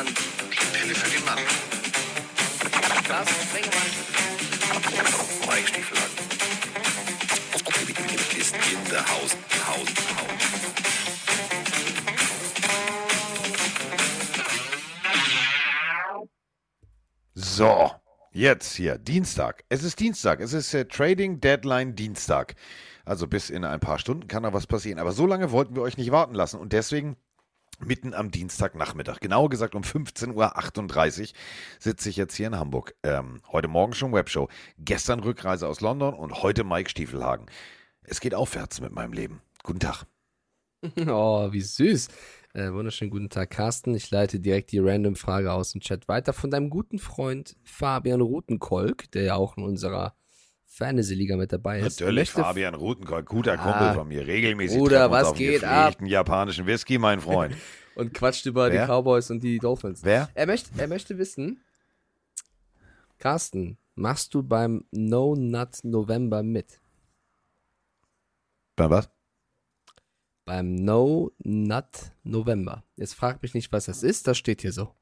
Stegemann. Pille für den Mann. Carsten Sprengemann. Mike Stiefel ist in der Haus. Haus. Haus. So, jetzt hier, Dienstag. Es ist Dienstag. Es ist äh, Trading Deadline Dienstag. Also bis in ein paar Stunden kann da was passieren. Aber so lange wollten wir euch nicht warten lassen. Und deswegen mitten am Dienstagnachmittag, genauer gesagt um 15.38 Uhr, sitze ich jetzt hier in Hamburg. Ähm, heute Morgen schon Webshow. Gestern Rückreise aus London und heute Mike Stiefelhagen. Es geht aufwärts mit meinem Leben. Guten Tag. Oh, wie süß. Äh, wunderschönen guten Tag, Carsten. Ich leite direkt die Random-Frage aus dem Chat weiter von deinem guten Freund Fabian Rutenkolk, der ja auch in unserer Fantasy-Liga mit dabei ist. Natürlich, Fabian Rutenkolk, guter Ah. Kumpel von mir. Regelmäßig Bruder, was auf einen geht gepflegten japanischen Whisky, mein Freund. Und quatscht über Wer? die Cowboys und die Dolphins. Wer? Er möchte, er möchte wissen, Carsten, machst du beim No Nut November mit? Bei was? Beim No Nut November. Jetzt frag mich nicht, was das ist, das steht hier so.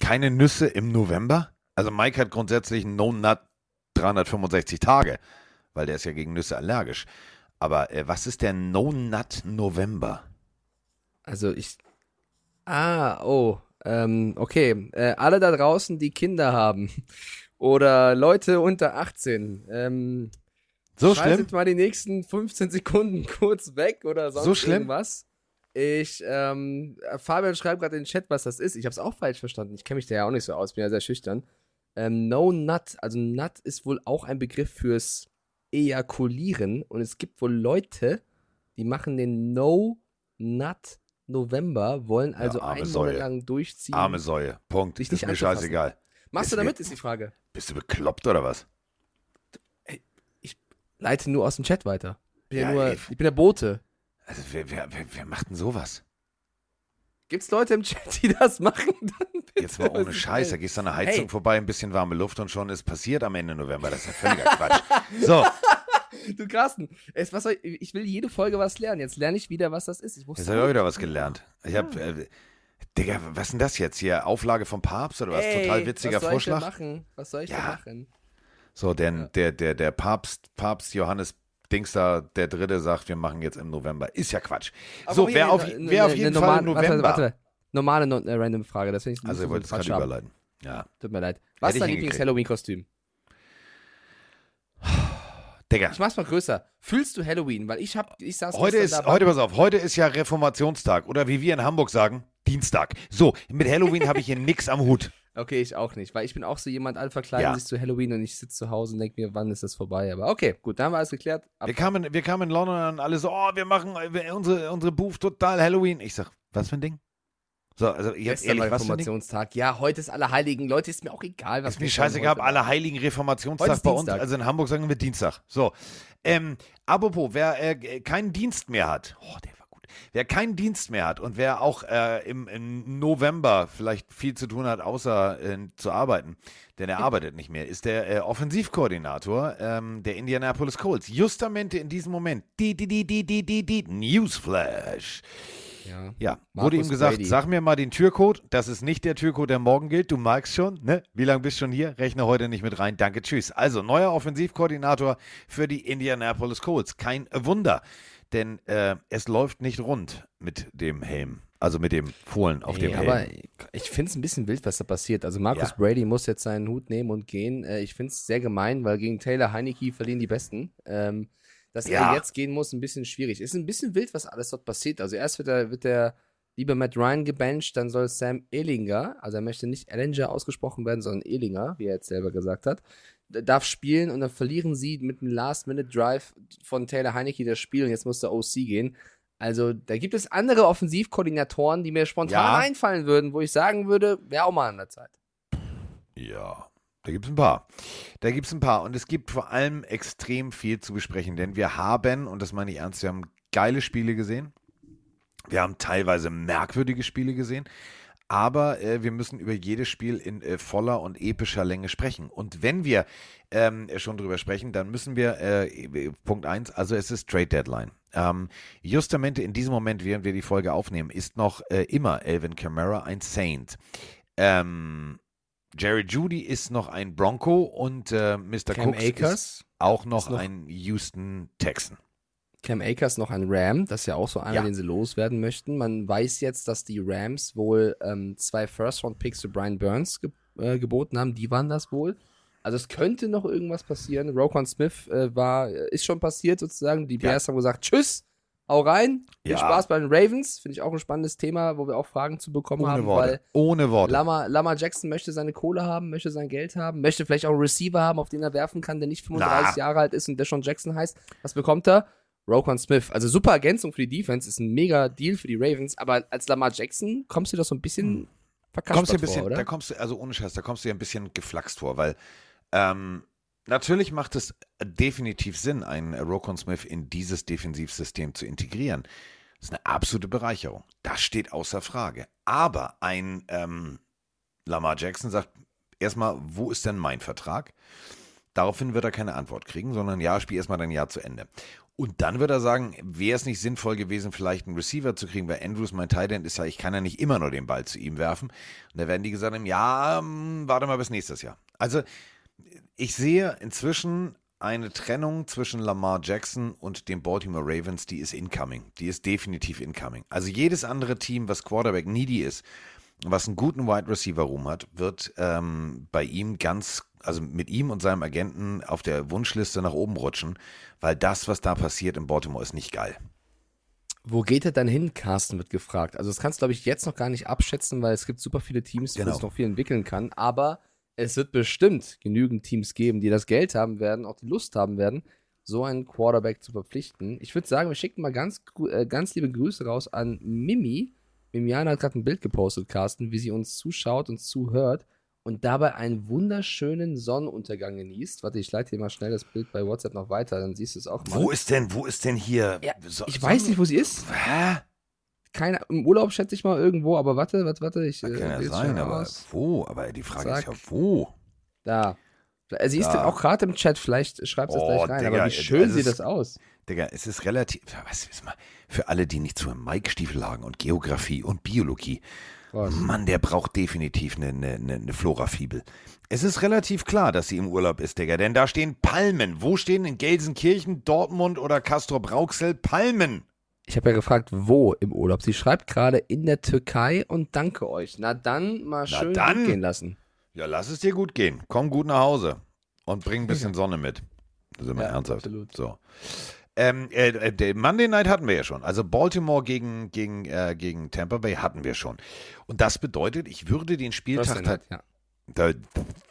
Keine Nüsse im November? Also Mike hat grundsätzlich einen No-Nut 365 Tage, weil der ist ja gegen Nüsse allergisch. Aber äh, was ist der No-Nut November? Also ich. Ah, oh. Ähm, okay. Äh, alle da draußen, die Kinder haben. Oder Leute unter 18. Ähm, So schlimm? mal die nächsten 15 Sekunden kurz weg oder sonst So schlimm? irgendwas. Ich, ähm, Fabian schreibt gerade in den Chat, was das ist. Ich habe es auch falsch verstanden. Ich kenne mich da ja auch nicht so aus, bin ja sehr schüchtern. Ähm, no Nut, also Nut ist wohl auch ein Begriff fürs Ejakulieren. Und es gibt wohl Leute, die machen den No Nut November, wollen also arme einen Säue. Monat lang durchziehen. Arme Säue. Punkt. Ist mir scheißegal. Machst Ist du mir- damit, ist die Frage. Bist du bekloppt oder was? Leite nur aus dem Chat weiter. Ich bin, ja Ja, nur, ich bin der Bote. Also wer, wer, wer, wer macht denn sowas? Gibt's Leute im Chat, die das machen? Jetzt mal ohne Scheiß, da gehst du an der Heizung Hey. vorbei, ein bisschen warme Luft und schon ist passiert am Ende November. Das ist ja völliger Quatsch. So, Du Carsten, es, was soll ich, will jede Folge was lernen. Jetzt lerne ich wieder, was das ist. Ich wusste jetzt habe ich auch wieder was gelernt. Ich hab, äh, Digga, was ist denn das jetzt hier? Auflage vom Papst oder was? Ey, Total witziger was soll Ich Vorschlag. denn machen? Was soll ich Ja. denn machen? So, der, der, der, der Papst, Papst Johannes Dings da, der Dritte sagt, wir machen jetzt im November. Ist ja Quatsch. so, Aber wer hier auf, wer auf jeden Fall im November. Warte, warte, normale no äh, random Frage. Das ich Also, ihr wollt es gerade überleiten. Ja. Tut mir leid. Was ist dein. Lieblings-Halloween-Kostüm? Digga, Ich mach's mal größer. Fühlst du Halloween? Weil ich hab, ich saß heute ist, gestern da heute, pass auf, heute ist ja Reformationstag oder wie wir in Hamburg sagen, Dienstag. So, mit Halloween habe ich hier nix am Hut. Okay, ich auch nicht, weil ich bin auch so jemand, alle verkleiden Ja. sich zu Halloween und ich sitze zu Hause und denke mir, wann ist das vorbei? Aber okay, gut, dann haben wir alles geklärt. Ab Wir kamen, wir kamen in London an, alle so, oh, wir machen unsere, unsere Booth total Halloween. Ich sag, was für ein Ding? So, also jetzt gestern ehrlich? Reformationstag. Ja, heute ist Allerheiligen. Leute, ist mir auch egal, was Ist mir gestern scheißegal, heute alle war. heiligen Heute Reformationstag bei uns. Also in Hamburg sagen wir Dienstag. So. Ähm, apropos, wer äh, keinen Dienst mehr hat, oh, der. Wer keinen Dienst mehr hat und wer auch äh, im, im November vielleicht viel zu tun hat, außer äh, zu arbeiten, denn er arbeitet nicht mehr, ist der äh, Offensivkoordinator ähm, der Indianapolis Colts. Justamente in diesem Moment. Die, die, die, die, die, die, die, Newsflash. Ja. Ja, wurde ihm gesagt, Brady. sag mir mal den Türcode. Das ist nicht der Türcode, der morgen gilt. Du magst schon, ne? Wie lange bist du schon hier? Rechne heute nicht mit rein. Danke, tschüss. Also, neuer Offensivkoordinator für die Indianapolis Colts. Kein Wunder, denn äh, es läuft nicht rund mit dem Helm. Also mit dem Fohlen auf dem Nee, Helm. aber ich finde es ein bisschen wild, was da passiert. Also Marcus Ja. Brady muss jetzt seinen Hut nehmen und gehen. Äh, ich finde es sehr gemein, weil gegen Taylor Heineke verlieren die Besten. Ähm, dass Ja. er jetzt gehen muss, ein bisschen schwierig. Ist ein bisschen wild, was alles dort passiert. Also erst wird der, wird der liebe Matt Ryan gebencht, dann soll Sam Ehlinger, also er möchte nicht Ellinger ausgesprochen werden, sondern Ehlinger, wie er jetzt selber gesagt hat, darf spielen und dann verlieren sie mit einem Last-Minute-Drive von Taylor Heineke das Spiel und jetzt muss der OC gehen. Also, da gibt es andere Offensivkoordinatoren, die mir spontan Ja. einfallen würden, wo ich sagen würde, wäre auch mal an der Zeit. Ja, da gibt es ein paar. Da gibt es ein paar. Und es gibt vor allem extrem viel zu besprechen, denn wir haben, und das meine ich ernst, wir haben geile Spiele gesehen. Wir haben teilweise merkwürdige Spiele gesehen. Aber äh, wir müssen über jedes Spiel in äh, voller und epischer Länge sprechen. Und wenn wir ähm, schon drüber sprechen, dann müssen wir, äh, Punkt 1, also es ist Trade Deadline. Ähm, justamente in diesem Moment, während wir die Folge aufnehmen, ist noch äh, immer Elvin Kamara ein Saint. Ähm, Jerry Judy ist noch ein Bronco und äh, Mr. Cam Cooks Akers ist auch noch, ist noch- ein Houston Texan. Cam Akers noch ein Ram, das ist ja auch so einer, Ja. den sie loswerden möchten. Man weiß jetzt, dass die Rams wohl ähm, zwei First-Round-Picks für Brian Burns ge äh, geboten haben. Die waren das wohl. Also es könnte noch irgendwas passieren. Rokon Smith äh, war, äh, ist schon passiert sozusagen. Die Ja. Bears haben gesagt, tschüss, hau rein. Viel Ja. Spaß bei den Ravens. Finde ich auch ein spannendes Thema, wo wir auch Fragen zu bekommen Ohne haben, Worte. weil Ohne Worte. Lama, Lama Jackson möchte seine Kohle haben, möchte sein Geld haben, möchte vielleicht auch einen Receiver haben, auf den er werfen kann, der nicht 35 Na. Jahre alt ist und der schon Jackson heißt. Was bekommt er? Rokon Smith. Also super Ergänzung für die Defense, ist ein mega Deal für die Ravens, aber als Lamar Jackson kommst du doch so ein bisschen kommst du ein bisschen, vor, oder? da kommst du, also ohne Scheiß, da kommst du ja ein bisschen geflaxt vor, weil ähm, natürlich macht es definitiv Sinn, einen Rokon Smith in dieses Defensivsystem zu integrieren. Das ist eine absolute Bereicherung. Das steht außer Frage. Aber ein ähm, Lamar Jackson sagt erstmal, wo ist denn mein Vertrag? Daraufhin wird er keine Antwort kriegen, sondern ja, spiel erstmal dein Jahr zu Ende. Und dann wird er sagen, wäre es nicht sinnvoll gewesen, vielleicht einen Receiver zu kriegen, weil Andrews, mein Tight End, ist ja, ich kann ja nicht immer nur den Ball zu ihm werfen. Und da werden die gesagt ja, ähm, warte mal bis nächstes Jahr. Also ich sehe inzwischen eine Trennung zwischen Lamar Jackson und den Baltimore Ravens, die ist incoming. Die ist definitiv incoming. Also jedes andere Team, was Quarterback needy ist, was einen guten Wide Receiver Room hat, wird ähm, bei ihm ganz, also mit ihm und seinem Agenten auf der Wunschliste nach oben rutschen, weil das, was da passiert in Baltimore, ist nicht geil. Wo geht er dann hin, Carsten, wird gefragt. Also das kannst du, glaube ich, jetzt noch gar nicht abschätzen, weil es gibt super viele Teams, wo Genau. es noch viel entwickeln kann. Aber es wird bestimmt genügend Teams geben, die das Geld haben werden, auch die Lust haben werden, so einen Quarterback zu verpflichten. Ich würde sagen, wir schicken mal ganz, äh, ganz liebe Grüße raus an Mimi. Mimiana hat gerade ein Bild gepostet, Carsten, wie sie uns zuschaut und zuhört und dabei einen wunderschönen Sonnenuntergang genießt. Warte, ich leite dir mal schnell das Bild bei WhatsApp noch weiter, dann siehst du es auch mal. Wo ist denn, wo ist denn hier? Ja, so, ich weiß nicht, wo sie ist. Hä? Keine, Im Urlaub schätze ich mal irgendwo, aber warte, warte, warte. Ich, Kann äh, ja sein, aber aus. wo? Aber die Frage ist Zack. ja, wo? Da. Äh, Sie ist Da. auch gerade im Chat, vielleicht schreibt sie es Oh, gleich rein, Digga, aber wie schön also sieht das aus. Digga, es ist relativ, was ist mal, für alle, die nicht zu Mike-Stiefel lagen und Geografie und Biologie, Was? Mann, der braucht definitiv eine, eine, eine, Flora-Fibel. Es ist relativ klar, dass sie im Urlaub ist, Digga, denn da stehen Palmen. Wo stehen in Gelsenkirchen, Dortmund oder Castrop-Rauxel Palmen? Ich habe ja gefragt, wo im Urlaub. Sie schreibt gerade in der Türkei und danke euch. Na dann mal schön dann. gehen lassen. Ja, lass es dir gut gehen. Komm gut nach Hause und bring ein bisschen Sonne mit. Das ist immer Ja, ernsthaft. absolut. So. Ähm, äh, äh, Monday Night hatten wir ja schon. Also Baltimore gegen, gegen, äh, gegen Tampa Bay hatten wir schon. Und das bedeutet, ich würde den Spieltag. Thursday Night, ja. Th-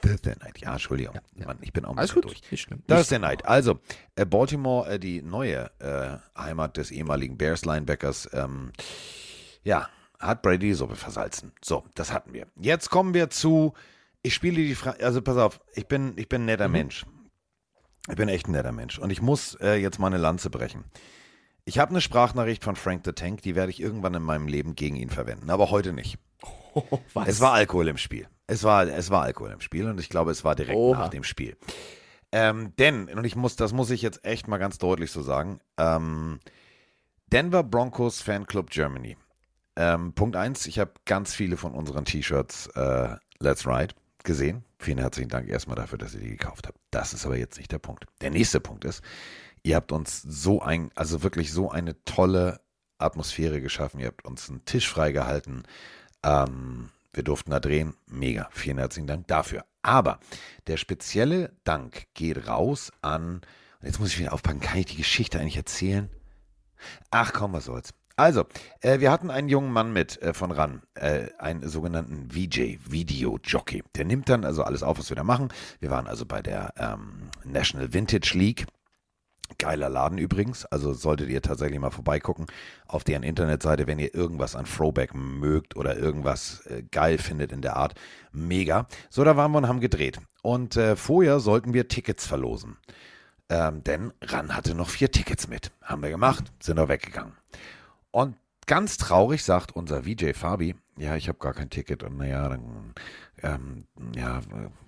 Thursday Night, ja, Entschuldigung. Ja, ja. Mann, ich bin auch gut, durch. nicht schlimm. Thursday Night. Also, äh, Baltimore, äh, die neue äh, Heimat des ehemaligen Bears-Linebackers, ähm, ja, hat Brady die Suppe versalzen. So, das hatten wir. Jetzt kommen wir zu, ich spiele die Frage, also pass auf, ich bin, ich bin ein netter Mensch. Ich bin echt ein netter Mensch. Und ich muss äh, jetzt mal eine Lanze brechen. Ich habe eine Sprachnachricht von Frank the Tank, die werde ich irgendwann in meinem Leben gegen ihn verwenden, aber heute nicht. Was? Es war Alkohol im Spiel. Es war, es war Alkohol im Spiel und ich glaube, es war direkt Oha. nach dem Spiel. Ähm, denn, und ich muss, das muss ich jetzt echt mal ganz deutlich so sagen, ähm, Denver Broncos Fanclub Germany. Ähm, Punkt eins: ich habe ganz viele von unseren T-Shirts äh, Let's Ride gesehen. Vielen herzlichen Dank erstmal dafür, dass ihr die gekauft habt. Das ist aber jetzt nicht der Punkt. Der nächste Punkt ist, ihr habt uns so ein, also wirklich so eine tolle Atmosphäre geschaffen. Ihr habt uns einen Tisch freigehalten. Ähm, wir durften da drehen. Mega. Vielen herzlichen Dank dafür. Aber der spezielle Dank geht raus an. Jetzt muss ich wieder aufpacken. Kann ich die Geschichte eigentlich erzählen? Ach komm, was soll's. Also, äh, wir hatten einen jungen Mann mit äh, von RAN, äh, einen sogenannten VJ, Video Jockey. Der nimmt dann also alles auf, was wir da machen. Wir waren also bei der ähm, National Vintage League. Geiler Laden übrigens, also solltet ihr tatsächlich mal vorbeigucken auf deren Internetseite, wenn ihr irgendwas an Throwback mögt oder irgendwas äh, geil findet in der Art. Mega. So, da waren wir und haben gedreht. Und äh, vorher sollten wir Tickets verlosen. Ähm, denn Ran hatte noch vier Tickets mit. Haben wir gemacht, sind auch weggegangen. Und ganz traurig sagt unser VJ Fabi, ja, ich habe gar kein Ticket und naja, dann ähm, ja,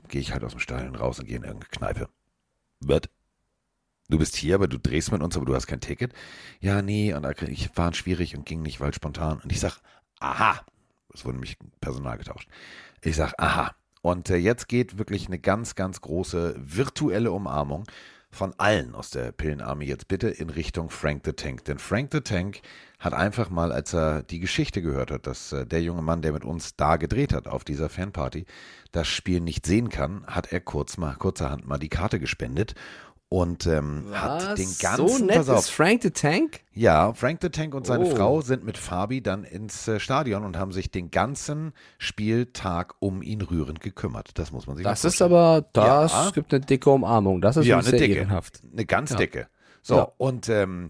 gehe ich halt aus dem Stadion raus und gehe in irgendeine Kneipe. Wird. Du bist hier, aber du drehst mit uns, aber du hast kein Ticket. Ja, nee, und ich war schwierig und ging nicht, weil spontan. Und ich sag, aha. Es wurde nämlich Personal getauscht. Ich sag, aha. Und äh, jetzt geht wirklich eine ganz, ganz große virtuelle Umarmung von allen aus der Pillenarmee jetzt bitte in Richtung Frank the Tank. Denn Frank the Tank hat einfach mal, als er die Geschichte gehört hat, dass äh, der junge Mann, der mit uns da gedreht hat auf dieser Fanparty, das Spiel nicht sehen kann, hat er kurz mal, kurzerhand mal die Karte gespendet und ähm, hat den ganzen so nett pass auf, ist Frank the Tank? ja, Frank the Tank und seine Oh. Frau sind mit Fabi dann ins äh, Stadion und haben sich den ganzen Spieltag um ihn rührend gekümmert. Das muss man sich Das ist aber, das Ja. gibt eine dicke Umarmung. Das ist ja, eine sehr dicke, ehrenhaft. eine ganz Ja. dicke. So Ja. und ähm,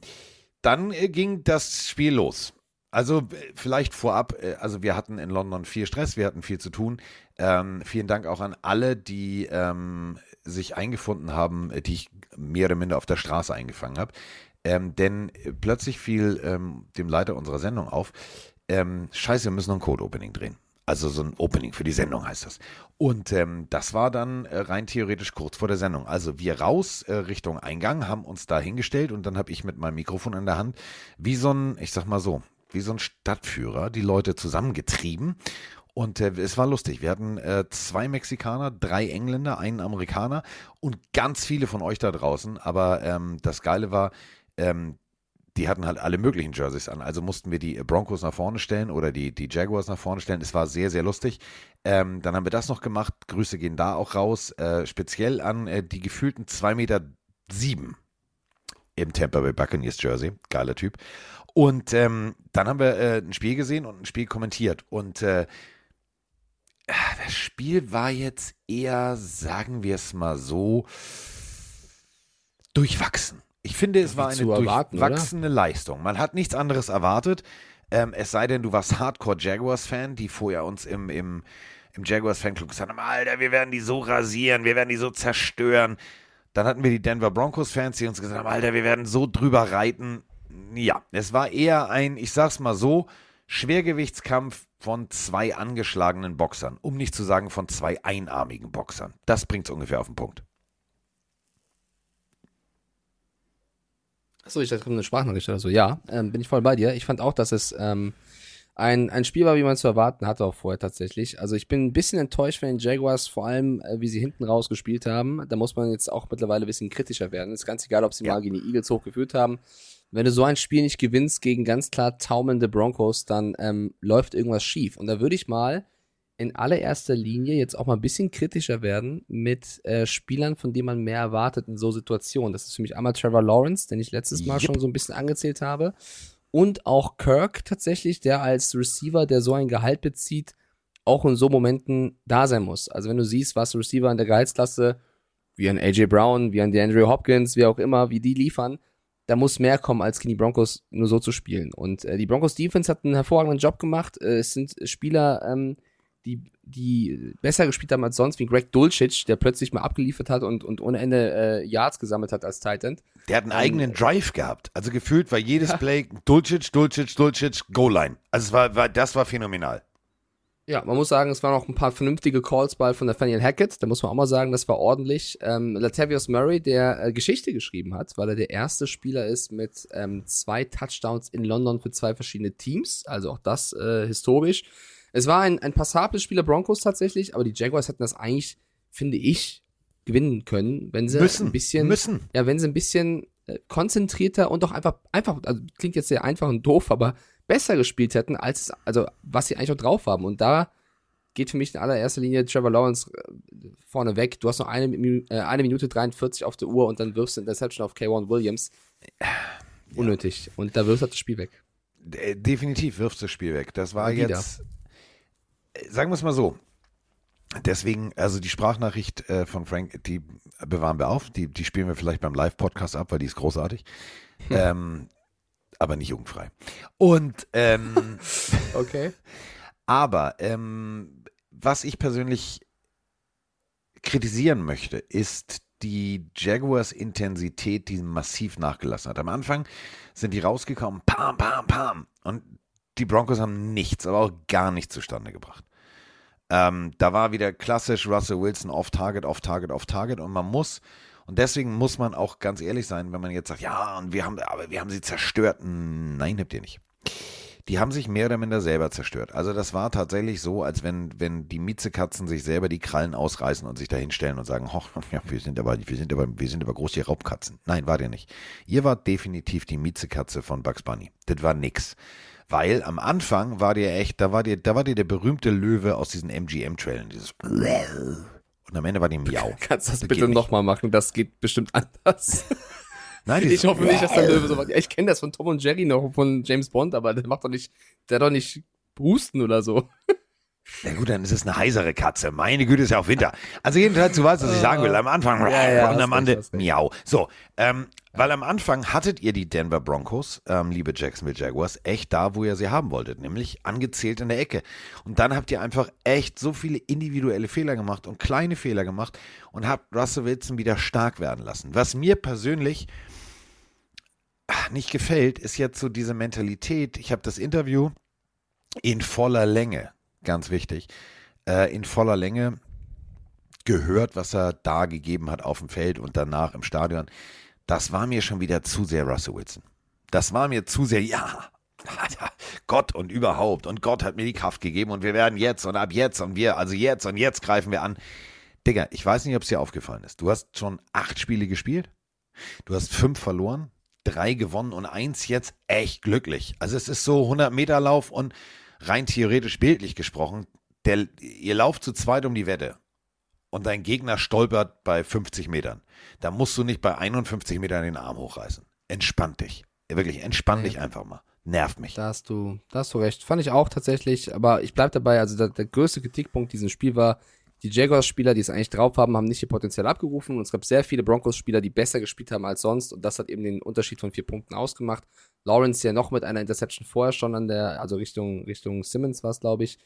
dann äh, ging das Spiel los. Also vielleicht vorab, äh, also wir hatten in London viel Stress, wir hatten viel zu tun. Ähm, vielen Dank auch an alle, die ähm, sich eingefunden haben, äh, die ich mehr oder minder auf der Straße eingefangen habe. Ähm, denn äh, plötzlich fiel ähm, dem Leiter unserer Sendung auf, ähm, scheiße, wir müssen noch ein Code-Opening drehen. Also so ein Opening für die Sendung heißt das. Und ähm, das war dann äh, rein theoretisch kurz vor der Sendung. Also wir raus äh, Richtung Eingang, haben uns da hingestellt und dann habe ich mit meinem Mikrofon in der Hand wie so ein, ich sag mal so, wie so ein Stadtführer die Leute zusammengetrieben. Und äh, es war lustig. Wir hatten äh, zwei Mexikaner, drei Engländer, einen Amerikaner und ganz viele von euch da draußen. Aber ähm, das Geile war, ähm, die hatten halt alle möglichen Jerseys an. Also mussten wir die Broncos nach vorne stellen oder die, die Jaguars nach vorne stellen. Es war sehr, sehr lustig. Ähm, dann haben wir das noch gemacht. Grüße gehen da auch raus. Äh, speziell an äh, die gefühlten 2,7 Meter sieben im Tampa Bay Buccaneers Jersey. Geiler Typ. Und ähm, dann haben wir äh, ein Spiel gesehen und ein Spiel kommentiert. Und äh, das Spiel war jetzt eher, sagen wir es mal so, durchwachsen. Ich finde, es war eine erwarten, durchwachsene Leistung. Man hat nichts anderes erwartet. Ähm, es sei denn, du warst Hardcore Jaguars-Fan, die vorher uns im, im, im Jaguars-Fanclub gesagt haben, Alter, wir werden die so rasieren, wir werden die so zerstören. Dann hatten wir die Denver Broncos-Fans, die uns gesagt haben, Alter, wir werden so drüber reiten. Ja, es war eher ein, ich sag's mal so, Schwergewichtskampf von zwei angeschlagenen Boxern, um nicht zu sagen von zwei einarmigen Boxern. Das bringt's ungefähr auf den Punkt. Achso, ich dachte, eine Sprachnachricht oder so. Ja, ähm, bin ich voll bei dir. Ich fand auch, dass es ähm, ein, ein Spiel war, wie man es zu erwarten hatte, auch vorher tatsächlich. Also ich bin ein bisschen enttäuscht von den Jaguars, vor allem, äh, wie sie hinten raus gespielt haben. Da muss man jetzt auch mittlerweile ein bisschen kritischer werden. Ist ganz egal, ob sie Ja. mal gegen die Eagles hochgeführt haben. Wenn du so ein Spiel nicht gewinnst gegen ganz klar taumelnde Broncos, dann ähm, läuft irgendwas schief. Und da würde ich mal in allererster Linie jetzt auch mal ein bisschen kritischer werden mit äh, Spielern, von denen man mehr erwartet in so Situationen. Das ist für mich einmal Trevor Lawrence, den ich letztes Mal Yep. schon so ein bisschen angezählt habe. Und auch Kirk tatsächlich, der als Receiver, der so ein Gehalt bezieht, auch in so Momenten da sein muss. Also wenn du siehst, was Receiver in der Gehaltsklasse, wie ein AJ Brown, wie ein DeAndre Hopkins, wie auch immer, wie die liefern, da muss mehr kommen, als gegen die Broncos nur so zu spielen. Und äh, die Broncos Defense hat einen hervorragenden Job gemacht. Äh, es sind Spieler, ähm, die, die besser gespielt haben als sonst, wie Greg Dulcich, der plötzlich mal abgeliefert hat und, und ohne Ende äh, Yards gesammelt hat als Tight End. Der hat einen eigenen Drive gehabt. Also gefühlt war jedes Play Dulcich, Dulcich, Dulcich, Goal-Line. Also es war, war, das war phänomenal. Ja, man muss sagen, es waren auch ein paar vernünftige Calls bei von Nathaniel Hackett. Da muss man auch mal sagen, das war ordentlich. Ähm, Latavius Murray, der äh, Geschichte geschrieben hat, weil er der erste Spieler ist mit ähm, zwei Touchdowns in London für zwei verschiedene Teams. Also auch das äh, historisch. Es war ein, ein passables Spiel der Broncos tatsächlich, aber die Jaguars hätten das eigentlich, finde ich, gewinnen können, wenn sie Müssen, ein bisschen, müssen. ja, wenn sie ein bisschen äh, konzentrierter und auch einfach, einfach, also klingt jetzt sehr einfach und doof, aber besser gespielt hätten, als, also, was sie eigentlich auch drauf haben. Und da geht für mich in allererster Linie Trevor Lawrence äh, vorne weg. Du hast noch eine, äh, eine Minute 43 auf der Uhr und dann wirfst du Interception auf K1 Williams. Unnötig. Und da wirfst du das Spiel weg. Äh, Definitiv wirft das Spiel weg. Das war Wieder. jetzt, äh, sagen wir es mal so. Deswegen, also die Sprachnachricht äh, von Frank, die bewahren wir auf. Die, die spielen wir vielleicht beim Live-Podcast ab, weil die ist großartig. ähm, aber nicht jugendfrei. Und ähm, Okay. Aber ähm, was ich persönlich kritisieren möchte, ist die Jaguars Intensität, die massiv nachgelassen hat. Am Anfang sind die rausgekommen, pam, pam, pam. Und die Broncos haben nichts, aber auch gar nichts zustande gebracht. Ähm, da war wieder klassisch Russell Wilson off Target, off Target, off Target und man muss und deswegen muss man auch ganz ehrlich sein, wenn man jetzt sagt, ja, und wir haben, aber wir haben sie zerstört. Nein, habt ihr nicht. Die haben sich mehr oder minder selber zerstört. Also das war tatsächlich so, als wenn, wenn die Miezekatzen sich selber die Krallen ausreißen und sich dahinstellen und sagen, hoch, ja, wir sind aber, wir sind aber, wir sind aber große Raubkatzen. Nein, war der nicht. Ihr wart definitiv die Miezekatze von Bugs Bunny. Das war nix. Weil am Anfang war dir echt, da war dir, da war dir der berühmte Löwe aus diesen MGM-Trailern, dieses und am Ende war die Miau. Kannst du das, Das bitte nochmal machen? Das geht bestimmt anders. Nein, Ich hoffe nicht, dass der Löwe so macht. Ich kenne das von Tom und Jerry noch von James Bond, aber der macht doch nicht, der hat doch nicht Husten oder so. Na gut, dann ist es eine heisere Katze. Meine Güte, ist ja auch Winter. Also jedenfalls, du weißt, was ich sagen will. Am Anfang Ja, ja, und am Ende miau. So, ähm, weil am Anfang hattet ihr die Denver Broncos, ähm, liebe Jacksonville Jaguars, echt da, wo ihr sie haben wolltet, nämlich angezählt in der Ecke. Und dann habt ihr einfach echt so viele individuelle Fehler gemacht und kleine Fehler gemacht und habt Russell Wilson wieder stark werden lassen. Was mir persönlich ah, nicht gefällt, ist jetzt so diese Mentalität. Ich habe das Interview in voller Länge, ganz wichtig, äh, in voller Länge gehört, was er da gegeben hat auf dem Feld und danach im Stadion. Das war mir schon wieder zu sehr Russell Wilson. Das war mir zu sehr, ja, Gott und überhaupt. Und Gott hat mir die Kraft gegeben und wir werden jetzt und ab jetzt und wir, also jetzt und jetzt greifen wir an. Digga, ich weiß nicht, ob es dir aufgefallen ist. Du hast schon acht Spiele gespielt. Du hast fünf verloren, drei gewonnen und eins jetzt echt glücklich. Also es ist so 100 Meter Lauf und rein theoretisch bildlich gesprochen, der, ihr lauft zu zweit um die Wette und dein Gegner stolpert bei 50 Metern. Da musst du nicht bei 51 Metern den Arm hochreißen. Entspann dich. Ja, Wirklich, entspann dich einfach mal. Nervt mich. Da hast du, da hast du recht. Fand ich auch tatsächlich, aber ich bleib dabei, also der, der größte Kritikpunkt diesem Spiel war, die Jaguars-Spieler, die es eigentlich drauf haben, haben nicht ihr Potenzial abgerufen und es gab sehr viele Broncos-Spieler, die besser gespielt haben als sonst und das hat eben den Unterschied von vier Punkten ausgemacht. Lawrence ja noch mit einer Interception vorher schon an der, also Richtung, Richtung Simmons war es, glaube ich.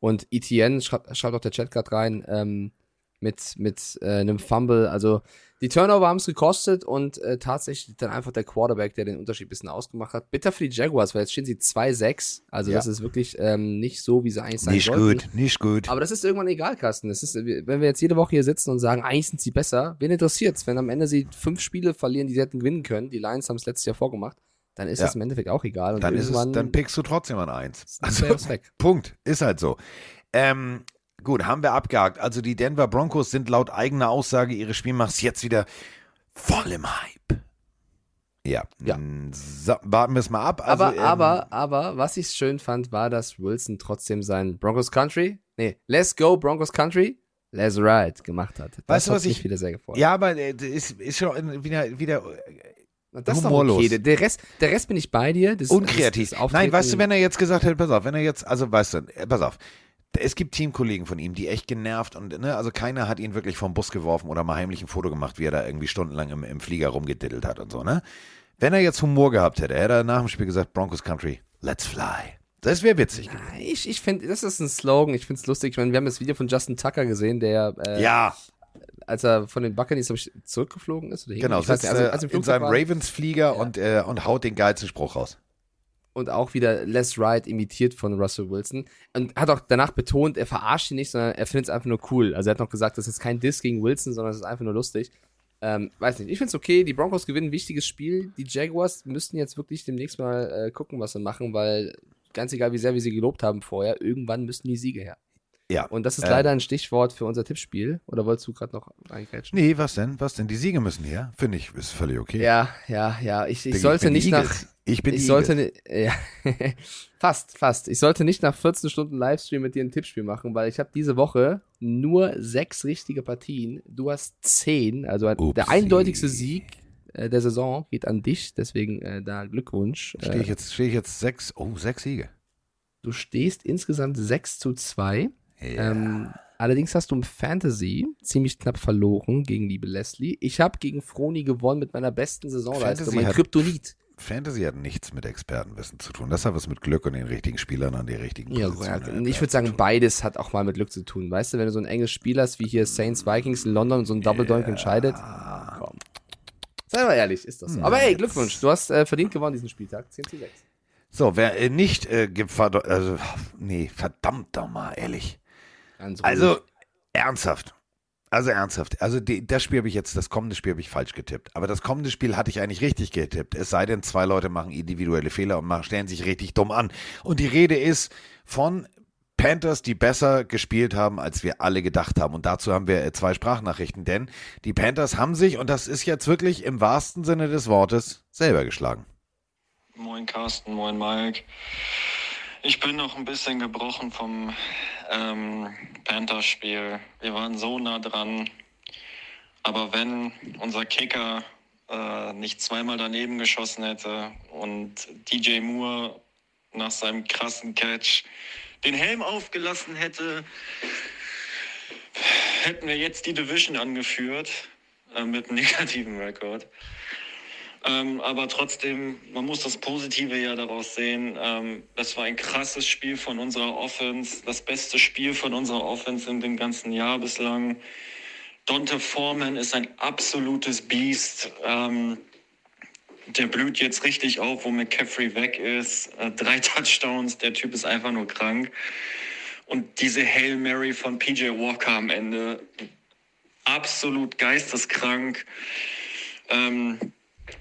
Und ETN, schreibt, schreibt auch der Chat gerade rein, ähm, mit, mit äh, einem Fumble. Also die Turnover haben es gekostet und äh, tatsächlich dann einfach der Quarterback, der den Unterschied ein bisschen ausgemacht hat. Bitter für die Jaguars, weil jetzt stehen sie 2-6. Also Ja. das ist wirklich ähm, nicht so, wie sie eigentlich sein Nicht sollten. gut, nicht gut. Aber das ist irgendwann egal, Carsten. Das ist, wenn wir jetzt jede Woche hier sitzen und sagen, eigentlich sind sie besser, wen interessiert's? Wenn am Ende sie fünf Spiele verlieren, die sie hätten gewinnen können, die Lions haben es letztes Jahr vorgemacht, dann ist Ja. es im Endeffekt auch egal. Und dann ist es, dann pickst du trotzdem an eins. Also. Punkt. Ist halt so. Ähm, gut, haben wir abgehakt. Also die Denver Broncos sind laut eigener Aussage ihres Spielmachs jetzt wieder voll im Hype. Ja. Ja. So, warten wir es mal ab. Also, aber, ähm, aber, aber, was ich schön fand, war, dass Wilson trotzdem sein Broncos Country, nee, Let's Go Broncos Country, Let's Ride gemacht hat. Das Weißt du, hat was mich ich- wieder sehr gefreut. Ja, aber äh, das ist, ist schon wieder, wieder das ist doch humorlos. okay. Der- Rest, der Rest bin ich bei dir. Das, unkreativ. das Nein, Auftreten- weißt du, wenn er jetzt gesagt hätte, pass auf, wenn er jetzt, also weißt du, äh, pass auf, es gibt Teamkollegen von ihm, die echt genervt und, ne, also keiner hat ihn wirklich vom Bus geworfen oder mal heimlich ein Foto gemacht, wie er da irgendwie stundenlang im, im Flieger rumgediddelt hat und so, ne? Wenn er jetzt Humor gehabt hätte, hätte er nach dem Spiel gesagt, Broncos Country, let's fly. Das wäre witzig. Ich, ich finde, das ist ein Slogan, ich finde es lustig. Ich meine, wir haben das Video von Justin Tucker gesehen, der, äh, Ja, als er von den Buccaneers zurückgeflogen ist. Oder genau, sitzt also, äh, in seinem Ravens-Flieger und, äh, und haut den geilsten Spruch raus. Und auch wieder Les Ride imitiert von Russell Wilson. Und hat auch danach betont, er verarscht ihn nicht, sondern er findet es einfach nur cool. Also er hat noch gesagt, das ist kein Diss gegen Wilson, sondern es ist einfach nur lustig. Ähm, weiß nicht, ich finde es okay, die Broncos gewinnen ein wichtiges Spiel. Die Jaguars müssten jetzt wirklich demnächst mal äh, gucken, was sie machen, weil ganz egal, wie sehr wir sie gelobt haben vorher, irgendwann müssen die Siege her. Ja. Und das ist Ähm. leider ein Stichwort für unser Tippspiel. Oder wolltest du gerade noch eingrätschen? Nee, was denn? Was denn? Die Siege müssen her. Finde ich, ist völlig okay. Ja, ja, ja. Ich, ich sollte nicht nach. Ich bin Ich sollte ja, fast, fast. Ich sollte nicht nach 14 Stunden Livestream mit dir ein Tippspiel machen, weil ich habe diese Woche nur sechs richtige Partien. Du hast zehn, also Upsi. der eindeutigste Sieg äh, der Saison geht an dich. Deswegen äh, da Glückwunsch. Stehe Äh, ich, jetzt, stehe ich jetzt sechs, oh, sechs Siege. du stehst insgesamt 6 zu 2. Ja. Ähm, allerdings hast du im Fantasy ziemlich knapp verloren gegen liebe Leslie. Ich habe gegen Froni gewonnen mit meiner besten Saisonleistung. Mein Kryptonit. Fantasy hat nichts mit Expertenwissen zu tun. Das hat was mit Glück und den richtigen Spielern an die richtigen Ja, Positionen. ich würde sagen, beides hat auch mal mit Glück zu tun. Weißt du, wenn du so ein enges Spiel hast, wie hier Saints Vikings in London und so ein Double Doink entscheidet. Komm. Sei mal ehrlich, ist das so. Aber hey, Glückwunsch, du hast äh, verdient gewonnen diesen Spieltag. 10 zu 6. So, wer äh, nicht äh, also, nee, verdammt doch mal, ehrlich. Ganz. Also, ernsthaft. Also ernsthaft. Also die, das Spiel habe ich jetzt, das kommende Spiel habe ich falsch getippt. Aber das kommende Spiel hatte ich eigentlich richtig getippt. Es sei denn, zwei Leute machen individuelle Fehler und machen, stellen sich richtig dumm an. Und die Rede ist von Panthers, die besser gespielt haben, als wir alle gedacht haben. Und dazu haben wir äh, zwei Sprachnachrichten, denn die Panthers haben sich, und das ist jetzt wirklich im wahrsten Sinne des Wortes, selber geschlagen. Moin Carsten, moin Mike. Ich bin noch ein bisschen gebrochen vom ähm, Panthers-Spiel. Wir waren so nah dran. Aber wenn unser Kicker äh, nicht zweimal daneben geschossen hätte und DJ Moore nach seinem krassen Catch den Helm aufgelassen hätte, hätten wir jetzt die Division angeführt äh, mit einem negativen Rekord. Ähm, aber trotzdem, man muss das Positive ja daraus sehen. Ähm, das war ein krasses Spiel von unserer Offense, das beste Spiel von unserer Offense in dem ganzen Jahr bislang. Dante Foreman ist ein absolutes Biest. Ähm, der blüht jetzt richtig auf, wo McCaffrey weg ist. Äh, drei Touchdowns, der Typ ist einfach nur krank. Und diese Hail Mary von PJ Walker am Ende, absolut geisteskrank. Ähm,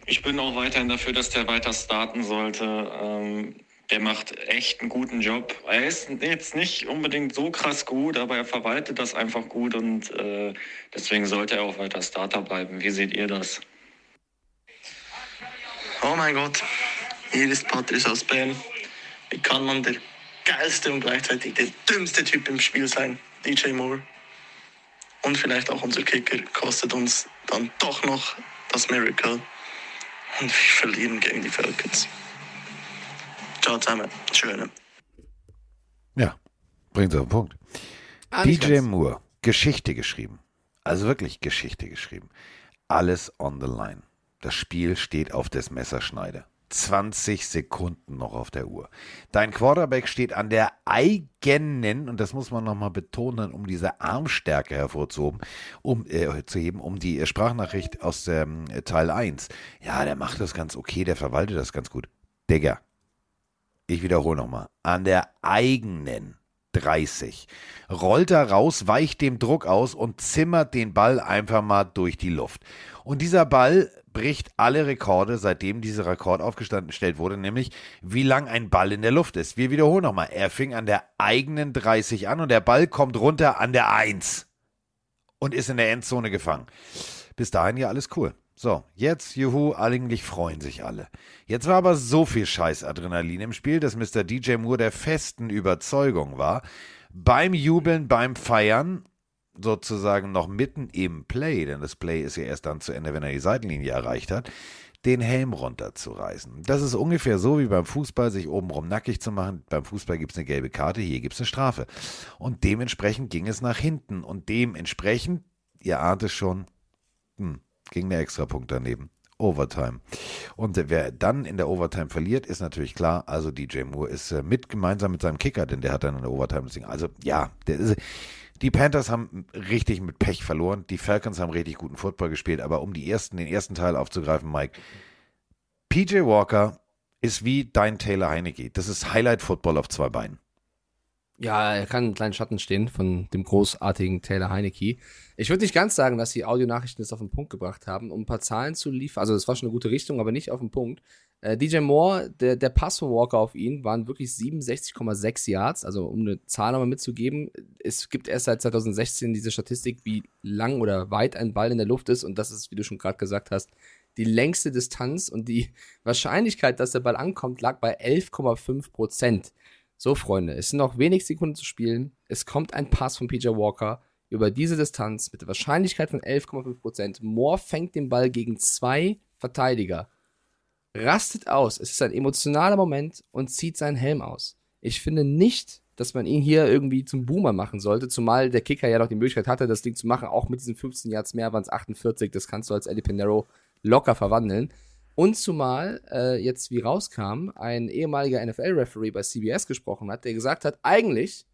ich bin auch weiterhin dafür, dass der weiter starten sollte. Ähm, der macht echt einen guten Job. Er ist jetzt nicht unbedingt so krass gut, aber er verwaltet das einfach gut und äh, deswegen sollte er auch weiter Starter bleiben. Wie seht ihr das? Oh mein Gott, hier ist Patrice aus Bern. Wie kann man der geilste und gleichzeitig der dümmste Typ im Spiel sein? DJ Moore. Und vielleicht auch unser Kicker kostet uns dann doch noch das Miracle. Und wir verlieren gegen die Falcons. Ciao zusammen. Schöne. Ja, bringt auf den Punkt. Ah, DJ. Moore, Geschichte geschrieben. Also wirklich Geschichte geschrieben. Alles on the line. Das Spiel steht auf des Messerschneide. 20 Sekunden noch auf der Uhr. Dein Quarterback steht an der eigenen, und das muss man nochmal betonen, um diese Armstärke hervorzuheben, um, äh, zu heben, um die Sprachnachricht aus ähm, Teil 1. Ja, der macht das ganz okay, der verwaltet das ganz gut. Digga, ich wiederhole nochmal, an der eigenen 30. Rollt er raus, weicht dem Druck aus und zimmert den Ball einfach mal durch die Luft. Und dieser Ball bricht alle Rekorde, seitdem dieser Rekord aufgestellt wurde, nämlich wie lang ein Ball in der Luft ist. Wir wiederholen nochmal, er fing an der eigenen 30 an und der Ball kommt runter an der 1 und ist in der Endzone gefangen. Bis dahin ja alles cool. So, jetzt, juhu, eigentlich freuen sich alle. Jetzt war aber so viel Scheiß-Adrenalin im Spiel, dass Mr. DJ Moore der festen Überzeugung war, beim Jubeln, beim Feiern, sozusagen noch mitten im Play, denn das Play ist ja erst dann zu Ende, wenn er die Seitenlinie erreicht hat, den Helm runterzureißen. Das ist ungefähr so wie beim Fußball, sich obenrum nackig zu machen. Beim Fußball gibt es eine gelbe Karte, hier gibt es eine Strafe. Und dementsprechend ging es nach hinten. Und dementsprechend, ihr ahnt es schon, hm, ging der Extrapunkt daneben. Overtime. Und wer dann in der Overtime verliert, ist natürlich klar, also DJ Moore ist äh, mit gemeinsam mit seinem Kicker, denn der hat dann in der Overtime das Ding. Also ja, ist, die Panthers haben richtig mit Pech verloren, die Falcons haben richtig guten Football gespielt, aber um die ersten, den ersten Teil aufzugreifen, Mike, PJ Walker ist wie dein Taylor Heinecke. Das ist Highlight-Football auf zwei Beinen. Ja, er kann einen kleinen Schatten stehen von dem großartigen Taylor Heinecke. Ich würde nicht ganz sagen, dass die Audionachrichten das auf den Punkt gebracht haben, um ein paar Zahlen zu liefern. Also, das war schon eine gute Richtung, aber nicht auf den Punkt. Äh, DJ Moore, der, der Pass von Walker auf ihn waren wirklich 67,6 Yards. Also, um eine Zahl nochmal mitzugeben, es gibt erst seit 2016 diese Statistik, wie lang oder weit ein Ball in der Luft ist. Und das ist, wie du schon gerade gesagt hast, die längste Distanz und die Wahrscheinlichkeit, dass der Ball ankommt, lag bei 11,5 Prozent. So, Freunde, es sind noch wenig Sekunden zu spielen. Es kommt ein Pass von PJ Walker über diese Distanz mit der Wahrscheinlichkeit von 11,5%. Moore fängt den Ball gegen zwei Verteidiger, rastet aus. Es ist ein emotionaler Moment und zieht seinen Helm aus. Ich finde nicht, dass man ihn hier irgendwie zum Boomer machen sollte, zumal der Kicker ja noch die Möglichkeit hatte, das Ding zu machen. Auch mit diesen 15 Yards mehr waren es 48. Das kannst du als Eddie Pinero locker verwandeln. Und zumal äh, jetzt, wie rauskam, ein ehemaliger NFL-Referee bei CBS gesprochen hat, der gesagt hat, eigentlich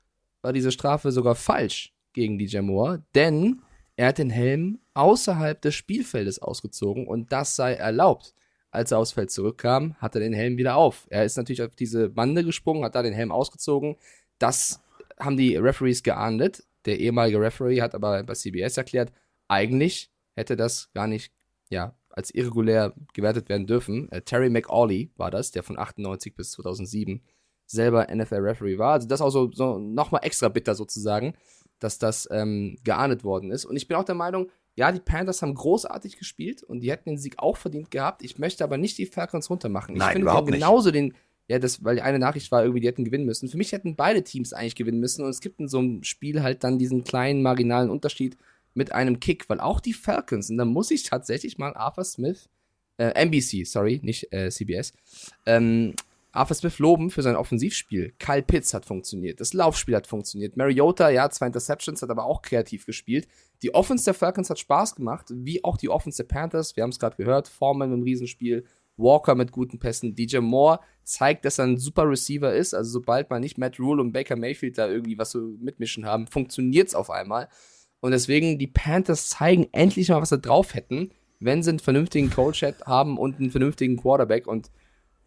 war diese Strafe sogar falsch gegen DJ Moore, denn er hat den Helm außerhalb des Spielfeldes ausgezogen und das sei erlaubt. als er aufs Feld zurückkam, hat er den Helm wieder auf. Er ist natürlich auf diese Bande gesprungen, hat da den Helm ausgezogen. Das haben die Referees geahndet. Der ehemalige Referee hat aber bei CBS erklärt, eigentlich hätte das gar nicht, ja, als irregulär gewertet werden dürfen. Äh, Terry McAuley war das, der von 98 bis 2007 selber NFL-Referee war. Also das auch so, so nochmal extra bitter sozusagen, dass das ähm, geahndet worden ist. Und ich bin auch der Meinung, ja, die Panthers haben großartig gespielt und die hätten den Sieg auch verdient gehabt. Ich möchte aber nicht die Falcons runtermachen. Ich Nein, finde, überhaupt die haben genauso den, ja, das, weil eine Nachricht war irgendwie, die hätten gewinnen müssen. Für mich hätten beide Teams eigentlich gewinnen müssen und es gibt in so einem Spiel halt dann diesen kleinen marginalen Unterschied mit einem Kick, weil auch die Falcons, und da muss ich tatsächlich mal Arthur Smith, äh, NBC, sorry, nicht äh, CBS, ähm, Arthur Smith loben für sein Offensivspiel. Kyle Pitts hat funktioniert. Das Laufspiel hat funktioniert. Mariota, ja, zwei Interceptions, hat aber auch kreativ gespielt. Die Offense der Falcons hat Spaß gemacht, wie auch die Offense der Panthers. Wir haben es gerade gehört. Foreman mit einem Riesenspiel. Walker mit guten Pässen. DJ Moore zeigt, dass er ein super Receiver ist. Also sobald man nicht Matt Rule und Baker Mayfield da irgendwie was so mitmischen haben, funktioniert es auf einmal. Und deswegen, die Panthers zeigen endlich mal, was sie drauf hätten, wenn sie einen vernünftigen Coach haben und einen vernünftigen Quarterback. Und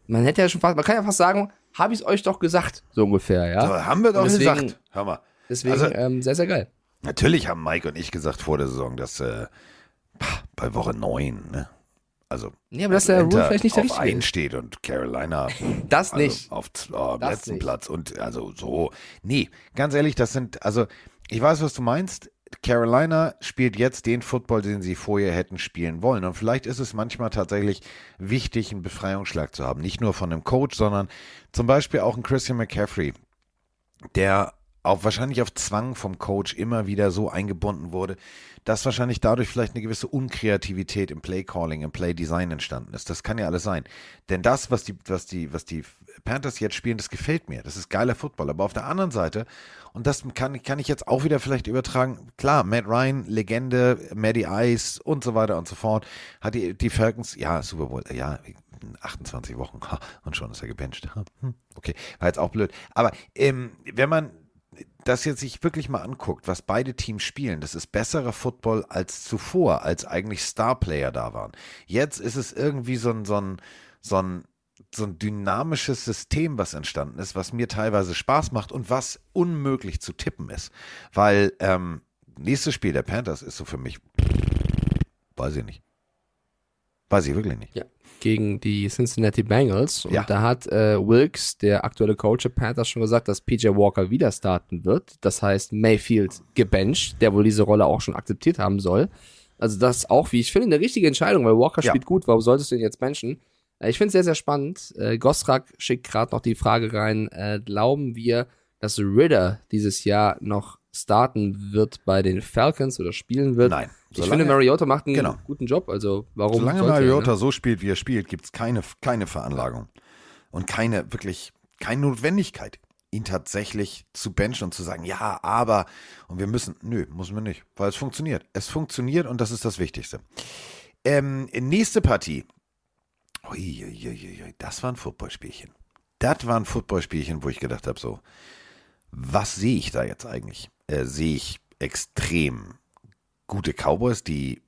man hätte ja schon fast, man kann ja fast sagen, habe ich es euch doch gesagt, so ungefähr, ja. So, haben wir doch deswegen- gesagt. Hör mal. Deswegen Also- ähm, sehr, sehr geil. Natürlich haben Mike und ich gesagt vor der Saison, dass äh, bei Woche 9, ne? Also, Nee, aber dass der Rule vielleicht nicht der auf richtige steht und Carolina Das also nicht. auf oh, Das letzten nicht. Platz und also so. Nee, ganz ehrlich, das sind, also ich weiß, was du meinst. Carolina spielt jetzt den Football, den sie vorher hätten spielen wollen. Und vielleicht ist es manchmal tatsächlich wichtig, einen Befreiungsschlag zu haben. Nicht nur von einem Coach, sondern zum Beispiel auch ein Christian McCaffrey, der auch wahrscheinlich auf Zwang vom Coach immer wieder so eingebunden wurde, dass wahrscheinlich dadurch vielleicht eine gewisse Unkreativität im Play-Calling, im Play-Design entstanden ist. Das kann ja alles sein. Denn das, was die, was die, was die Panthers jetzt spielen, das gefällt mir. Das ist geiler Football. Aber auf der anderen Seite, und das kann, kann ich jetzt auch wieder vielleicht übertragen, klar, Matt Ryan, Legende, Maddie Ice und so weiter und so fort, hat die, die Falcons, ja, Super Bowl, ja, 28 Wochen, und schon ist er gebencht. Hm, Okay, war jetzt auch blöd. Aber ähm, wenn man das jetzt sich wirklich mal anguckt, was beide Teams spielen, das ist besserer Football als zuvor, als eigentlich Starplayer da waren. Jetzt ist es irgendwie so ein, so ein, so ein, so ein dynamisches System, was entstanden ist, was mir teilweise Spaß macht und was unmöglich zu tippen ist. Weil ähm, nächstes Spiel der Panthers ist so für mich, weiß ich nicht. Weiß ich wirklich nicht. Ja. Gegen die Cincinnati Bengals. Und Ja. da hat äh, Wilkes, der aktuelle Coach der Panthers, schon gesagt, dass PJ Walker wieder starten wird. Das heißt, Mayfield gebencht, der wohl diese Rolle auch schon akzeptiert haben soll. Also das ist auch, wie ich finde, eine richtige Entscheidung, weil Walker Ja. spielt gut. Warum solltest du ihn jetzt benchen? Äh, ich finde es sehr, sehr spannend. Äh, Gosrak schickt gerade noch die Frage rein, äh, glauben wir, dass Ridder dieses Jahr noch starten wird bei den Falcons oder spielen wird? Nein. Ich finde, Mariota macht einen Genau. guten Job. Also warum Solange er, Mariota ne? so spielt, wie er spielt, gibt es keine, keine Veranlagung und keine wirklich keine Notwendigkeit, ihn tatsächlich zu benchen und zu sagen, ja, aber und wir müssen, nö, müssen wir nicht, weil es funktioniert. Es funktioniert und das ist das Wichtigste. Ähm, nächste Partie. Ui, ui, ui, ui, das war ein Footballspielchen. Das war ein Footballspielchen, wo ich gedacht habe, so, was sehe ich da jetzt eigentlich? Äh, sehe ich extrem gute Cowboys, die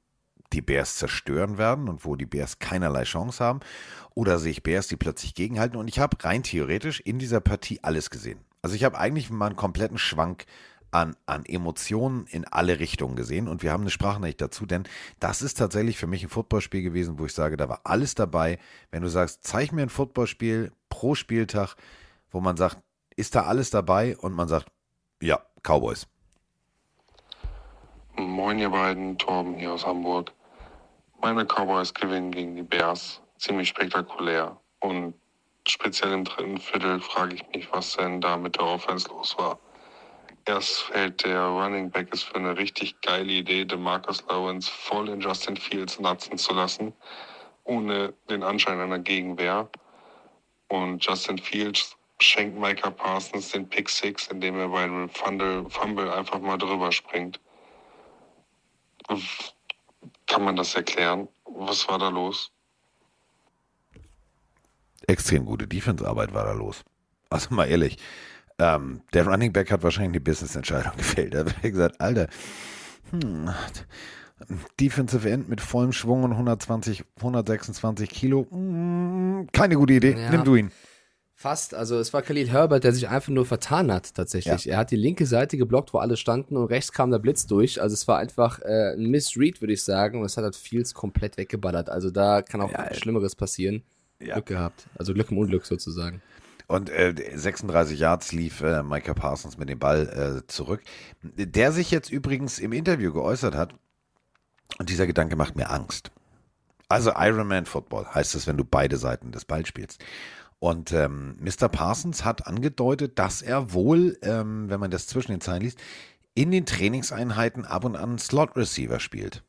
die Bears zerstören werden und wo die Bears keinerlei Chance haben? Oder sehe ich Bears, die plötzlich gegenhalten? Und ich habe rein theoretisch in dieser Partie alles gesehen. Also ich habe eigentlich mal einen kompletten Schwank an, an Emotionen in alle Richtungen gesehen und wir haben eine Sprachnachricht dazu, denn das ist tatsächlich für mich ein Footballspiel gewesen, wo ich sage, da war alles dabei. Wenn du sagst, zeig mir ein Footballspiel pro Spieltag, wo man sagt, ist da alles dabei? Und man sagt, ja, Cowboys. Moin ihr beiden, Torben hier aus Hamburg. Meine Cowboys gewinnen gegen die Bears. Ziemlich spektakulär. Und speziell im dritten Viertel frage ich mich, was denn da mit der Offense los war. Erst fällt der Running Back ist für eine richtig geile Idee, den Marcus Lawrence voll in Justin Fields natzen zu lassen, ohne den Anschein einer Gegenwehr. Und Justin Fields schenkt Micah Parsons den Pick Six, indem er bei einem Fumble, Fumble einfach mal drüber springt. Kann man das erklären? Was war da los? extrem gute Defense-Arbeit war da los. Also mal ehrlich, ähm, der Running Back hat wahrscheinlich eine Business-Entscheidung gefällt. Er hat gesagt, Alter, hm, Defensive End mit vollem Schwung und 120, 126 Kilo. Mm, keine gute Idee. Ja. Nimm du ihn. Fast, also es war Khalil Herbert, der sich einfach nur vertan hat, tatsächlich. Er hat die linke Seite geblockt, wo alle standen und rechts kam der Blitz durch. Also es war einfach äh, ein Missread, würde ich sagen. Und es hat halt Fields komplett weggeballert. Also da kann auch Ja, Schlimmeres passieren. Ja. Glück gehabt. Also Glück im Unglück sozusagen. Und äh, 36 Yards lief äh, Micah Parsons mit dem Ball äh, zurück. Der sich jetzt übrigens im Interview geäußert hat. Und dieser Gedanke macht mir Angst. Also Ironman Football heißt es, wenn du beide Seiten des Balls spielst. Und ähm, Mr. Parsons hat angedeutet, dass er wohl, ähm, wenn man das zwischen den Zeilen liest, in den Trainingseinheiten ab und an Slot Receiver spielt.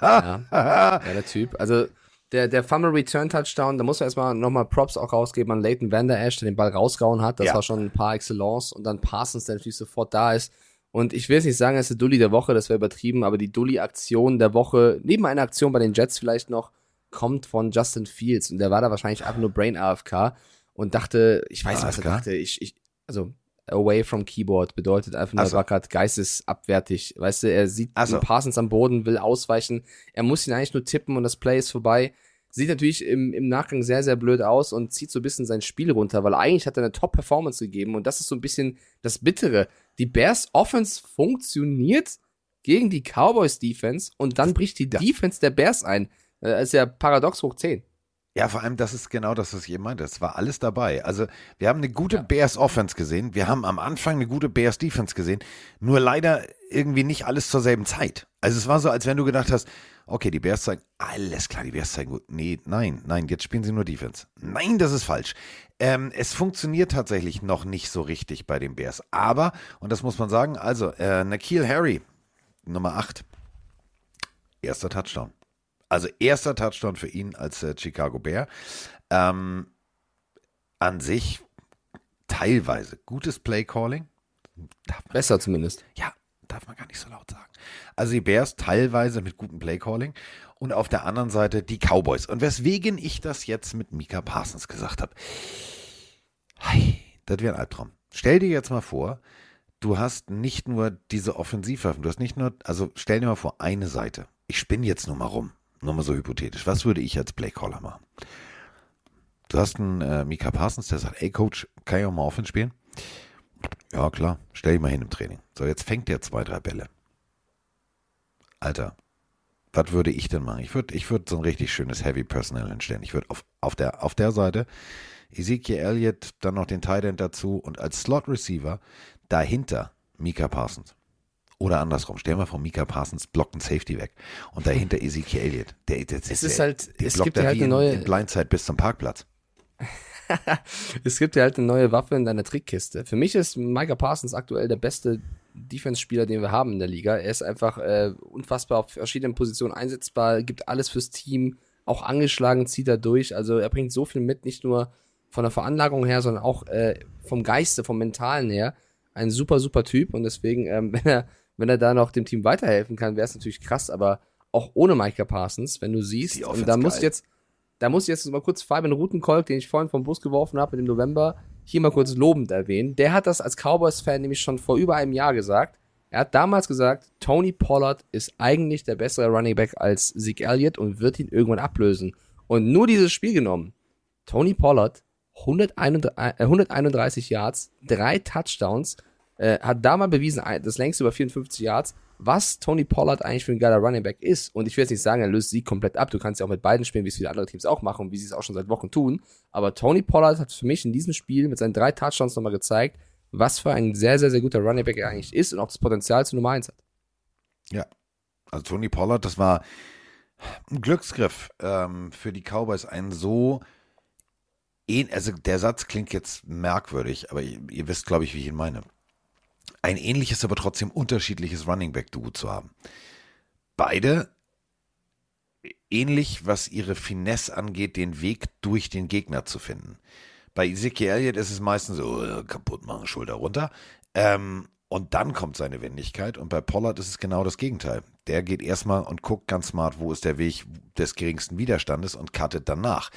Ja, ja der Typ. Also der, der Fumble Return Touchdown, da muss man erstmal nochmal Props auch rausgeben an Leighton Van Der Esch, der den Ball rausgehauen hat. Das Ja. war schon ein paar Excellence. Und dann Parsons, der natürlich sofort da ist. Und ich will jetzt nicht sagen, er ist der Dulli der Woche, das wäre übertrieben, aber die Dulli-Aktion der Woche, neben einer Aktion bei den Jets vielleicht noch, kommt von Justin Fields. Und der war da wahrscheinlich einfach nur Brain AFK und dachte, ich weiß nicht, was er dachte. Ich, ich, also away from keyboard bedeutet einfach nur, er war gerade geistesabwertig. Weißt du, er sieht Ach so. einen Parsons am Boden, will ausweichen. Er muss ihn eigentlich nur tippen und das Play ist vorbei. Sieht natürlich im, im Nachgang sehr, sehr blöd aus und zieht so ein bisschen sein Spiel runter, weil eigentlich hat er eine Top-Performance gegeben und das ist so ein bisschen das Bittere. Die Bears Offense funktioniert gegen die Cowboys Defense und dann bricht die. Defense der Bears ein. Äh, Das ist ja paradox hoch 10. Ja, vor allem, das ist genau das, was ich eben meinte. Es war alles dabei. Also, wir haben eine gute Bears Offense gesehen. Wir haben am Anfang eine gute Bears Defense gesehen. Nur leider irgendwie nicht alles zur selben Zeit. Also, es war so, als wenn du gedacht hast, okay, die Bears zeigen, alles klar, die Bears zeigen gut. Nee, nein, nein, jetzt spielen sie nur Defense. Nein, das ist falsch. Ähm, es funktioniert tatsächlich noch nicht so richtig bei den Bears. Aber, und das muss man sagen, also, äh, Nakil Harry, Nummer 8, erster Touchdown. Also erster Touchdown für ihn als äh, Chicago Bear. Ähm, an sich teilweise gutes Play Calling. Besser zumindest. ja, darf man gar nicht so laut sagen. Also die Bears teilweise mit gutem Play Calling und auf der anderen Seite die Cowboys. Und weswegen ich das jetzt mit Mika Parsons gesagt habe. Hey, das wäre ein Albtraum. Stell dir jetzt mal vor, du hast nicht nur diese Offensivwaffen, du hast nicht nur, also stell dir mal vor, eine Seite. Ich spinne jetzt nur mal rum, nur mal so hypothetisch. Was würde ich als Playcaller machen? Du hast einen äh, Mika Parsons, der sagt, ey Coach, kann ich auch mal Offense spielen? Ja, klar, stell dich mal hin im Training. So, jetzt fängt der zwei, drei Bälle. Alter, was würde ich denn machen? Ich würde ich würd so ein richtig schönes Heavy Personal hinstellen. Ich würde auf, auf, der, auf der Seite Ezekiel Elliott, dann noch den Tight End dazu und als Slot Receiver dahinter Mika Parsons. Oder andersrum, stell mal vor, Mika Parsons blockt einen Safety weg und dahinter Ezekiel Elliott. Der, der, der, Es ist halt- es gibt ja halt eine in- neue- in Blindside bis zum Parkplatz. Es gibt ja halt eine neue Waffe in deiner Trickkiste. Für mich ist Micah Parsons aktuell der beste Defense-Spieler, den wir haben in der Liga. Er ist einfach äh, unfassbar auf verschiedenen Positionen einsetzbar, gibt alles fürs Team, auch angeschlagen zieht er durch. Also er bringt so viel mit, nicht nur von der Veranlagung her, sondern auch äh, vom Geiste, vom Mentalen her. Ein super, super Typ und deswegen, ähm, wenn er, wenn er da noch dem Team weiterhelfen kann, wäre es natürlich krass, aber auch ohne Micah Parsons, wenn du siehst, und da muss jetzt, da muss ich jetzt mal kurz Fabian Rutenkolk, den ich vorhin vom Bus geworfen habe, im November, hier mal kurz lobend erwähnen. Der hat das als Cowboys-Fan nämlich schon vor über einem Jahr gesagt. Er hat damals gesagt, Tony Pollard ist eigentlich der bessere Running Back als Zeke Elliott und wird ihn irgendwann ablösen. Und nur dieses Spiel genommen. Tony Pollard, 131, äh, 131 Yards, drei Touchdowns, äh, hat da mal bewiesen, das längste über 54 Yards, was Tony Pollard eigentlich für ein geiler Running Back ist. Und ich will jetzt nicht sagen, er löst sie komplett ab. Du kannst ja auch mit beiden spielen, wie es viele andere Teams auch machen und wie sie es auch schon seit Wochen tun. Aber Tony Pollard hat für mich in diesem Spiel mit seinen drei Touchdowns nochmal gezeigt, was für ein sehr, sehr, sehr guter Running Back er eigentlich ist und auch das Potenzial zu Nummer 1 hat. Ja. Also Tony Pollard, das war ein Glücksgriff ähm, für die Cowboys, ein so also der Satz klingt jetzt merkwürdig, aber ihr wisst, glaube ich, wie ich ihn meine. Ein ähnliches, aber trotzdem unterschiedliches Running Back Duo zu haben. Beide ähnlich, was ihre Finesse angeht, den Weg durch den Gegner zu finden. Bei Ezekiel Elliott ist es meistens so, äh, kaputt machen, Schulter runter. Ähm, und dann kommt seine Wendigkeit. Und bei Pollard ist es genau das Gegenteil. Der geht erstmal und guckt ganz smart, wo ist der Weg des geringsten Widerstandes und cuttet danach.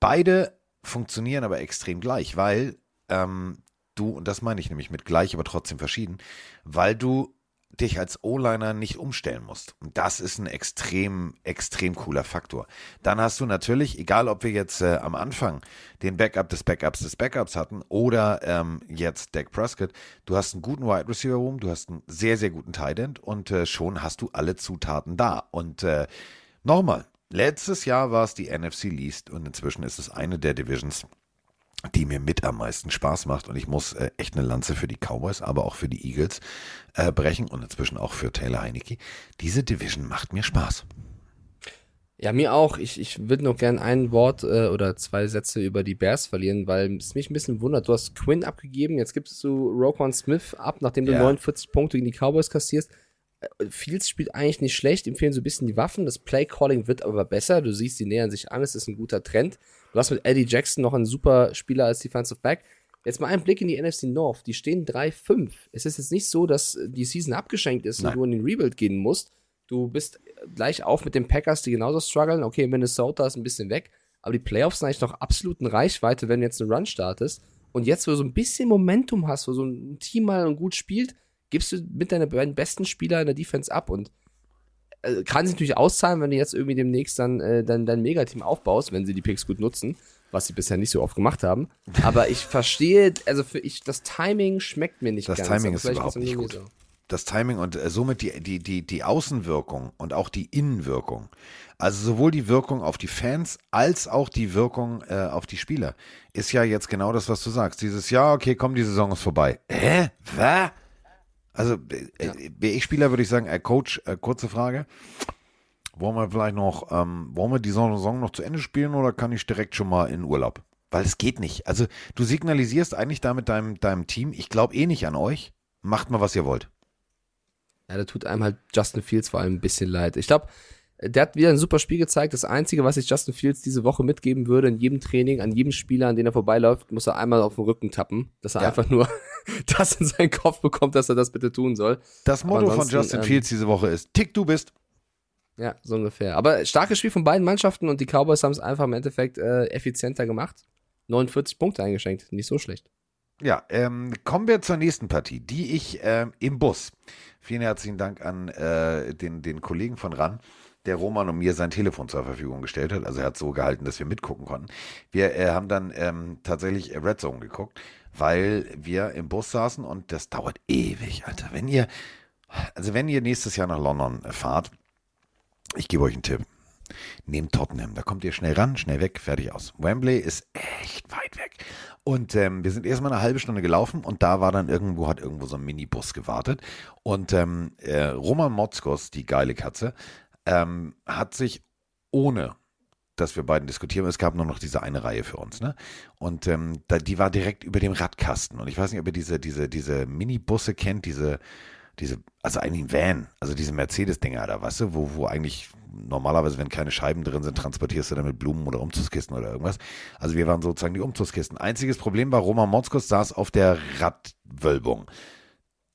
Beide funktionieren aber extrem gleich, weil ähm, du, und das meine ich nämlich mit gleich, aber trotzdem verschieden, weil du dich als O-Liner nicht umstellen musst. Und das ist ein extrem, extrem cooler Faktor. Dann hast du natürlich, egal ob wir jetzt äh, am Anfang den Backup des Backups des Backups hatten oder ähm, jetzt Dak Prescott, du hast einen guten Wide Receiver Room, du hast einen sehr, sehr guten Tight End und äh, schon hast du alle Zutaten da. Und äh, nochmal, letztes Jahr war es die NFC Least und inzwischen ist es eine der Divisions, die mir mit am meisten Spaß macht. Und ich muss äh, echt eine Lanze für die Cowboys, aber auch für die Eagles äh, brechen und inzwischen auch für Taylor Heinecke. Diese Division macht mir Spaß. Ja, mir auch. Ich, ich würde noch gern ein Wort äh, oder zwei Sätze über die Bears verlieren, weil es mich ein bisschen wundert. Du hast Quinn abgegeben, jetzt gibst du Roquan Smith ab, nachdem du Ja. 49 Punkte gegen die Cowboys kassierst. Äh, Fields spielt eigentlich nicht schlecht, ihm fehlen so ein bisschen die Waffen. Das Play-Calling wird aber besser. Du siehst, die nähern sich an, es ist ein guter Trend. Du hast mit Eddie Jackson noch einen super Spieler als Defensive Back. Jetzt mal ein Blick in die NFC North. Die stehen 3-5. Es ist jetzt nicht so, dass die Season abgeschenkt ist Nein. und du in den Rebuild gehen musst. Du bist gleich auf mit den Packers, die genauso strugglen. Okay, Minnesota ist ein bisschen weg, aber die Playoffs sind eigentlich noch absolut in Reichweite, wenn du jetzt einen Run startest. Und jetzt, wo du so ein bisschen Momentum hast, wo so ein Team mal gut spielt, gibst du mit deinen beiden besten Spieler in der Defense ab. Und äh, kann sich natürlich auszahlen, wenn du jetzt irgendwie demnächst dann äh, dein, dein Megateam aufbaust, wenn sie die Picks gut nutzen, was sie bisher nicht so oft gemacht haben. Aber ich verstehe, also für ich, das Timing schmeckt mir nicht Das ganz. Timing aber ist überhaupt nicht gut. so. Das Timing und äh, somit die, die, die, die Außenwirkung und auch die Innenwirkung. Also sowohl die Wirkung auf die Fans als auch die Wirkung äh, auf die Spieler ist ja jetzt genau das, was du sagst. Dieses Jahr, okay, komm, die Saison ist vorbei. Hä? Was? Also, äh, äh, wäre ich Spieler, würde ich sagen, äh, Coach, äh, kurze Frage. Wollen wir vielleicht noch, ähm, wollen wir die Saison noch zu Ende spielen oder kann ich direkt schon mal in Urlaub? Weil es geht nicht. Also, du signalisierst eigentlich damit deinem, deinem Team, ich glaube eh nicht an euch. Macht mal, was ihr wollt. Ja, da tut einem halt Justin Fields vor allem ein bisschen leid. Ich glaube, der hat wieder ein super Spiel gezeigt. Das Einzige, was ich Justin Fields diese Woche mitgeben würde, in jedem Training, an jedem Spieler, an den er vorbeiläuft, muss er einmal auf den Rücken tappen, dass er Ja. einfach nur das in seinen Kopf bekommt, dass er das bitte tun soll. Das Motto von Justin ähm, Fields diese Woche ist: Tick, du bist. Ja, so ungefähr. Aber starkes Spiel von beiden Mannschaften und die Cowboys haben es einfach im Endeffekt äh, effizienter gemacht. 49 Punkte eingeschenkt. Nicht so schlecht. Ja, ähm, kommen wir zur nächsten Partie, die ich ähm, im Bus. Vielen herzlichen Dank an äh, den, den Kollegen von RAN, der Roman und mir sein Telefon zur Verfügung gestellt hat. Also er hat so gehalten, dass wir mitgucken konnten. Wir äh, haben dann ähm, tatsächlich Red Zone geguckt, weil wir im Bus saßen und das dauert ewig, Alter. Wenn ihr, also wenn ihr nächstes Jahr nach London äh, fahrt, ich gebe euch einen Tipp. Nehmt Tottenham, da kommt ihr schnell ran, schnell weg, fertig aus. Wembley ist echt weit weg. Und ähm, wir sind erstmal eine halbe Stunde gelaufen und da war dann irgendwo, hat irgendwo so ein Minibus gewartet. Und ähm, äh, Roman Motzkos, die geile Katze, ähm, hat sich ohne dass wir beiden diskutieren. Es gab nur noch diese eine Reihe für uns, ne? Und ähm, da, die war direkt über dem Radkasten. Und ich weiß nicht, ob ihr diese, diese, diese Minibusse kennt, diese, diese, also eigentlich ein Van, also diese Mercedes-Dinger da, weißt du, wo, wo eigentlich normalerweise, wenn keine Scheiben drin sind, transportierst du damit Blumen oder Umzugskisten oder irgendwas. Also wir waren sozusagen die Umzugskisten. Einziges Problem war, Roman Motzkos saß auf der Radwölbung.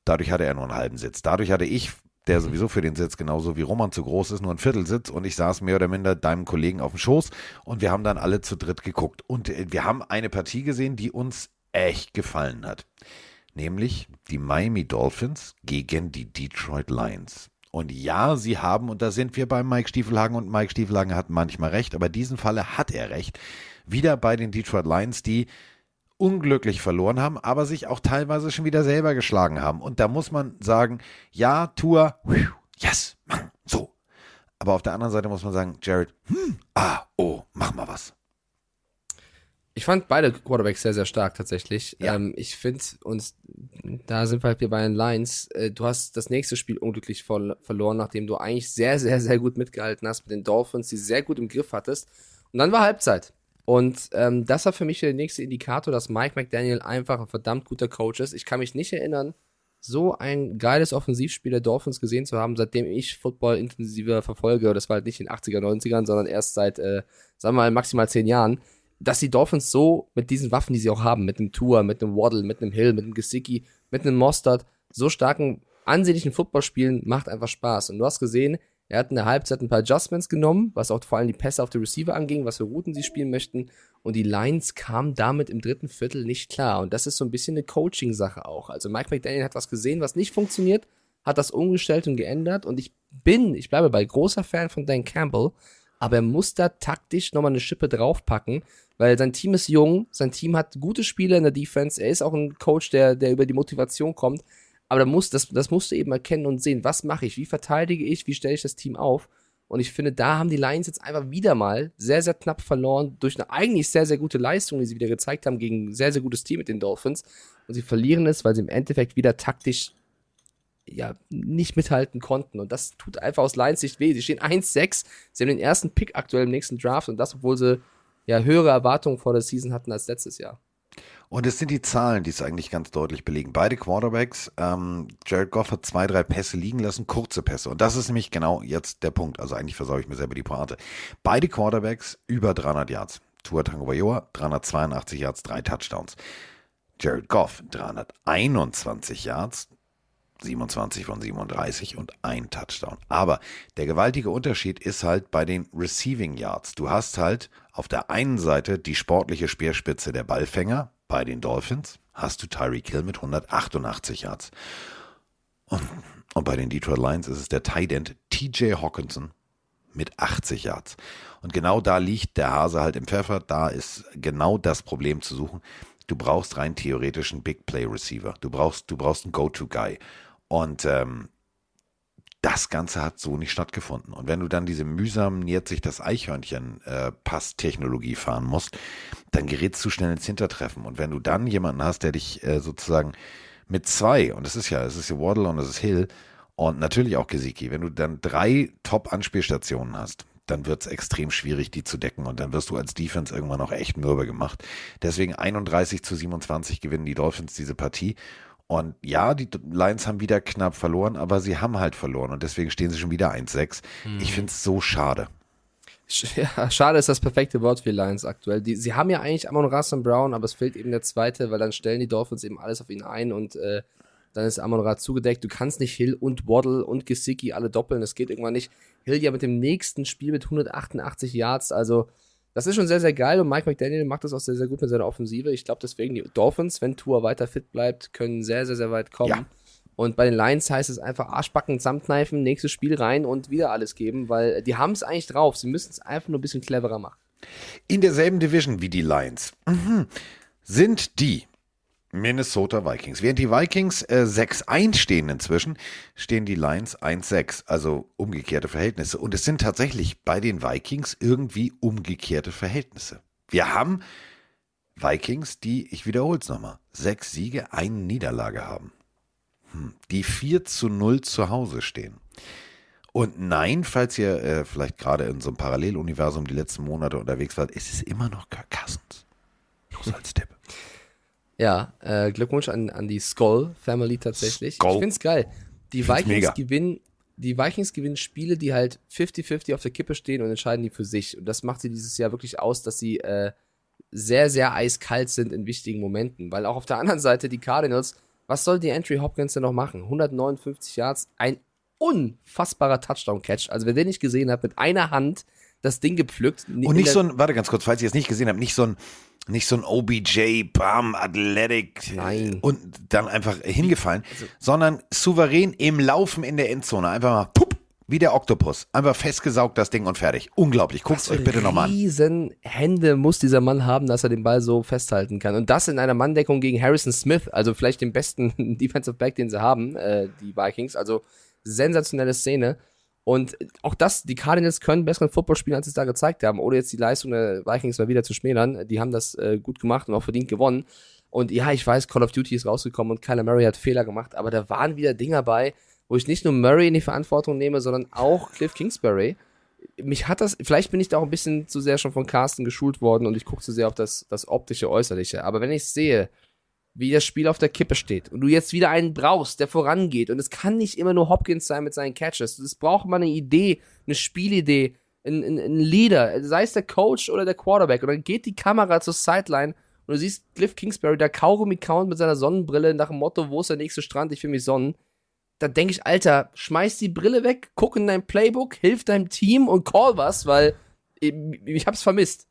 Dadurch hatte er nur einen halben Sitz. Dadurch hatte ich, der sowieso für den Sitz genauso wie Roman zu groß ist, nur einen Viertelsitz und ich saß mehr oder minder deinem Kollegen auf dem Schoß und wir haben dann alle zu dritt geguckt. Und äh, wir haben eine Partie gesehen, die uns echt gefallen hat. Nämlich die Miami Dolphins gegen die Detroit Lions. Und ja, sie haben, und da sind wir bei Mike Stiefelhagen und Mike Stiefelhagen hat manchmal recht, aber in diesem Falle hat er recht. Wieder bei den Detroit Lions, die unglücklich verloren haben, aber sich auch teilweise schon wieder selber geschlagen haben. Und da muss man sagen, ja, Tour, yes, Mann, so. Aber auf der anderen Seite muss man sagen, Jared, hm, ah, oh, mach mal was. Ich fand beide Quarterbacks sehr, sehr stark tatsächlich. Ja. Ähm, ich finde, und da sind wir halt hier bei den Lions, äh, du hast das nächste Spiel unglücklich ver verloren, nachdem du eigentlich sehr, sehr, sehr gut mitgehalten hast mit den Dolphins, die sehr gut im Griff hattest. Und dann war Halbzeit. Und ähm, das war für mich der nächste Indikator, dass Mike McDaniel einfach ein verdammt guter Coach ist. Ich kann mich nicht erinnern, so ein geiles Offensivspiel der Dolphins gesehen zu haben, seitdem ich Football intensiver verfolge. Das war halt nicht in den 80er, 90ern, sondern erst seit, äh, sagen wir mal, maximal zehn Jahren dass die Dolphins so mit diesen Waffen, die sie auch haben, mit einem Tour, mit einem Waddle, mit einem Hill, mit einem Gesicki, mit einem Mostard, so starken, ansehnlichen Football spielen, macht einfach Spaß. Und du hast gesehen, er hat in der Halbzeit ein paar Adjustments genommen, was auch vor allem die Pässe auf die Receiver anging, was für Routen sie spielen möchten. Und die Lions kamen damit im dritten Viertel nicht klar. Und das ist so ein bisschen eine Coaching-Sache auch. Also Mike McDaniel hat was gesehen, was nicht funktioniert, hat das umgestellt und geändert und ich bin, ich bleibe bei großer Fan von Dan Campbell, aber er muss da taktisch nochmal eine Schippe draufpacken, weil sein Team ist jung, sein Team hat gute Spieler in der Defense, er ist auch ein Coach, der, der über die Motivation kommt, aber da muss, das, das musst du eben erkennen und sehen, was mache ich, wie verteidige ich, wie stelle ich das Team auf und ich finde, da haben die Lions jetzt einfach wieder mal sehr, sehr knapp verloren durch eine eigentlich sehr, sehr gute Leistung, die sie wieder gezeigt haben gegen ein sehr, sehr gutes Team mit den Dolphins. Und sie verlieren es, weil sie im Endeffekt wieder taktisch ja, nicht mithalten konnten. Und das tut einfach aus Lions Sicht weh. Sie stehen 1-6. Sie haben den ersten Pick aktuell im nächsten Draft und das, obwohl sie ja höhere Erwartungen vor der Season hatten als letztes Jahr. Und es sind die Zahlen, die es eigentlich ganz deutlich belegen. Beide Quarterbacks, ähm, Jared Goff hat zwei, drei Pässe liegen lassen, kurze Pässe. Und das ist nämlich genau jetzt der Punkt. Also eigentlich versaue ich mir selber die Pointe. Beide Quarterbacks über 300 Yards. Tua Tagovailoa 382 Yards, drei Touchdowns. Jared Goff 321 Yards, 27 von 37 und ein Touchdown. Aber der gewaltige Unterschied ist halt bei den Receiving Yards. Du hast halt auf der einen Seite die sportliche Speerspitze der Ballfänger, bei den Dolphins hast du Tyreek Hill mit 188 Yards. Und, und bei den Detroit Lions ist es der Tight End TJ Hawkinson mit 80 Yards. Und genau da liegt der Hase halt im Pfeffer. Da ist genau das Problem zu suchen. Du brauchst rein theoretisch einen Big Play Receiver. Du brauchst, du brauchst einen Go-To-Guy. Und ähm, das Ganze hat so nicht stattgefunden. Und wenn du dann diese mühsam nähert sich das Eichhörnchen-Pass-Technologie äh, fahren musst, dann gerätst du schnell ins Hintertreffen. Und wenn du dann jemanden hast, der dich äh, sozusagen mit zwei, und es ist ja, es ist ja Waddle und es ist Hill und natürlich auch Gesicki, wenn du dann drei Top-Anspielstationen hast, dann wird es extrem schwierig, die zu decken und dann wirst du als Defense irgendwann auch echt mürbe gemacht. Deswegen 31 zu 27 gewinnen die Dolphins diese Partie und ja, die Lions haben wieder knapp verloren, aber sie haben halt verloren und deswegen stehen sie schon wieder 1-6. Hm. Ich finde es so schade. Ja, schade ist das perfekte Wort für die Lions aktuell. Die, sie haben ja eigentlich Amon Rass und Brown, aber es fehlt eben der zweite, weil dann stellen die Dolphins eben alles auf ihn ein und äh, dann ist Amon Ra zugedeckt. Du kannst nicht Hill und Waddle und Gesicki alle doppeln, das geht irgendwann nicht. Hill ja mit dem nächsten Spiel mit 188 Yards, also das ist schon sehr, sehr geil und Mike McDaniel macht das auch sehr, sehr gut mit seiner Offensive. Ich glaube deswegen, die Dolphins, wenn Tour weiter fit bleibt, können sehr, sehr, sehr weit kommen. Ja. Und bei den Lions heißt es einfach Arschbacken, zusammenkneifen, nächstes Spiel rein und wieder alles geben, weil die haben es eigentlich drauf. Sie müssen es einfach nur ein bisschen cleverer machen. In derselben Division wie die Lions mhm. sind die Minnesota Vikings. Während die Vikings äh, 6-1 stehen inzwischen, stehen die Lions 1-6, also umgekehrte Verhältnisse. Und es sind tatsächlich bei den Vikings irgendwie umgekehrte Verhältnisse. Wir haben Vikings, die, ich wiederhole es nochmal, sechs Siege, eine Niederlage haben. Hm, die 4 zu 0 zu Hause stehen. Und nein, falls ihr äh, vielleicht gerade in so einem Paralleluniversum die letzten Monate unterwegs wart, ist es immer noch Kirk Cousins. Nur als Tipp. Ja, äh, Glückwunsch an, an die Skull Family tatsächlich. Skull. Ich find's geil. Die Vikings mega. gewinnen, die Vikings gewinnen Spiele, die halt 50-50 auf der Kippe stehen und entscheiden die für sich. Und das macht sie dieses Jahr wirklich aus, dass sie äh, sehr, sehr eiskalt sind in wichtigen Momenten. Weil auch auf der anderen Seite die Cardinals, was soll die Entry Hopkins denn noch machen? 159 Yards, ein unfassbarer Touchdown-Catch. Also wer den nicht gesehen hat, mit einer Hand das Ding gepflückt. Und nicht so ein, warte ganz kurz, falls ihr es nicht gesehen habt, nicht so ein nicht so ein OBJ, bam, Athletic Nein. und dann einfach hingefallen, also, sondern souverän im Laufen in der Endzone. Einfach mal, pup, wie der Oktopus. Einfach festgesaugt das Ding und fertig. Unglaublich. Guckt euch bitte nochmal an. Riesen Hände muss dieser Mann haben, dass er den Ball so festhalten kann. Und das in einer Manndeckung gegen Harrison Smith, also vielleicht den besten Defensive Back, den sie haben, äh, die Vikings. Also sensationelle Szene. Und auch das, die Cardinals können besseren Football spielen, als sie es da gezeigt haben, ohne jetzt die Leistung der Vikings mal wieder zu schmälern. Die haben das äh, gut gemacht und auch verdient gewonnen. Und ja, ich weiß, Call of Duty ist rausgekommen und Kyler Murray hat Fehler gemacht, aber da waren wieder Dinger bei, wo ich nicht nur Murray in die Verantwortung nehme, sondern auch Cliff Kingsbury. Mich hat das, vielleicht bin ich da auch ein bisschen zu sehr schon von Carsten geschult worden und ich gucke zu sehr auf das, das optische, äußerliche. Aber wenn ich sehe, wie das Spiel auf der Kippe steht und du jetzt wieder einen brauchst, der vorangeht und es kann nicht immer nur Hopkins sein mit seinen Catches. Es braucht mal eine Idee, eine Spielidee, ein, ein, Leader, sei es der Coach oder der Quarterback und dann geht die Kamera zur Sideline und du siehst Cliff Kingsbury, der Kaugummi count mit seiner Sonnenbrille nach dem Motto, wo ist der nächste Strand, ich will mich sonnen. Da denke ich, Alter, schmeiß die Brille weg, guck in dein Playbook, hilf deinem Team und call was, weil ich, ich hab's vermisst.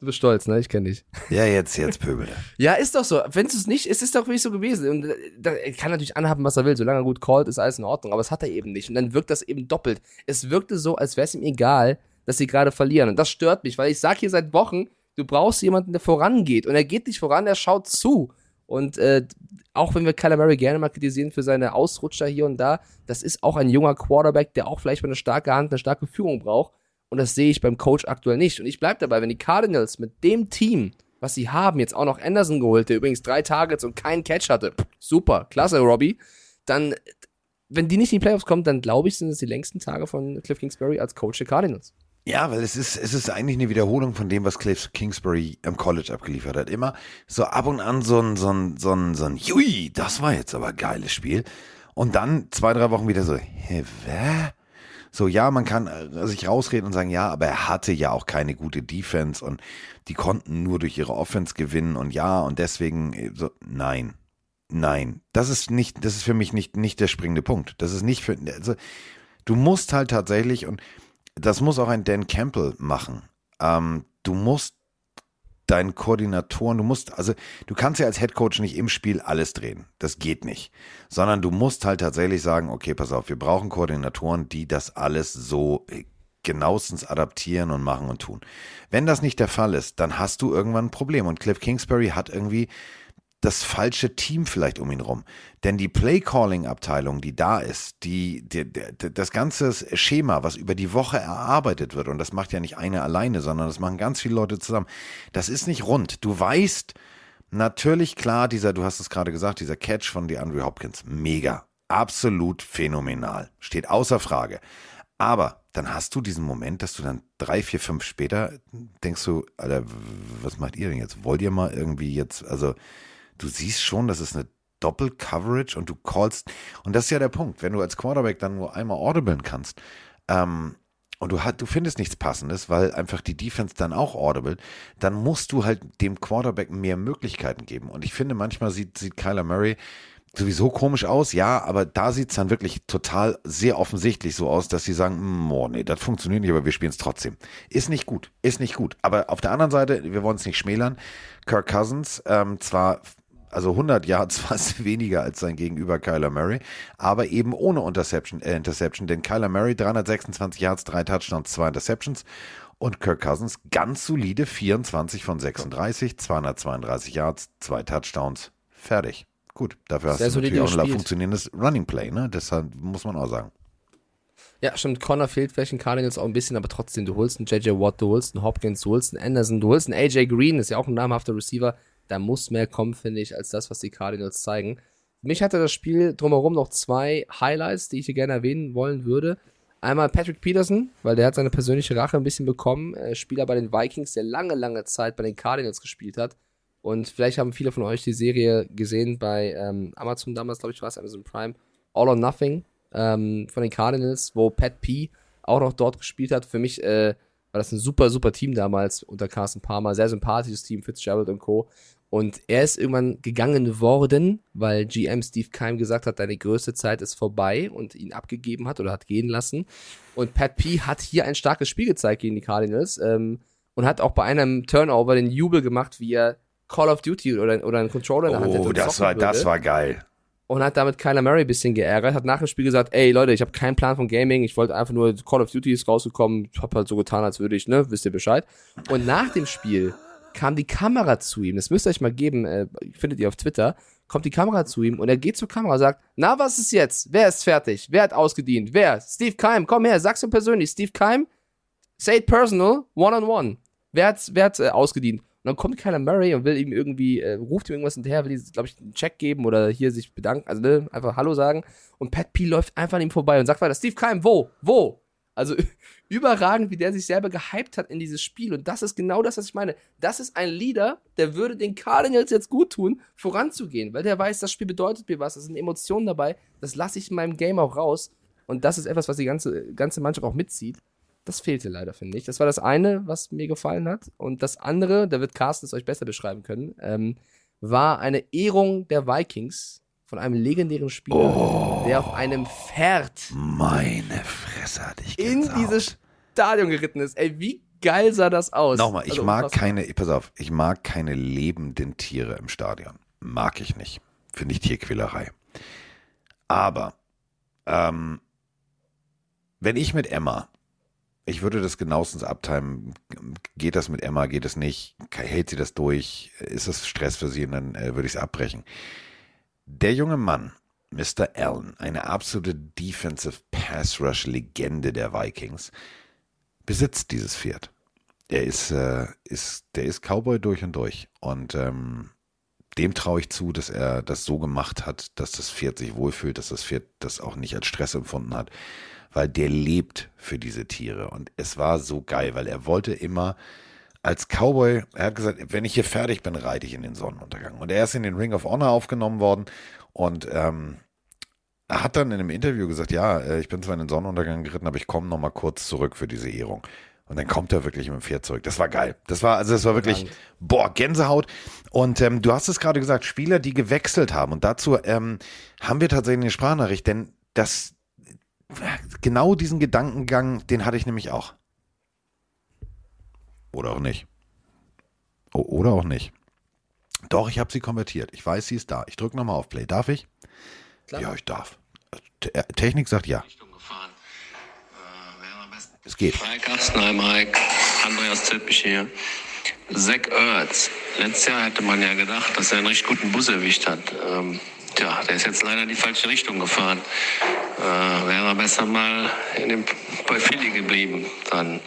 Du bist stolz, ne? Ich kenne dich. Ja, jetzt, jetzt pöbel. Ja, ist doch so. Wenn es nicht, es ist doch wirklich so gewesen. Und äh, da, er kann natürlich anhaben, was er will. Solange er gut callt, ist alles in Ordnung. Aber es hat er eben nicht. Und dann wirkt das eben doppelt. Es wirkte so, als wäre es ihm egal, dass sie gerade verlieren. Und das stört mich, weil ich sage hier seit Wochen, du brauchst jemanden, der vorangeht. Und er geht nicht voran, er schaut zu. Und äh, auch wenn wir Kyler Murray gerne mal kritisieren für seine Ausrutscher hier und da, das ist auch ein junger Quarterback, der auch vielleicht mal eine starke Hand, eine starke Führung braucht. Und das sehe ich beim Coach aktuell nicht. Und ich bleibe dabei, wenn die Cardinals mit dem Team, was sie haben, jetzt auch noch Anderson geholt, der übrigens drei Targets und keinen Catch hatte, super, klasse, Robbie, dann, wenn die nicht in die Playoffs kommen, dann glaube ich, sind es die längsten Tage von Cliff Kingsbury als Coach der Cardinals. Ja, weil es ist, es ist eigentlich eine Wiederholung von dem, was Cliff Kingsbury am College abgeliefert hat. Immer so ab und an so ein, so ein, so ein, so ein, Jui, das war jetzt aber ein geiles Spiel. Und dann zwei, drei Wochen wieder so, hä, wer? So, ja, man kann äh, sich rausreden und sagen, ja, aber er hatte ja auch keine gute Defense und die konnten nur durch ihre Offense gewinnen und ja, und deswegen, äh, so, nein. Nein, das ist nicht, das ist für mich nicht, nicht der springende Punkt. Das ist nicht für, also, du musst halt tatsächlich, und das muss auch ein Dan Campbell machen. Ähm, du musst deinen Koordinatoren, du musst, also du kannst ja als Head Coach nicht im Spiel alles drehen. Das geht nicht. Sondern du musst halt tatsächlich sagen, okay, pass auf, wir brauchen Koordinatoren, die das alles so genauestens adaptieren und machen und tun. Wenn das nicht der Fall ist, dann hast du irgendwann ein Problem. Und Cliff Kingsbury hat irgendwie das falsche Team vielleicht um ihn rum. Denn die Play-Calling-Abteilung, die da ist, die, die, die, das ganze Schema, was über die Woche erarbeitet wird, und das macht ja nicht eine alleine, sondern das machen ganz viele Leute zusammen, das ist nicht rund. Du weißt natürlich klar, dieser, du hast es gerade gesagt, dieser Catch von DeAndre Hopkins, mega, absolut phänomenal, steht außer Frage. Aber dann hast du diesen Moment, dass du dann drei, vier, fünf später denkst du, Alter, was macht ihr denn jetzt? Wollt ihr mal irgendwie jetzt, also du siehst schon, das ist eine Doppel-Coverage und du callst, und das ist ja der Punkt, wenn du als Quarterback dann nur einmal audiblen kannst, ähm, und du, hat, du findest nichts Passendes, weil einfach die Defense dann auch audible, dann musst du halt dem Quarterback mehr Möglichkeiten geben. Und ich finde, manchmal sieht, sieht Kyler Murray sowieso komisch aus, ja, aber da sieht es dann wirklich total sehr offensichtlich so aus, dass sie sagen, oh nee, das funktioniert nicht, aber wir spielen es trotzdem. Ist nicht gut, ist nicht gut. Aber auf der anderen Seite, wir wollen es nicht schmälern, Kirk Cousins, ähm, zwar also 100 Yards fast weniger als sein Gegenüber Kyler Murray, aber eben ohne Interception, äh, Interception denn Kyler Murray 326 Yards, drei Touchdowns, zwei Interceptions und Kirk Cousins ganz solide 24 von 36, 232 Yards, zwei Touchdowns, fertig. Gut, dafür hast Sehr du natürlich auch ein funktionierendes Running Play, ne? Deshalb muss man auch sagen. Ja, stimmt. Connor fehlt vielleicht in Cardinals auch ein bisschen, aber trotzdem, du holst einen JJ Watt, du holst einen Hopkins, du holst einen Anderson, du holst einen AJ Green, ist ja auch ein namhafter Receiver. Da muss mehr kommen, finde ich, als das, was die Cardinals zeigen. Mich hatte das Spiel drumherum noch zwei Highlights, die ich hier gerne erwähnen wollen würde. Einmal Patrick Peterson, weil der hat seine persönliche Rache ein bisschen bekommen. Äh, Spieler bei den Vikings, der lange, lange Zeit bei den Cardinals gespielt hat. Und vielleicht haben viele von euch die Serie gesehen bei ähm, Amazon damals, glaube ich, war es Amazon Prime. All or Nothing ähm, von den Cardinals, wo Pat P auch noch dort gespielt hat. Für mich äh, war das ein super, super Team damals unter Carsten Palmer. Sehr sympathisches Team, Fitzgerald und Co. Und er ist irgendwann gegangen worden, weil GM Steve Keim gesagt hat, deine größte Zeit ist vorbei und ihn abgegeben hat oder hat gehen lassen. Und Pat P hat hier ein starkes Spiel gezeigt gegen die Cardinals ähm, und hat auch bei einem Turnover den Jubel gemacht, wie er Call of Duty oder, oder einen Controller in der Hand hätte Oh, das war, das war geil. und hat damit Kyler Murray ein bisschen geärgert, hat nach dem Spiel gesagt, ey Leute, ich habe keinen Plan von Gaming, ich wollte einfach nur Call of Duty ist rausgekommen, ich hab halt so getan, als würde ich, ne, wisst ihr Bescheid. Und nach dem Spiel kam die Kamera zu ihm, das müsst ihr euch mal geben, äh, findet ihr auf Twitter, kommt die Kamera zu ihm und er geht zur Kamera und sagt, na, was ist jetzt? Wer ist fertig? Wer hat ausgedient? Wer? Steve Keim, komm her, sag's mir persönlich, Steve Keim, say it personal, one on one. Wer hat's, wer hat's äh, ausgedient? Und dann kommt Kyler Murray und will ihm irgendwie, äh, ruft ihm irgendwas hinterher, will ihm, glaube ich, einen Check geben oder hier sich bedanken, also ne, einfach Hallo sagen. Und Pat P läuft einfach an ihm vorbei und sagt weiter, Steve Keim, wo? Wo? Also überragend, wie der sich selber gehypt hat in dieses Spiel. Und das ist genau das, was ich meine. Das ist ein Leader, der würde den Cardinals jetzt gut tun, voranzugehen, weil der weiß, das Spiel bedeutet mir was, da sind Emotionen dabei, das lasse ich in meinem Game auch raus. Und das ist etwas, was die ganze, ganze Mannschaft auch mitzieht. Das fehlte leider, finde ich. Das war das eine, was mir gefallen hat. Und das andere, da wird Carsten es euch besser beschreiben können, ähm, war eine Ehrung der Vikings von einem legendären Spieler, der auf einem Pferd Meine Fresse hatte ich in dieses Stadion geritten ist. Ey, wie geil sah das aus. Nochmal, ich Also mag keine, pass auf, ich mag keine lebenden Tiere im Stadion. Mag ich nicht. Finde ich Tierquälerei. Aber, ähm, wenn ich mit Emma, ich würde das genauestens abtimen, geht das mit Emma, geht es nicht, hält sie das durch, ist das Stress für sie und dann äh, würde ich es abbrechen. Der junge Mann, Mr. Allen, eine absolute Defensive Pass Rush Legende der Vikings, besitzt dieses Pferd. Der ist, äh, ist, der ist Cowboy durch und durch. Und ähm, dem traue ich zu, dass er das so gemacht hat, dass das Pferd sich wohlfühlt, dass das Pferd das auch nicht als Stress empfunden hat. Weil der lebt für diese Tiere. Und es war so geil, weil er wollte immer als Cowboy, er hat gesagt, wenn ich hier fertig bin, reite ich in den Sonnenuntergang. Und er ist in den Ring of Honor aufgenommen worden und ähm, er hat dann in einem Interview gesagt, ja, äh, ich bin zwar in den Sonnenuntergang geritten, aber ich komme noch mal kurz zurück für diese Ehrung. Und dann kommt er wirklich mit dem Pferd zurück. Das war geil. Das war, also das war wirklich, boah, Gänsehaut. Und ähm, du hast es gerade gesagt, Spieler, die gewechselt haben. Und dazu ähm, haben wir tatsächlich eine Sprachnachricht, denn das, genau diesen Gedankengang, den hatte ich nämlich auch. Oder auch nicht. O oder auch nicht. Doch, ich habe sie konvertiert. Ich weiß, sie ist da. Ich drücke nochmal auf Play. Darf ich? Ja, ich darf. Te äh, Technik sagt ja. Äh. Es geht. Hi Carsten, hi Mike, Andreas Zippich hier. Zach Ertz. Letztes Jahr hätte man ja gedacht, dass er einen richtig guten Bus erwischt hat. Ähm, tja, der ist jetzt leider in die falsche Richtung gefahren. Äh, wäre besser mal in dem, bei Philly geblieben. Dann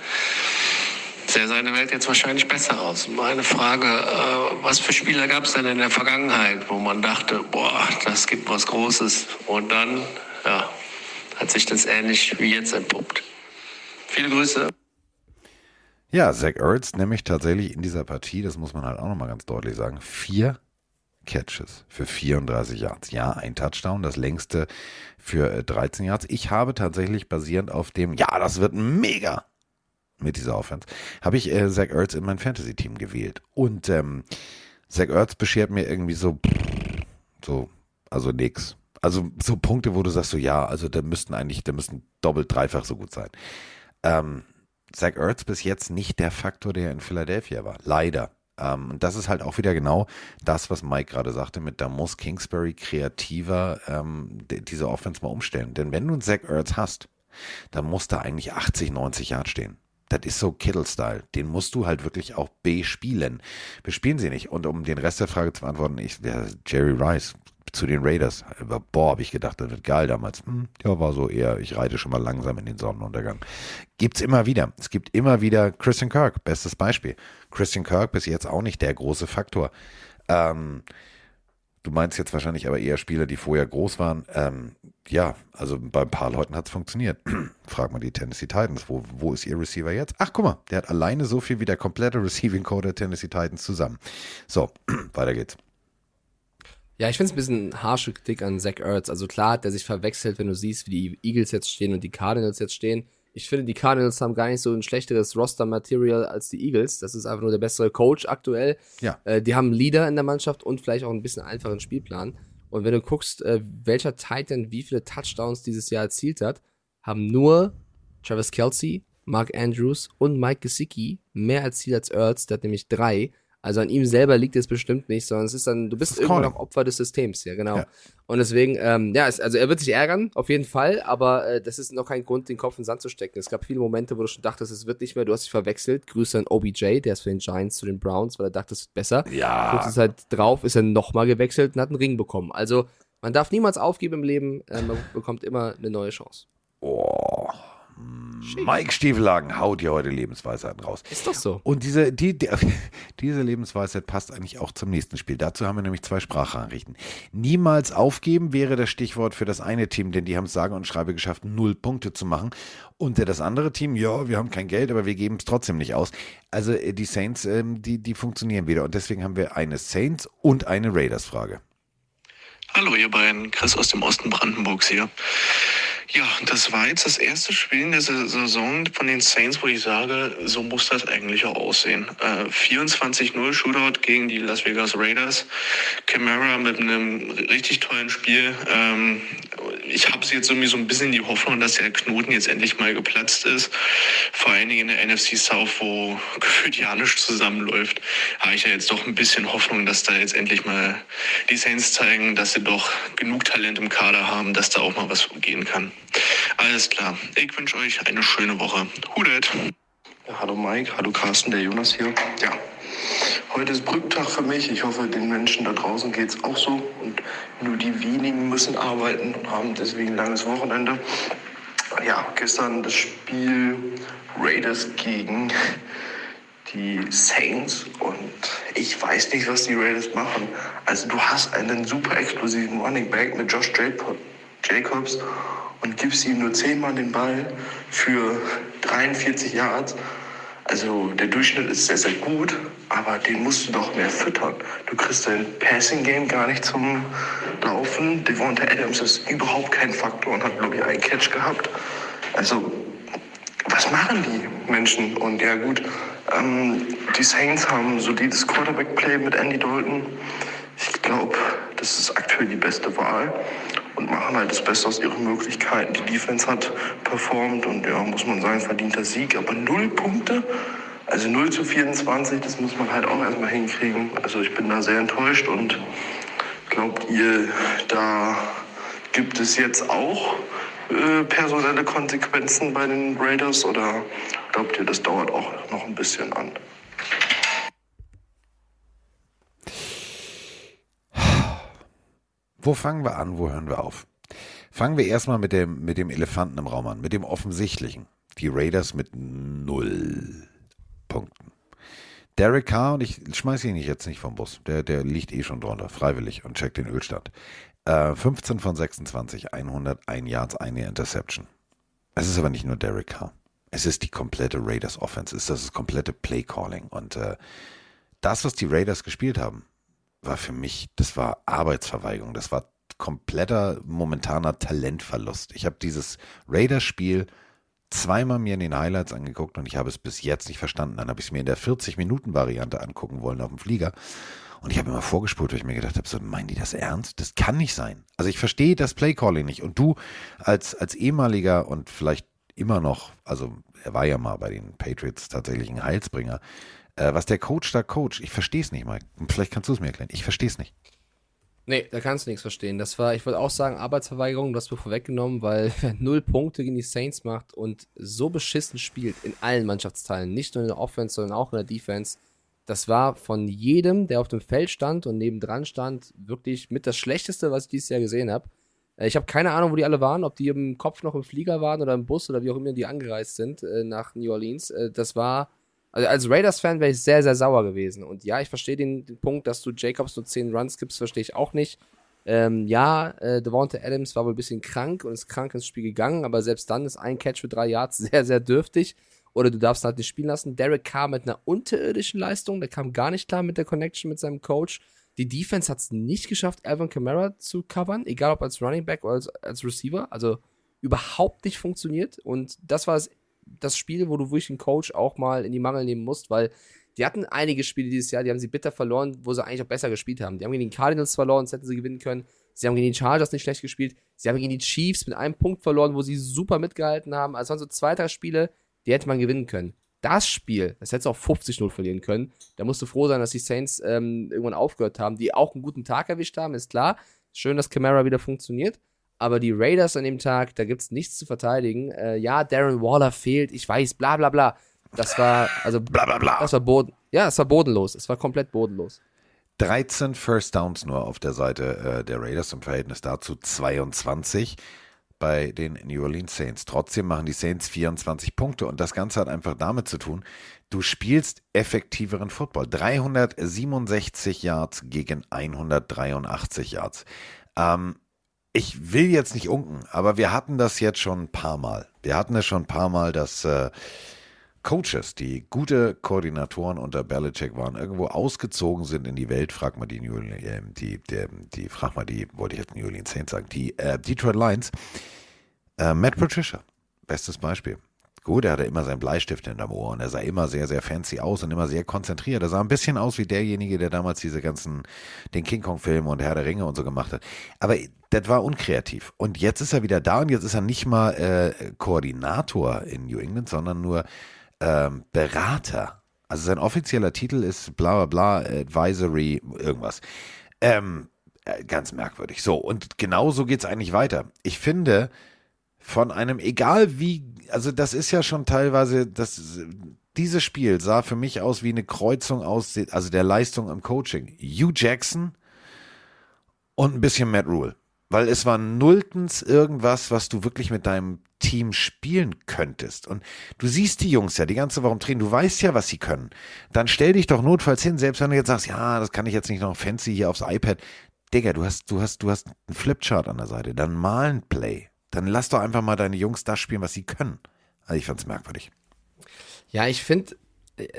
sähe seine Welt jetzt wahrscheinlich besser aus. Meine Frage, äh, was für Spieler gab es denn in der Vergangenheit, wo man dachte, boah, das gibt was Großes. Und dann, ja, hat sich das ähnlich wie jetzt entpuppt. Viele Grüße. Ja, Zach Ertz nämlich tatsächlich in dieser Partie, das muss man halt auch nochmal ganz deutlich sagen, vier Catches für 34 Yards. Ja, ein Touchdown, das längste für äh, 13 Yards. Ich habe tatsächlich basierend auf dem, ja, das wird mega mit dieser Offense, habe ich äh, Zach Ertz in mein Fantasy-Team gewählt. Und ähm, Zach Ertz beschert mir irgendwie so, so, also nix. Also so Punkte, wo du sagst so, ja, also da müssten eigentlich, da müssten doppelt, dreifach so gut sein. Ähm, Zach Ertz bis jetzt nicht der Faktor, der in Philadelphia war. Leider. Ähm, und das ist halt auch wieder genau das, was Mike gerade sagte, mit da muss Kingsbury kreativer ähm, diese Offense mal umstellen. Denn wenn du einen Zach Ertz hast, dann muss da eigentlich 80, 90 Yard stehen. Das ist so Kittle-Style. Den musst du halt wirklich auch bespielen. Bespielen sie nicht. Und um den Rest der Frage zu beantworten, ich, der Jerry Rice zu den Raiders. Boah, habe ich gedacht, das wird geil damals. Hm, ja, war so eher, ich reite schon mal langsam in den Sonnenuntergang. Gibt's immer wieder. Es gibt immer wieder Christian Kirk, bestes Beispiel. Christian Kirk bis jetzt auch nicht der große Faktor. Ähm, du meinst jetzt wahrscheinlich aber eher Spieler, die vorher groß waren. Ähm, ja, also bei ein paar Leuten hat's funktioniert. Frag mal die Tennessee Titans, wo, wo ist ihr Receiver jetzt? Ach, guck mal, der hat alleine so viel wie der komplette Receiving Code der Tennessee Titans zusammen. So, weiter geht's. Ja, ich finde es ein bisschen harsche Kritik an Zach Ertz. Also klar hat er sich verwechselt, wenn du siehst, wie die Eagles jetzt stehen und die Cardinals jetzt stehen. Ich finde, die Cardinals haben gar nicht so ein schlechteres Roster-Material als die Eagles. Das ist einfach nur der bessere Coach aktuell. Ja. Äh, die haben einen Leader in der Mannschaft und vielleicht auch ein bisschen einfachen Spielplan. Und wenn du guckst, äh, welcher Titan wie viele Touchdowns dieses Jahr erzielt hat, haben nur Travis Kelsey, Mark Andrews und Mike Gesicki mehr erzielt als Ertz. Der hat nämlich drei. Also an ihm selber liegt es bestimmt nicht, sondern es ist dann, du bist irgendwann Calling. auch Opfer des Systems, ja, genau. Ja. Und deswegen, ähm, ja, es, also er wird sich ärgern, auf jeden Fall, aber äh, das ist noch kein Grund, den Kopf in den Sand zu stecken. Es gab viele Momente, wo du schon dachtest, es wird nicht mehr, du hast dich verwechselt. Grüße an OBJ, der ist für den Giants zu den Browns, weil er dachte, es wird besser. Ja. Kurze Zeit drauf ist er nochmal gewechselt und hat einen Ring bekommen. Also, man darf niemals aufgeben im Leben, äh, man bekommt immer eine neue Chance. Oh. Mike Stiefelhagen haut dir heute Lebensweisheiten raus. Ist doch so. Und diese, die, die, diese Lebensweisheit passt eigentlich auch zum nächsten Spiel. Dazu haben wir nämlich zwei Sprachnachrichten. Niemals aufgeben wäre das Stichwort für das eine Team, denn die haben es sage und schreibe geschafft, null Punkte zu machen. Und das andere Team, ja, wir haben kein Geld, aber wir geben es trotzdem nicht aus. Also äh, die Saints, ähm, die, die funktionieren wieder. Und deswegen haben wir eine Saints und eine Raiders-Frage. Hallo ihr beiden, Chris aus dem Osten Brandenburgs hier. Ja, das war jetzt das erste Spiel in der Sa- Saison von den Saints, wo ich sage, so muss das eigentlich auch aussehen. Äh, 24-0 Shootout gegen die Las Vegas Raiders. Camara mit einem richtig tollen Spiel. Ähm, ich habe jetzt irgendwie so ein bisschen die Hoffnung, dass der Knoten jetzt endlich mal geplatzt ist. Vor allen Dingen in der NFC South, wo gefühlt ja alles zusammenläuft, habe ich ja jetzt doch ein bisschen Hoffnung, dass da jetzt endlich mal die Saints zeigen, dass sie doch genug Talent im Kader haben, dass da auch mal was gehen kann. Alles klar. Ich wünsche euch eine schöne Woche. Hudet. Ja, hallo Mike, hallo Carsten, der Jonas hier. Ja, heute ist Brücktag für mich. Ich hoffe, den Menschen da draußen geht es auch so. Und nur die wenigen müssen arbeiten und haben deswegen ein langes Wochenende. Ja, gestern das Spiel Raiders gegen die Saints und ich weiß nicht, was die Raiders machen. Also du hast einen super explosiven Running Back mit Josh Jacobs und gibst ihm nur zehnmal den Ball für 43 Yards. Also der Durchschnitt ist sehr, sehr gut, aber den musst du doch mehr füttern. Du kriegst dein Passing Game gar nicht zum Laufen. Devonta Adams ist überhaupt kein Faktor und hat, glaube ich, einen Catch gehabt. Also, was machen die Menschen? Und ja, gut, ähm, die Saints haben solides Quarterback-Play mit Andy Dalton. Ich glaube, das ist aktuell die beste Wahl und machen halt das Beste aus ihren Möglichkeiten. Die Defense hat performt und ja, muss man sagen, verdienter Sieg, aber null Punkte. Also 0 zu 24, das muss man halt auch erstmal hinkriegen. Also ich bin da sehr enttäuscht und glaubt ihr, da gibt es jetzt auch äh, personelle Konsequenzen bei den Raiders oder glaubt ihr, das dauert auch noch ein bisschen an? Wo fangen wir an, wo hören wir auf? Fangen wir erstmal mit dem, mit dem Elefanten im Raum an, mit dem offensichtlichen. Die Raiders mit null Punkten. Derek Carr, und ich schmeiße ihn jetzt nicht vom Bus, der, der liegt eh schon drunter, freiwillig und checkt den Ölstand. Äh, 15 von 26, 101 Yards, eine Interception. Es ist aber nicht nur Derek Carr. Es ist die komplette Raiders Offense, es ist das komplette Play Calling. Und äh, das, was die Raiders gespielt haben, war für mich, das war Arbeitsverweigerung, das war kompletter momentaner Talentverlust. Ich habe dieses Raiders-Spiel zweimal mir in den Highlights angeguckt und ich habe es bis jetzt nicht verstanden. Dann habe ich es mir in der 40-Minuten-Variante angucken wollen auf dem Flieger. Und ich habe immer vorgespult, weil ich mir gedacht habe, so, meinen die das ernst? Das kann nicht sein. Also ich verstehe das Playcalling nicht. Und du als, als ehemaliger und vielleicht immer noch, also er war ja mal bei den Patriots tatsächlich ein Heilsbringer, äh, was der Coach da coacht, ich verstehe es nicht, Mike. Vielleicht kannst du es mir erklären. Ich verstehe es nicht. Nee, da kannst du nichts verstehen. Das war, ich würde auch sagen, Arbeitsverweigerung, das wird vorweggenommen, weil wer null Punkte gegen die Saints macht und so beschissen spielt in allen Mannschaftsteilen, nicht nur in der Offense, sondern auch in der Defense, das war von jedem, der auf dem Feld stand und nebendran stand, wirklich mit das Schlechteste, was ich dieses Jahr gesehen habe. Äh, ich habe keine Ahnung, wo die alle waren, ob die im Kopf noch im Flieger waren oder im Bus oder wie auch immer die angereist sind äh, nach New Orleans. Äh, das war also als Raiders-Fan wäre ich sehr, sehr sauer gewesen. Und ja, ich verstehe den, den, Punkt, dass du Jacobs nur 10 Runs gibst, verstehe ich auch nicht. Ähm, ja, äh, Devonta Adams war wohl ein bisschen krank und ist krank ins Spiel gegangen, aber selbst dann ist ein Catch für drei Yards sehr, sehr dürftig. Oder du darfst halt nicht spielen lassen. Derek kam mit einer unterirdischen Leistung, der kam gar nicht klar mit der Connection mit seinem Coach. Die Defense hat es nicht geschafft, Alvin Kamara zu covern, egal ob als Running Back oder als, als Receiver. Also überhaupt nicht funktioniert. Und das war das das Spiel, wo du wirklich einen Coach auch mal in die Mangel nehmen musst, weil die hatten einige Spiele dieses Jahr, die haben sie bitter verloren, wo sie eigentlich auch besser gespielt haben. Die haben gegen die Cardinals verloren, das hätten sie gewinnen können. Sie haben gegen die Chargers nicht schlecht gespielt. Sie haben gegen die Chiefs mit einem Punkt verloren, wo sie super mitgehalten haben. Also waren so zwei, drei Spiele, die hätte man gewinnen können. Das Spiel, das hätte auch 50-0 verlieren können. Da musst du froh sein, dass die Saints ähm, irgendwann aufgehört haben, die auch einen guten Tag erwischt haben, ist klar. Schön, dass Camara wieder funktioniert. Aber die Raiders an dem Tag, da gibt es nichts zu verteidigen. Äh, ja, Darren Waller fehlt, ich weiß, bla bla bla. Das war, also, bla bla bla. Das war boden, ja, es war bodenlos. Es war komplett bodenlos. 13 First Downs nur auf der Seite äh, der Raiders im Verhältnis dazu 22 bei den New Orleans Saints. Trotzdem machen die Saints 24 Punkte und das Ganze hat einfach damit zu tun, du spielst effektiveren Football. 367 Yards gegen 183 Yards. Ähm, ich will jetzt nicht unken, aber wir hatten das jetzt schon ein paar Mal. Wir hatten es schon ein paar Mal, dass äh, Coaches, die gute Koordinatoren unter Belichick waren, irgendwo ausgezogen sind in die Welt. Frag mal die New äh, die, die, die, frag mal die, wollte ich jetzt New Orleans Saints sagen, die äh, Detroit Lions. Äh, Matt Patricia, bestes Beispiel. Gut, er hatte immer seinen Bleistift in der Ohr und er sah immer sehr, sehr fancy aus und immer sehr konzentriert. Er sah ein bisschen aus wie derjenige, der damals diese ganzen, den King Kong-Film und Herr der Ringe und so gemacht hat. Aber das war unkreativ. Und jetzt ist er wieder da und jetzt ist er nicht mal äh, Koordinator in New England, sondern nur ähm, Berater. Also sein offizieller Titel ist bla bla bla Advisory irgendwas. Ähm, äh, ganz merkwürdig. So, und genau so geht es eigentlich weiter. Ich finde, von einem, egal wie, also das ist ja schon teilweise, das, dieses Spiel sah für mich aus wie eine Kreuzung aus, also der Leistung im Coaching. Hugh Jackson und ein bisschen Matt Rule. Weil es war nulltens irgendwas, was du wirklich mit deinem Team spielen könntest. Und du siehst die Jungs ja die ganze Woche drehen, du weißt ja, was sie können. Dann stell dich doch notfalls hin, selbst wenn du jetzt sagst, ja, das kann ich jetzt nicht noch fancy hier aufs iPad. Digga, du hast, du hast, du hast einen Flipchart an der Seite, dann mal ein Play. Dann lass doch einfach mal deine Jungs das spielen, was sie können. Also ich fand's merkwürdig. Ja, ich finde,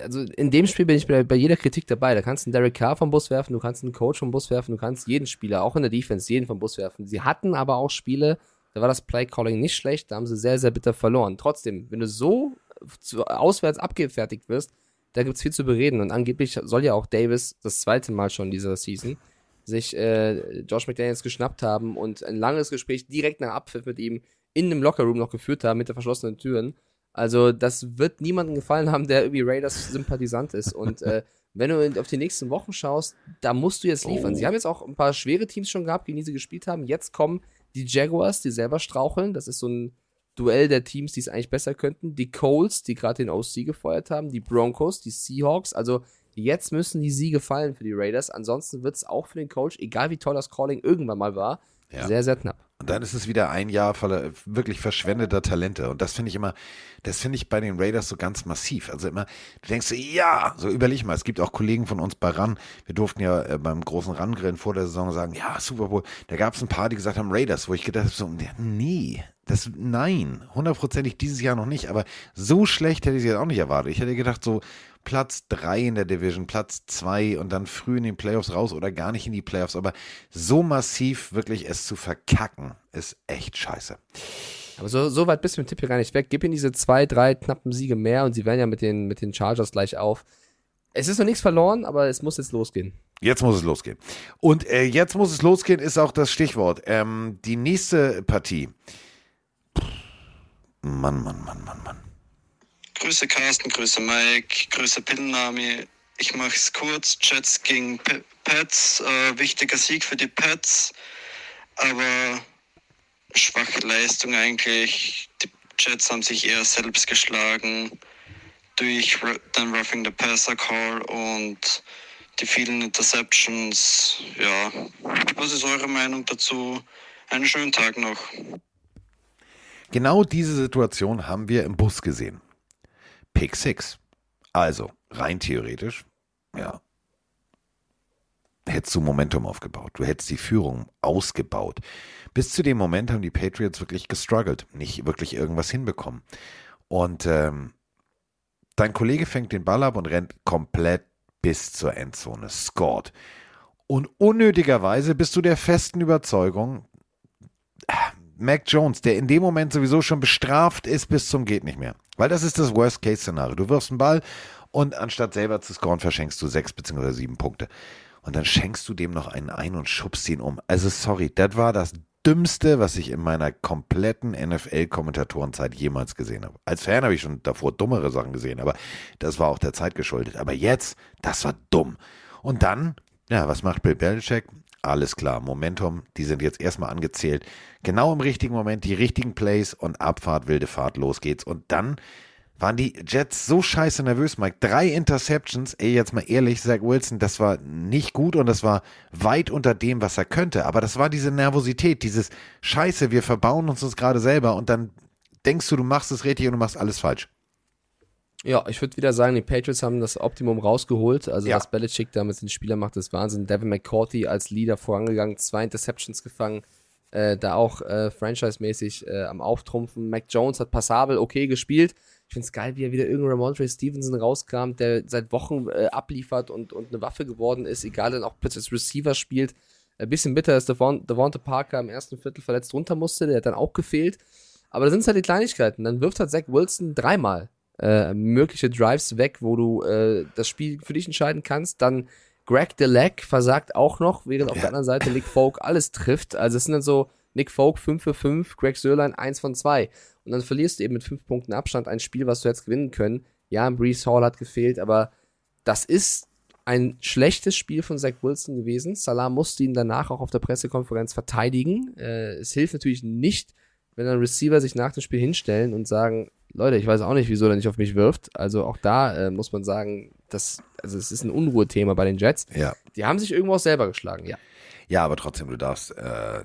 also in dem Spiel bin ich bei, bei, jeder Kritik dabei. Da kannst du einen Derek Carr vom Bus werfen, du kannst einen Coach vom Bus werfen, du kannst jeden Spieler, auch in der Defense, jeden vom Bus werfen. Sie hatten aber auch Spiele, da war das Play-Calling nicht schlecht, da haben sie sehr, sehr bitter verloren. Trotzdem, wenn du so zu, auswärts abgefertigt wirst, da gibt's viel zu bereden. Und angeblich soll ja auch Davis das zweite Mal schon dieser Season sich äh, Josh McDaniels geschnappt haben und ein langes Gespräch direkt nach Abpfiff mit ihm in einem Lockerroom noch geführt haben mit der verschlossenen Türen. Also das wird niemandem gefallen haben, der irgendwie Raiders-Sympathisant ist. Und äh, wenn du auf die nächsten Wochen schaust, da musst du jetzt liefern. Oh. Sie haben jetzt auch ein paar schwere Teams schon gehabt, gegen die sie gespielt haben. Jetzt kommen die Jaguars, die selber straucheln. Das ist so ein Duell der Teams, die es eigentlich besser könnten. Die Colts, die gerade den OC gefeuert haben. Die Broncos, die Seahawks. Also Jetzt müssen die Siege fallen für die Raiders. Ansonsten wird es auch für den Coach, egal wie toll das Calling irgendwann mal war, ja. sehr, sehr knapp. Und dann ist es wieder ein Jahr voller wirklich verschwendeter Talente. Und das finde ich immer, das finde ich bei den Raiders so ganz massiv. Also immer, du denkst, ja, so überleg mal, es gibt auch Kollegen von uns bei RAN, wir durften ja äh, beim großen RAN-Grillen vor der Saison sagen, ja, Super Bowl. Da gab es ein paar, die gesagt haben, Raiders, wo ich gedacht habe, so, nee, das, nein, hundertprozentig dieses Jahr noch nicht. Aber so schlecht hätte ich es jetzt auch nicht erwartet. Ich hätte gedacht, so, Platz 3 in der Division, Platz 2 und dann früh in den Playoffs raus oder gar nicht in die Playoffs. Aber so massiv wirklich es zu verkacken, ist echt scheiße. Aber so, so weit bist du mit dem Tipp hier gar nicht weg. Gib ihnen diese zwei, drei knappen Siege mehr und sie werden ja mit den, mit den Chargers gleich auf. Es ist noch nichts verloren, aber es muss jetzt losgehen. Jetzt muss es losgehen. Und äh, jetzt muss es losgehen, ist auch das Stichwort. Ähm, die nächste Partie. Mann, Mann, Mann, Mann, Mann. Grüße Carsten, Grüße Mike, Grüße Pinnami. Ich mache es kurz. Jets gegen P Pets. Äh, wichtiger Sieg für die Pets. Aber schwache Leistung eigentlich. Die Jets haben sich eher selbst geschlagen durch den Roughing the Passer Call und die vielen Interceptions. Ja, was ist eure Meinung dazu? Einen schönen Tag noch. Genau diese Situation haben wir im Bus gesehen. Pick 6. Also, rein theoretisch, ja, hättest du Momentum aufgebaut. Du hättest die Führung ausgebaut. Bis zu dem Moment haben die Patriots wirklich gestruggelt, nicht wirklich irgendwas hinbekommen. Und ähm, dein Kollege fängt den Ball ab und rennt komplett bis zur Endzone, scored. Und unnötigerweise bist du der festen Überzeugung, Mac Jones, der in dem Moment sowieso schon bestraft ist bis zum geht nicht mehr. Weil das ist das Worst-Case-Szenario. Du wirfst einen Ball und anstatt selber zu scoren, verschenkst du sechs bzw. sieben Punkte. Und dann schenkst du dem noch einen ein und schubst ihn um. Also sorry, das war das Dümmste, was ich in meiner kompletten NFL-Kommentatorenzeit jemals gesehen habe. Als Fan habe ich schon davor dummere Sachen gesehen, aber das war auch der Zeit geschuldet. Aber jetzt, das war dumm. Und dann, ja, was macht Bill Belichick? Alles klar, Momentum, die sind jetzt erstmal angezählt. Genau im richtigen Moment, die richtigen Plays und Abfahrt, wilde Fahrt, los geht's. Und dann waren die Jets so scheiße nervös, Mike. Drei Interceptions, ey, jetzt mal ehrlich, Zach Wilson, das war nicht gut und das war weit unter dem, was er könnte. Aber das war diese Nervosität, dieses Scheiße, wir verbauen uns das gerade selber und dann denkst du, du machst es richtig und du machst alles falsch. Ja, ich würde wieder sagen, die Patriots haben das Optimum rausgeholt. Also ja. was Belichick da mit den Spielern macht, ist Wahnsinn. Devin McCourty als Leader vorangegangen, zwei Interceptions gefangen, äh, da auch äh, franchise-mäßig äh, am Auftrumpfen. Mac Jones hat passabel okay gespielt. Ich finde es geil, wie er wieder irgendein Ramondre Stevenson rauskam, der seit Wochen äh, abliefert und, und eine Waffe geworden ist, egal, dann auch plötzlich als Receiver spielt. Ein bisschen bitter, dass Devon, Devonta Parker im ersten Viertel verletzt runter musste, der hat dann auch gefehlt. Aber da sind halt die Kleinigkeiten. Dann wirft halt Zach Wilson dreimal äh, mögliche Drives weg, wo du äh, das Spiel für dich entscheiden kannst. Dann Greg DeLeck versagt auch noch, während auf der anderen Seite Nick Folk alles trifft. Also es sind dann so Nick Folk 5 für 5, Greg Sörlein 1 von 2. Und dann verlierst du eben mit 5 Punkten Abstand ein Spiel, was du jetzt gewinnen können. Ja, Brees Hall hat gefehlt, aber das ist ein schlechtes Spiel von Zach Wilson gewesen. Salah musste ihn danach auch auf der Pressekonferenz verteidigen. Äh, es hilft natürlich nicht, wenn ein Receiver sich nach dem Spiel hinstellen und sagen, Leute, ich weiß auch nicht, wieso er nicht auf mich wirft. Also auch da äh, muss man sagen, das, also es ist ein Unruhethema bei den Jets. Ja. Die haben sich irgendwo auch selber geschlagen, ja. Ja, aber trotzdem, du darfst äh,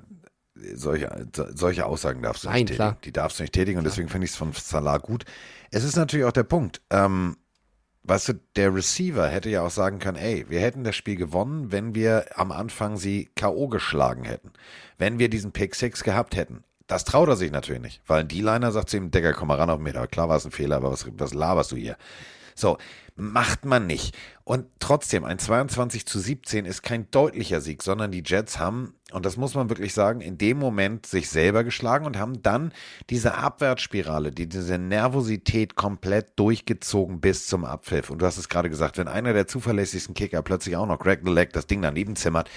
solche, solche Aussagen darfst du Nein, nicht klar. tätigen. Die darfst du nicht tätigen und deswegen finde ich es von Salah gut. Es ist natürlich auch der Punkt. Ähm, weißt du, der Receiver hätte ja auch sagen können, ey, wir hätten das Spiel gewonnen, wenn wir am Anfang sie K.O. geschlagen hätten. Wenn wir diesen Pick Six gehabt hätten. Das traut er sich natürlich nicht, weil ein D-Liner sagt zu ihm, Digga, komm mal ran auf mich. Aber klar war es ein Fehler, aber was, was laberst du hier? So, macht man nicht. Und trotzdem, ein 22 zu 17 ist kein deutlicher Sieg, sondern die Jets haben, und das muss man wirklich sagen, in dem Moment sich selber geschlagen und haben dann diese Abwärtsspirale, die, diese Nervosität komplett durchgezogen bis zum Abpfiff. Und du hast es gerade gesagt, wenn einer der zuverlässigsten Kicker plötzlich auch noch Greg the Leg das Ding daneben zimmert,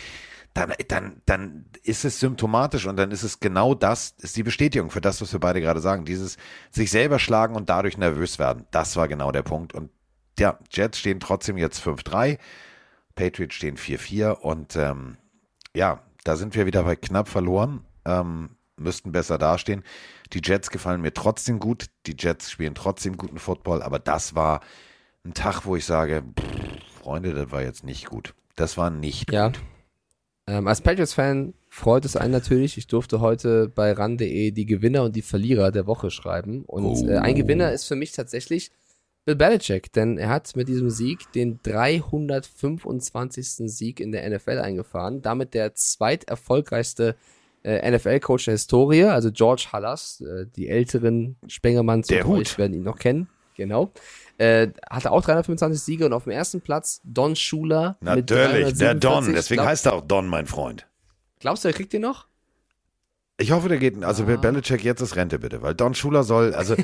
dann, dann, dann ist es symptomatisch und dann ist es genau das, ist die Bestätigung für das, was wir beide gerade sagen. Dieses sich selber schlagen und dadurch nervös werden. Das war genau der Punkt. Und ja, Jets stehen trotzdem jetzt 5-3, Patriots stehen 4-4 und ähm, ja, da sind wir wieder bei knapp verloren, ähm, müssten besser dastehen. Die Jets gefallen mir trotzdem gut, die Jets spielen trotzdem guten Football, aber das war ein Tag, wo ich sage, pff, Freunde, das war jetzt nicht gut. Das war nicht Ja. gut. Ähm, als Patriots-Fan freut es einen natürlich. Ich durfte heute bei ran.de die Gewinner und die Verlierer der Woche schreiben. Und äh, ein Gewinner ist für mich tatsächlich Bill Belichick, denn er hat mit diesem Sieg den 325. Sieg in der NFL eingefahren. Damit der zweiterfolgreichste äh, NFL-Coach der Historie, also George Hallas. Äh, die älteren Spengermanns Der Hut. werden ihn noch kennen. Genau. Äh, hatte auch 325 Siege und auf dem ersten Platz Don Schuler. Natürlich, der Don, 347. deswegen Glaub- heißt er auch Don, mein Freund. Glaubst du, er kriegt den noch? Ich hoffe, der geht, also Bill Belichick jetzt ist Rente bitte, weil Don Schuler soll, also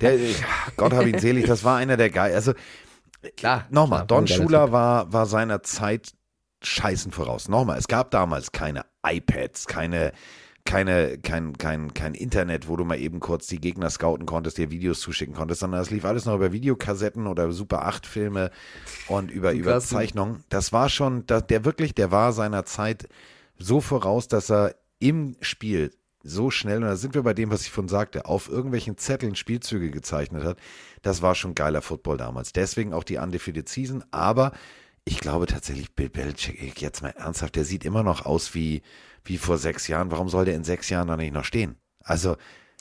der, Gott hab ihn selig, das war einer der Geil, also Klar. nochmal, Don Schuler war, war seiner Zeit scheißen voraus. Nochmal, es gab damals keine iPads, keine, keine, kein, kein, kein Internet, wo du mal eben kurz die Gegner scouten konntest, dir Videos zuschicken konntest, sondern es lief alles noch über Videokassetten oder Super 8 Filme und über, über. Zeichnungen. Das war schon, da- der wirklich, der war seiner Zeit so voraus, dass er im Spiel so schnell, und da sind wir bei dem, was ich von sagte, auf irgendwelchen Zetteln Spielzüge gezeichnet hat. Das war schon geiler Football damals. Deswegen auch die Undefeated Season. Aber ich glaube tatsächlich, Bill Belichick, jetzt mal ernsthaft, der sieht immer noch aus wie, wie vor sechs Jahren. Warum soll der in sechs Jahren noch nicht noch stehen? Also,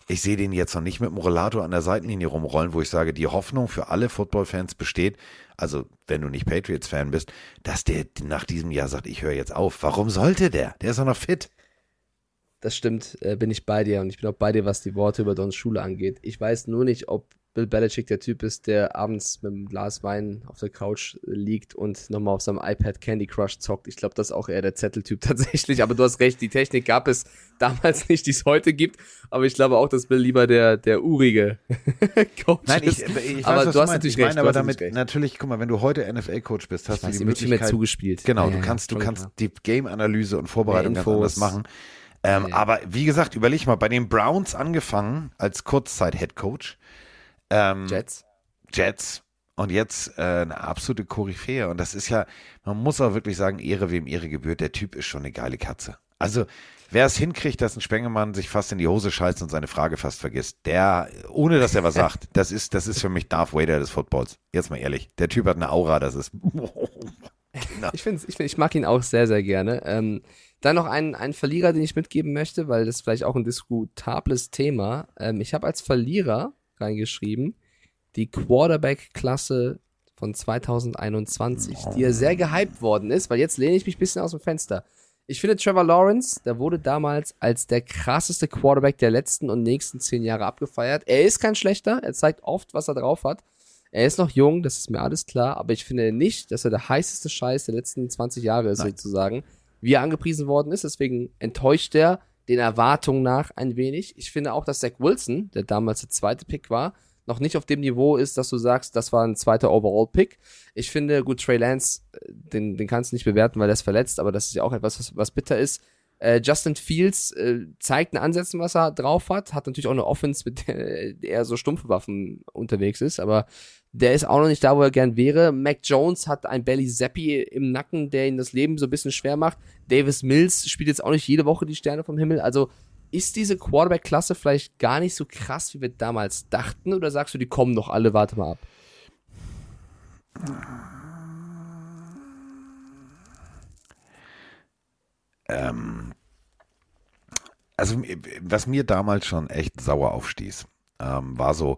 ich sehe den jetzt noch nicht mit dem Rollator an der Seitenlinie rumrollen, wo ich sage, die Hoffnung für alle Football-Fans besteht, also wenn du nicht Patriots-Fan bist, dass der nach diesem Jahr sagt, ich höre jetzt auf. Warum sollte der? Der ist doch noch fit. Das stimmt, äh, bin ich bei dir und ich bin auch bei dir, was die Worte über Dons Schule angeht. Ich weiß nur nicht, ob Bill Belichick der Typ ist, der abends mit einem Glas Wein auf der Couch liegt und nochmal auf seinem iPad Candy Crush zockt. Ich glaube, das ist auch eher der Zetteltyp tatsächlich. Aber du hast recht, die Technik gab es damals nicht, die es heute gibt. Aber ich glaube auch, dass Bill lieber der, der urige Coach Nein, ich, ist. ich weiß, aber was du hast meinst. natürlich ich recht. meine aber du damit natürlich recht. natürlich, guck mal, wenn du heute NFL-Coach bist, hast weiß, du die viel mehr Möglichkeit. zugespielt. Genau, Ja, du ja, kannst, du kannst klar. die Game-Analyse und Vorbereitung ganz anders machen. Ähm, ja. Aber wie gesagt, überleg mal, bei den Browns angefangen als Kurzzeit-Head-Coach, ähm, Jets. Jets und jetzt äh, eine absolute Koryphäe. Und das ist ja, man muss auch wirklich sagen, Ehre wem Ehre gebührt. Der Typ ist schon eine geile Katze. Also, wer es hinkriegt, dass ein Spengemann sich fast in die Hose scheißt und seine Frage fast vergisst, der, ohne dass er was sagt, das ist, das ist für mich Darth Vader des Footballs. Jetzt mal ehrlich. Der Typ hat eine Aura, das ist. Ich, find's, ich, find, ich mag ihn auch sehr, sehr gerne. Ähm, dann noch einen, einen Verlierer, den ich mitgeben möchte, weil das ist vielleicht auch ein diskutables Thema. Ähm, ich habe als Verlierer reingeschrieben die Quarterback-Klasse von 2021, die ja sehr gehypt worden ist, weil jetzt lehne ich mich ein bisschen aus dem Fenster. Ich finde Trevor Lawrence, der wurde damals als der krasseste Quarterback der letzten und nächsten zehn Jahre abgefeiert. Er ist kein schlechter, er zeigt oft, was er drauf hat. Er ist noch jung, das ist mir alles klar, aber ich finde nicht, dass er der heißeste Scheiß der letzten 20 Jahre ist, Nein. sozusagen, wie er angepriesen worden ist. Deswegen enttäuscht er den Erwartungen nach ein wenig. Ich finde auch, dass Zach Wilson, der damals der zweite Pick war, noch nicht auf dem Niveau ist, dass du sagst, das war ein zweiter Overall-Pick. Ich finde, gut, Trey Lance, äh, den, den kannst du nicht bewerten, weil er ist verletzt, aber das ist ja auch etwas, was, was bitter ist. Äh, Justin Fields äh, zeigt einen Ansätzen, was er drauf hat, hat natürlich auch eine Offense, mit der er so stumpfe Waffen unterwegs ist, aber der ist auch noch nicht da, wo er gern wäre. Mac Jones hat ein Belly Zappi im Nacken, der ihm das Leben so ein bisschen schwer macht. Davis Mills spielt jetzt auch nicht jede Woche die Sterne vom Himmel. Also ist diese Quarterback-Klasse vielleicht gar nicht so krass, wie wir damals dachten? Oder sagst du, die kommen noch alle? Warte mal ab. Ähm, also, was mir damals schon echt sauer aufstieß, ähm, war so,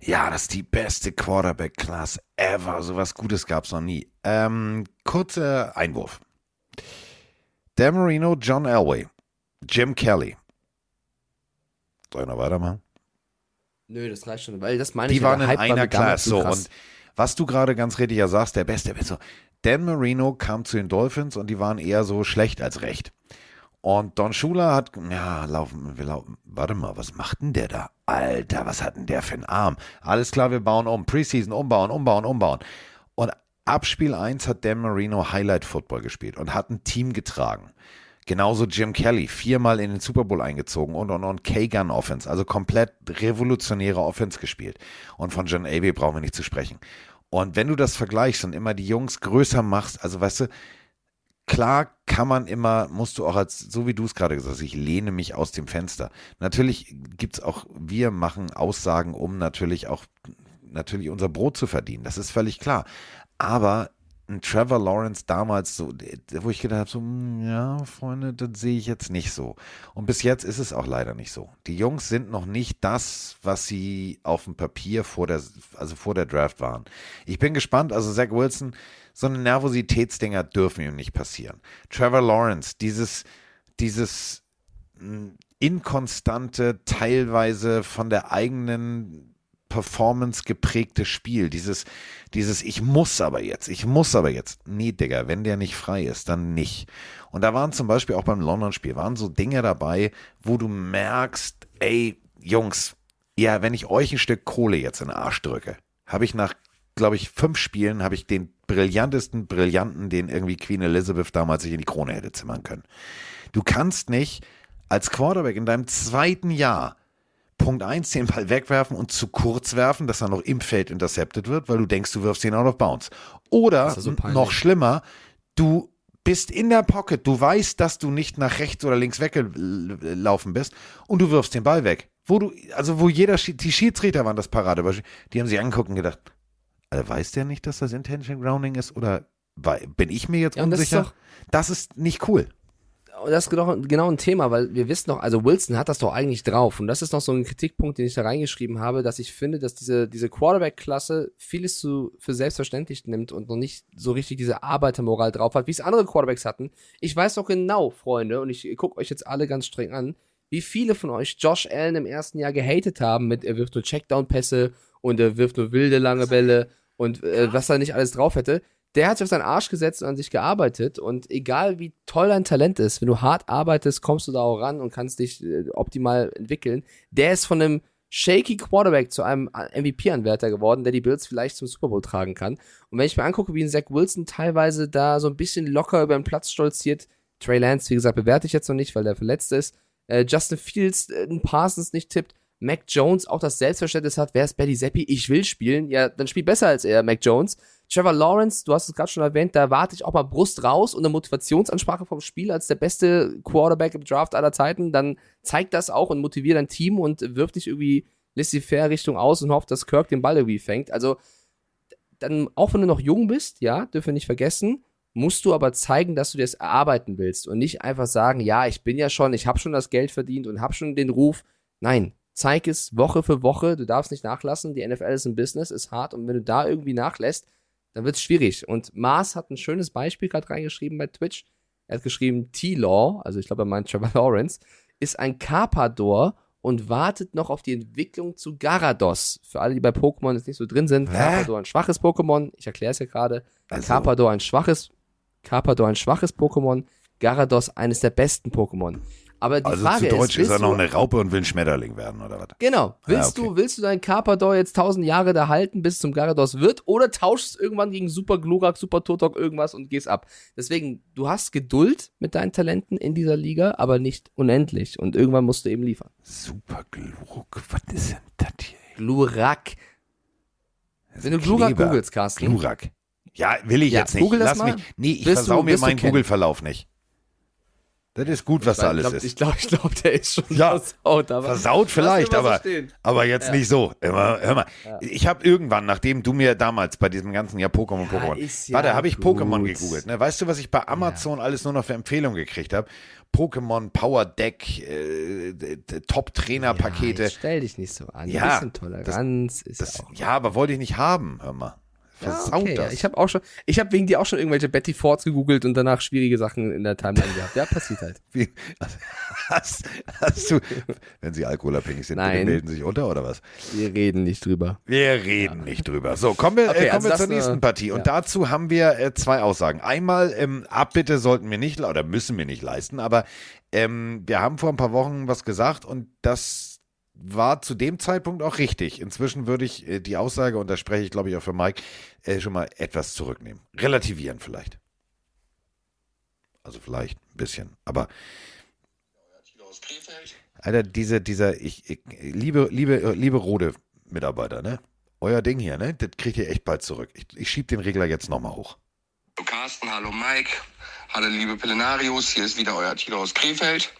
ja, das ist die beste Quarterback-Class ever. So was Gutes gab es noch nie. Ähm, kurzer Einwurf. Dan Marino, John Elway, Jim Kelly. Soll ich noch weitermachen? Nö, das reicht schon, weil das meine Die ich. waren der in Hype einer Klasse. so und was du gerade ganz richtig ja sagst, der Beste, der Beste. Dan Marino kam zu den Dolphins und die waren eher so schlecht als recht. Und Don Shula hat, ja, laufen, wir laufen, warte mal, was macht denn der da? Alter, was hat denn der für einen Arm? Alles klar, wir bauen um. Preseason umbauen, umbauen, umbauen. Und ab Spiel 1 hat Dan Marino Highlight Football gespielt und hat ein Team getragen. Genauso Jim Kelly, viermal in den Super Bowl eingezogen und und und K-Gun Offense, also komplett revolutionäre Offense gespielt. Und von John Avey brauchen wir nicht zu sprechen. Und wenn du das vergleichst und immer die Jungs größer machst, also weißt du, klar kann man immer, musst du auch als, so wie du es gerade gesagt hast, ich lehne mich aus dem Fenster. Natürlich gibt es auch, wir machen Aussagen, um natürlich auch, natürlich unser Brot zu verdienen. Das ist völlig klar. Aber ein Trevor Lawrence damals so, wo ich gedacht habe, so, hm, ja, Freunde, das sehe ich jetzt nicht so. Und bis jetzt ist es auch leider nicht so. Die Jungs sind noch nicht das, was sie auf dem Papier vor der, also vor der Draft waren. Ich bin gespannt, also Zach Wilson, so eine Nervositätsdinger dürfen ihm nicht passieren. Trevor Lawrence, dieses, dieses mh, inkonstante, teilweise von der eigenen Performance geprägte Spiel, dieses, dieses Ich muss aber jetzt, ich muss aber jetzt. Nee, Digga, wenn der nicht frei ist, dann nicht. Und da waren zum Beispiel auch beim London-Spiel, waren so Dinge dabei, wo du merkst, ey, Jungs, ja, wenn ich euch ein Stück Kohle jetzt in den Arsch drücke, habe ich nach, glaube ich, fünf Spielen, habe ich den brillantesten Brillanten, den irgendwie Queen Elizabeth damals sich in die Krone hätte zimmern können. Du kannst nicht als Quarterback in deinem zweiten Jahr Punkt 1, den Ball wegwerfen und zu kurz werfen, dass er noch im Feld intercepted wird, weil du denkst, du wirfst ihn out of bounds. Oder so noch schlimmer, du bist in der Pocket, du weißt, dass du nicht nach rechts oder links weggelaufen bist und du wirfst den Ball weg. Wo du, also wo jeder, die Schiedsrichter waren das Paradebeispiel, die haben sich angeguckt und gedacht, also weiß der nicht, dass das Intention Grounding ist oder bin ich mir jetzt Ja, und das ist unsicher? doch- das ist nicht cool. Das ist doch genau ein Thema, weil wir wissen doch, also Wilson hat das doch eigentlich drauf. Und das ist noch so ein Kritikpunkt, den ich da reingeschrieben habe, dass ich finde, dass diese, diese Quarterback-Klasse vieles zu, für selbstverständlich nimmt und noch nicht so richtig diese Arbeitermoral drauf hat, wie es andere Quarterbacks hatten. Ich weiß doch genau, Freunde, und ich gucke euch jetzt alle ganz streng an, wie viele von euch Josh Allen im ersten Jahr gehatet haben mit, er wirft nur Checkdown-Pässe und er wirft nur wilde lange Bälle und äh, was er nicht alles drauf hätte der hat sich auf seinen Arsch gesetzt und an sich gearbeitet und egal wie toll dein Talent ist, wenn du hart arbeitest, kommst du da auch ran und kannst dich äh, optimal entwickeln. Der ist von einem shaky Quarterback zu einem MVP-Anwärter geworden, der die Bills vielleicht zum Super Bowl tragen kann. Und wenn ich mir angucke, wie ein Zach Wilson teilweise da so ein bisschen locker über den Platz stolziert, Trey Lance, wie gesagt, bewerte ich jetzt noch nicht, weil der verletzt ist, äh, Justin Fields äh, Parsons nicht tippt, Mac Jones auch das Selbstverständnis hat, wer ist Betty Zappi, ich will spielen, ja, dann spiel besser als er, Mac Jones. Trevor Lawrence, du hast es gerade schon erwähnt, da warte ich auch mal Brust raus und eine Motivationsansprache vom Spiel als der beste Quarterback im Draft aller Zeiten, dann zeig das auch und motivier dein Team und wirf dich irgendwie laissez-faire Richtung aus und hofft, dass Kirk den Ball irgendwie fängt. Also, dann, auch wenn du noch jung bist, ja, dürfen wir nicht vergessen, musst du aber zeigen, dass du dir das erarbeiten willst und nicht einfach sagen, ja, ich bin ja schon, ich habe schon das Geld verdient und habe schon den Ruf. Nein, zeig es Woche für Woche, du darfst nicht nachlassen, die NFL ist ein Business, ist hart und wenn du da irgendwie nachlässt, dann wird es schwierig. Und Mars hat ein schönes Beispiel gerade reingeschrieben bei Twitch. Er hat geschrieben, T-Law, also ich glaube, er meint Trevor Lawrence, ist ein Carpador und wartet noch auf die Entwicklung zu Garados. Für alle, die bei Pokémon jetzt nicht so drin sind, Hä? Carpador ein schwaches Pokémon. Ich erkläre es ja gerade. Also- Carpador ein schwaches, Carpador ein schwaches Pokémon. Garados eines der besten Pokémon. Aber die Also Frage zu Deutsch ist, willst er noch eine Raupe und will ein Schmetterling werden, oder was? Genau. Willst okay. du, willst du deinen Carpador jetzt tausend Jahre da halten, bis es zum Garados wird, oder tauschst irgendwann gegen Super Glurak, Super Totok irgendwas und gehst ab? Deswegen, du hast Geduld mit deinen Talenten in dieser Liga, aber nicht unendlich. Und irgendwann musst du eben liefern. Super Gluruk, was ist denn das hier? Glurak. Wenn du Glurak Kleber. googelst, Carsten. Glurak. Ja, will ich Ja, jetzt nicht. Lass mal. mich. Nee, ich Wirst versau du- mir meinen. Google-Verlauf nicht. Das ist gut, was da alles glaub, ist. Ich glaube, ich glaub, der ist schon Ja, versaut. Aber Versaut vielleicht, mal so aber, aber jetzt nicht so. Immer, hör mal, ich habe irgendwann, nachdem du mir damals bei diesem ganzen Jahr Pokémon, Pokémon, ist ja warte, habe ich Pokémon gegoogelt. Ne? Weißt du, was ich bei Amazon alles nur noch für Empfehlungen gekriegt habe? Pokémon Power Deck, äh, Top-Trainer-Pakete. Stell dich nicht so an. Ja, Ein bisschen Toleranz ist das, ja auch. ja, aber wollte ich nicht haben, hör mal. Ja, Versaut okay, ja. das. Ich habe auch schon, ich habe wegen dir auch schon irgendwelche Betty Fords gegoogelt und danach schwierige Sachen in der Timeline gehabt. Ja, passiert halt. Wie, hast, hast du, wenn sie alkoholabhängig sind, Nein. melden Sie sich unter oder was? Wir reden nicht drüber. Wir reden nicht drüber. So, kommen wir, Okay, äh, kommen also wir zur nächsten äh, Partie. Und ja. dazu haben wir äh, zwei Aussagen. Einmal, ähm, Abbitte sollten wir nicht, oder müssen wir nicht leisten, aber ähm, wir haben vor ein paar Wochen was gesagt und das war zu dem Zeitpunkt auch richtig. Inzwischen würde ich äh, die Aussage, und da spreche ich glaube ich auch für Mike, äh, schon mal etwas zurücknehmen. Relativieren vielleicht. Also vielleicht ein bisschen, aber Alter, diese, dieser, ich, ich liebe, liebe, liebe Rode Mitarbeiter, ne? Euer Ding hier, ne? Das kriegt ihr echt bald zurück. Ich, ich schieb den Regler jetzt nochmal hoch. Hallo Carsten, hallo Mike, hallo liebe Pillenarius, hier ist wieder euer Tilo aus Krefeld.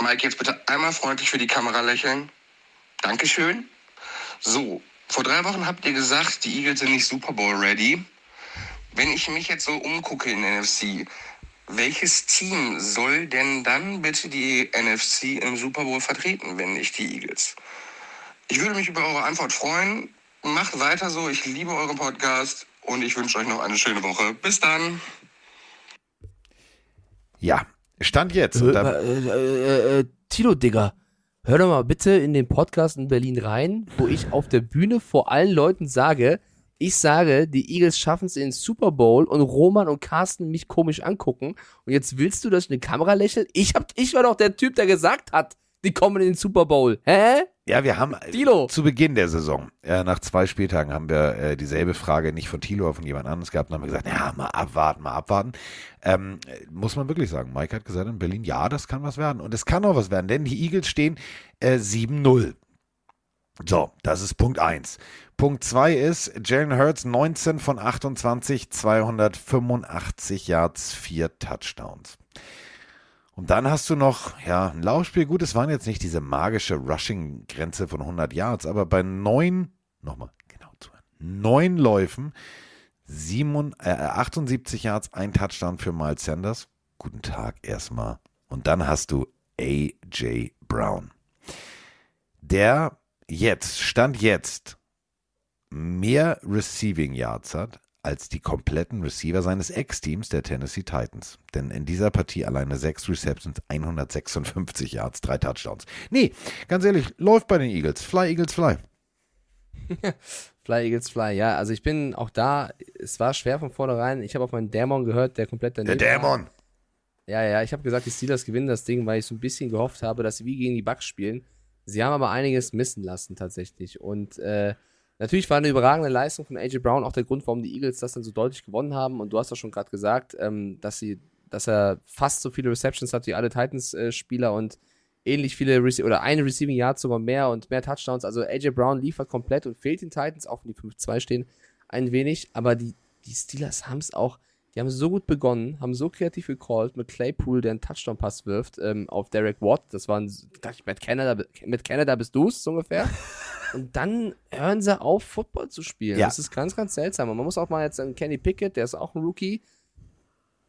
Mike, jetzt bitte einmal freundlich für die Kamera lächeln. Dankeschön. So, vor drei Wochen habt ihr gesagt, die Eagles sind nicht Super Bowl ready. Wenn ich mich jetzt so umgucke in NFC, welches Team soll denn dann bitte die NFC im Super Bowl vertreten, wenn nicht die Eagles? Ich würde mich über eure Antwort freuen. Macht weiter so. Ich liebe euren Podcast und ich wünsche euch noch eine schöne Woche. Bis dann. Ja, Stand jetzt. Äh, äh, äh, Tilo, Digga, hör doch mal bitte in den Podcast in Berlin rein, wo ich auf der Bühne vor allen Leuten sage, ich sage, die Eagles schaffen es in den Super Bowl und Roman und Carsten mich komisch angucken. Und jetzt willst du, dass ich in die Kamera lächle? Ich, hab, ich war doch der Typ, der gesagt hat, die kommen in den Super Bowl. Hä? ja, wir haben Tilo. zu Beginn der Saison, äh, nach zwei Spieltagen, haben wir äh, dieselbe Frage nicht von Thilo, aber von jemand anderes gehabt und haben gesagt, ja, mal abwarten, mal abwarten. Ähm, äh, muss man wirklich sagen, Mike hat gesagt in Berlin, ja, das kann was werden. Und es kann auch was werden, denn die Eagles stehen äh, 7-0. So, das ist Punkt 1. Punkt 2 ist, Jalen Hurts 19 von 28, 285 Yards, 4 Touchdowns. Und dann hast du noch, ja, ein Laufspiel. Gut, es waren jetzt nicht diese magische Rushing-Grenze von 100 Yards, aber bei neun, nochmal genau zuhören, neun Läufen, sieben, äh, 78 Yards, ein Touchdown für Miles Sanders. Guten Tag erstmal. Und dann hast du AJ Brown. Der jetzt, Stand jetzt, mehr Receiving Yards hat als die kompletten Receiver seines Ex-Teams der Tennessee Titans. Denn in dieser Partie alleine sechs Receptions, 156 Yards, drei Touchdowns. Nee, ganz ehrlich, läuft bei den Eagles. Fly, Eagles, fly. Fly Eagles Fly, ja, also ich bin auch da, es war schwer von vornherein. Ich habe auf meinen Dämon gehört, der komplett Der daneben war. Dämon. Ja, ja, ich habe gesagt, die Steelers gewinnen das Ding, weil ich so ein bisschen gehofft habe, dass sie wie gegen die Bucks spielen. Sie haben aber einiges missen lassen tatsächlich. Und äh, natürlich war eine überragende Leistung von AJ Brown auch der Grund, warum die Eagles das dann so deutlich gewonnen haben. Und du hast doch schon gerade gesagt, ähm, dass sie, dass er fast so viele Receptions hat wie alle Titans-Spieler und ähnlich viele Rece oder eine Receiving Yards sogar mehr und mehr Touchdowns. Also AJ Brown liefert komplett und fehlt den Titans, auch wenn die 5-2 stehen, ein wenig. Aber die, die Steelers haben es auch, die haben so gut begonnen, haben so kreativ gecallt mit Claypool, der einen Touchdown-Pass wirft ähm, auf Derek Watt. Das war ein, dachte ich, mit Canada, mit Canada bist du's, so ungefähr. Und dann hören sie auf, Football zu spielen. Ja. Das ist ganz, ganz seltsam. Und man muss auch mal jetzt an Kenny Pickett, der ist auch ein Rookie.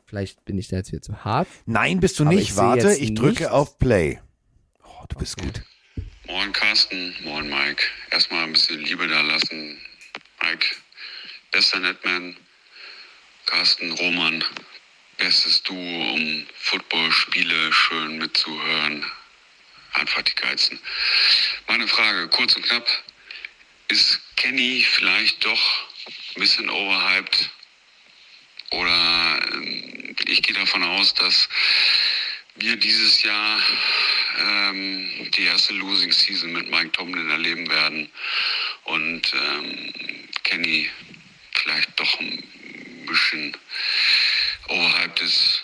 Vielleicht bin ich da jetzt wieder zu hart. Nein, bist du nicht. ich Warte, ich drücke nicht- auf Play. Oh, du bist gut. Moin Carsten, moin Mike. Erstmal ein bisschen Liebe da lassen. Mike, bester Netman. Carsten, Roman, bestes Duo, um Footballspiele schön mitzuhören. Einfach die geilsten. Meine Frage, kurz und knapp. Ist Kenny vielleicht doch ein bisschen overhyped? Oder ähm, ich gehe davon aus, dass wir dieses Jahr ähm, die erste Losing Season mit Mike Tomlin erleben werden und ähm, Kenny vielleicht doch ein bisschen overhyped ist.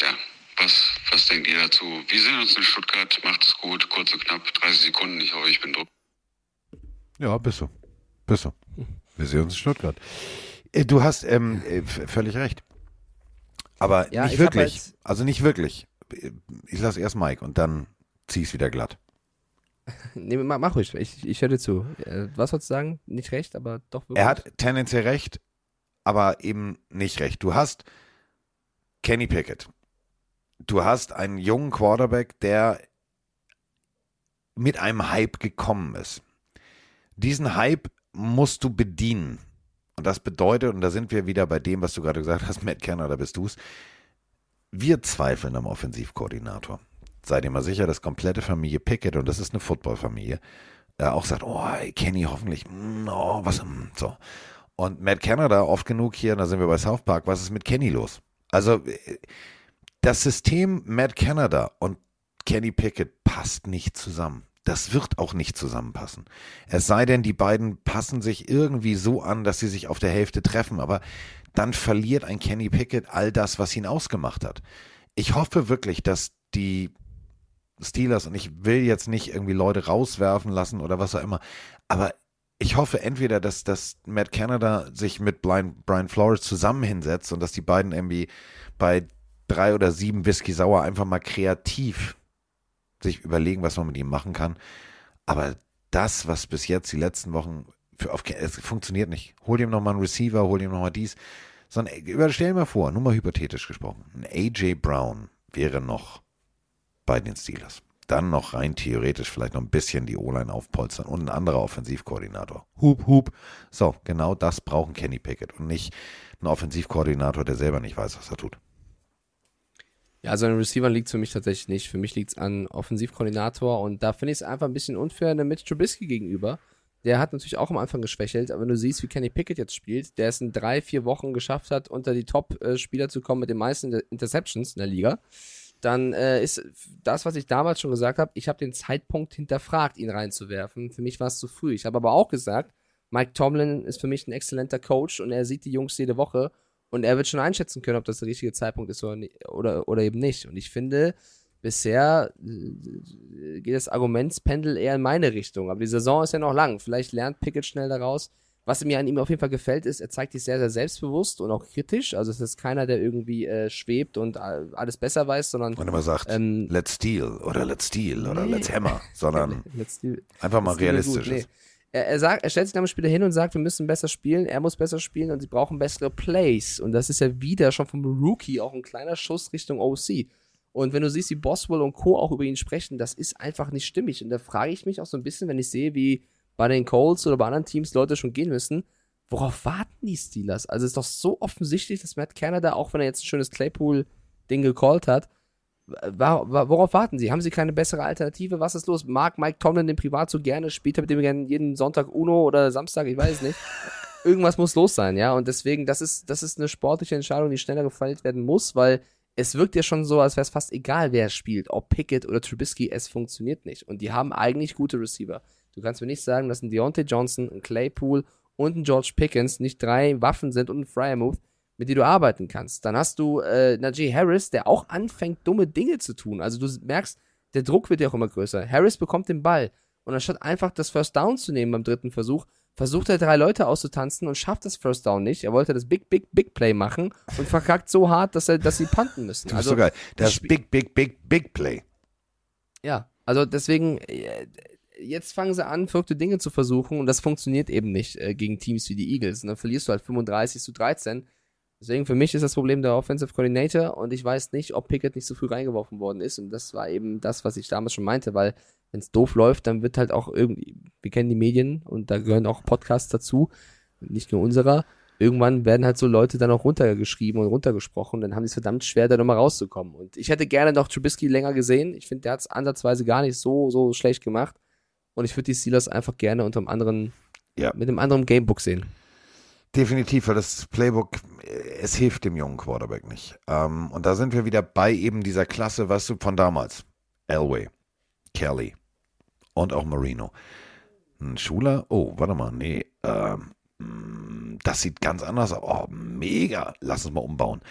Ja, was, was denkt ihr dazu? Wir sehen uns in Stuttgart. Macht es gut. Kurz und knapp, 30 Sekunden. Ich hoffe, ich bin druck. Ja, bist du. Bist du. Wir sehen uns in Stuttgart. Äh, Du hast ähm, äh, völlig recht. Aber Ja, nicht ich wirklich. Also nicht wirklich. Ich lasse erst Mike und dann zieh es wieder glatt. Nee, mach, mach ruhig, ich, ich höre dir zu. Äh, Was sollst du sagen? Nicht recht, aber doch wirklich. Er hat tendenziell recht, aber eben nicht recht. Du hast Kenny Pickett. Du hast einen jungen Quarterback, der mit einem Hype gekommen ist. Diesen Hype musst du bedienen. Und das bedeutet, und da sind wir wieder bei dem, was du gerade gesagt hast, Matt Kenner, da bist du's. Wir zweifeln am Offensivkoordinator. Seid ihr mal sicher, dass komplette Familie Pickett, und das ist eine Footballfamilie, äh, auch sagt, oh, Kenny hoffentlich, mm, oh, was, mm, so. Und Matt Canada oft genug hier, da sind wir bei South Park, was ist mit Kenny los? Also, äh, das System Matt Canada und Kenny Pickett passt nicht zusammen. Das wird auch nicht zusammenpassen. Es sei denn, die beiden passen sich irgendwie so an, dass sie sich auf der Hälfte treffen, aber dann verliert ein Kenny Pickett all das, was ihn ausgemacht hat. Ich hoffe wirklich, dass die Steelers, und ich will jetzt nicht irgendwie Leute rauswerfen lassen oder was auch immer, aber ich hoffe entweder, dass, dass Matt Canada sich mit Brian, Brian Flores zusammen hinsetzt und dass die beiden irgendwie bei drei oder sieben Whisky Sauer einfach mal kreativ sich überlegen, was man mit ihm machen kann. Aber das, was bis jetzt die letzten Wochen für auf, es funktioniert nicht. Hol ihm nochmal einen Receiver, hol ihm nochmal dies. Sondern über- stell dir mal vor, nur mal hypothetisch gesprochen, ein AJ Brown wäre noch bei den Steelers. Dann noch rein theoretisch vielleicht noch ein bisschen die O-Line aufpolstern und ein anderer Offensivkoordinator. Hup, hup. So, genau das brauchen Kenny Pickett und nicht ein Offensivkoordinator, der selber nicht weiß, was er tut. Ja, also an Receiver liegt für mich tatsächlich nicht. Für mich liegt es an Offensivkoordinator und da finde ich es einfach ein bisschen unfair einem Mitch Trubisky gegenüber. Der hat natürlich auch am Anfang geschwächelt, aber wenn du siehst, wie Kenny Pickett jetzt spielt, der es in drei, vier Wochen geschafft hat, unter die Top-Spieler zu kommen mit den meisten Inter- Interceptions in der Liga, dann äh, ist das, was ich damals schon gesagt habe, ich habe den Zeitpunkt hinterfragt, ihn reinzuwerfen. Für mich war es zu früh. Ich habe aber auch gesagt, Mike Tomlin ist für mich ein exzellenter Coach und er sieht die Jungs jede Woche und er wird schon einschätzen können, ob das der richtige Zeitpunkt ist oder, oder, oder eben nicht. Und ich finde, bisher äh, geht das Argumentspendel eher in meine Richtung. Aber die Saison ist ja noch lang. Vielleicht lernt Pickett schnell daraus. Was mir an ihm auf jeden Fall gefällt, ist, er zeigt sich sehr, sehr selbstbewusst und auch kritisch. Also es ist keiner, der irgendwie äh, schwebt und äh, alles besser weiß, sondern Und immer sagt, Ähm, let's steal oder let's steal oder Nee. let's hammer, sondern Let's einfach mal realistisch nee. Er, er, sagt, er stellt sich dann im Spieler hin und sagt, wir müssen besser spielen, er muss besser spielen und sie brauchen bessere Plays. Und das ist ja wieder schon vom Rookie auch ein kleiner Schuss Richtung OC. Und wenn du siehst, wie Boswell und Co. auch über ihn sprechen, das ist einfach nicht stimmig. Und da frage ich mich auch so ein bisschen, wenn ich sehe, wie bei den Colts oder bei anderen Teams Leute schon gehen müssen, worauf warten die Steelers? Also es ist doch so offensichtlich, dass Matt Canada, auch wenn er jetzt ein schönes Claypool-Ding gecallt hat, worauf warten sie? Haben sie keine bessere Alternative? Was ist los? Mag Mike Tomlin den privat so gerne? Spielt er mit dem gerne jeden Sonntag Uno oder Samstag? Ich weiß nicht. Irgendwas muss los sein, ja. Und deswegen, das ist, das ist eine sportliche Entscheidung, die schneller gefällt werden muss, weil es wirkt ja schon so, als wäre es fast egal, wer spielt. Ob Pickett oder Trubisky, es funktioniert nicht. Und die haben eigentlich gute Receiver. Du kannst mir nicht sagen, dass ein Deontay Johnson, ein Claypool und ein George Pickens nicht drei Waffen sind und ein Fryermuth, mit denen du arbeiten kannst. Dann hast du äh, Najee Harris, der auch anfängt, dumme Dinge zu tun. Also du merkst, der Druck wird ja auch immer größer. Harris bekommt den Ball. Und anstatt einfach das First Down zu nehmen beim dritten Versuch, versucht er drei Leute auszutanzen und schafft das First Down nicht. Er wollte das Big, Big, Big Play machen und verkackt so hart, dass, er, dass sie punten müssen. Also, so geil. Das Big, Big, Big, Big Play. ja, also deswegen, äh, jetzt fangen sie an, verrückte Dinge zu versuchen und das funktioniert eben nicht äh, gegen Teams wie die Eagles. Und dann verlierst du halt 35 zu 13. Deswegen für mich ist das Problem der Offensive Coordinator und ich weiß nicht, ob Pickett nicht so früh reingeworfen worden ist. Und das war eben das, was ich damals schon meinte, weil wenn es doof läuft, dann wird halt auch irgendwie, wir kennen die Medien und da gehören auch Podcasts dazu, nicht nur unserer. Irgendwann werden halt so Leute dann auch runtergeschrieben und runtergesprochen, dann haben die es verdammt schwer, da nochmal rauszukommen. Und ich hätte gerne noch Trubisky länger gesehen. Ich finde, der hat es ansatzweise gar nicht so, so schlecht gemacht. Und ich würde die Steelers einfach gerne unter einem anderen, Ja. mit einem anderen Gamebook sehen. Definitiv, weil das Playbook, äh, es hilft dem jungen Quarterback nicht. Ähm, und da sind wir wieder bei eben dieser Klasse, weißt du, von damals. Elway, Kelly und auch Marino. Ein Schuler? Oh, warte mal, nee. Ähm, mm, das sieht ganz anders aus. Oh, mega. Lass uns mal umbauen.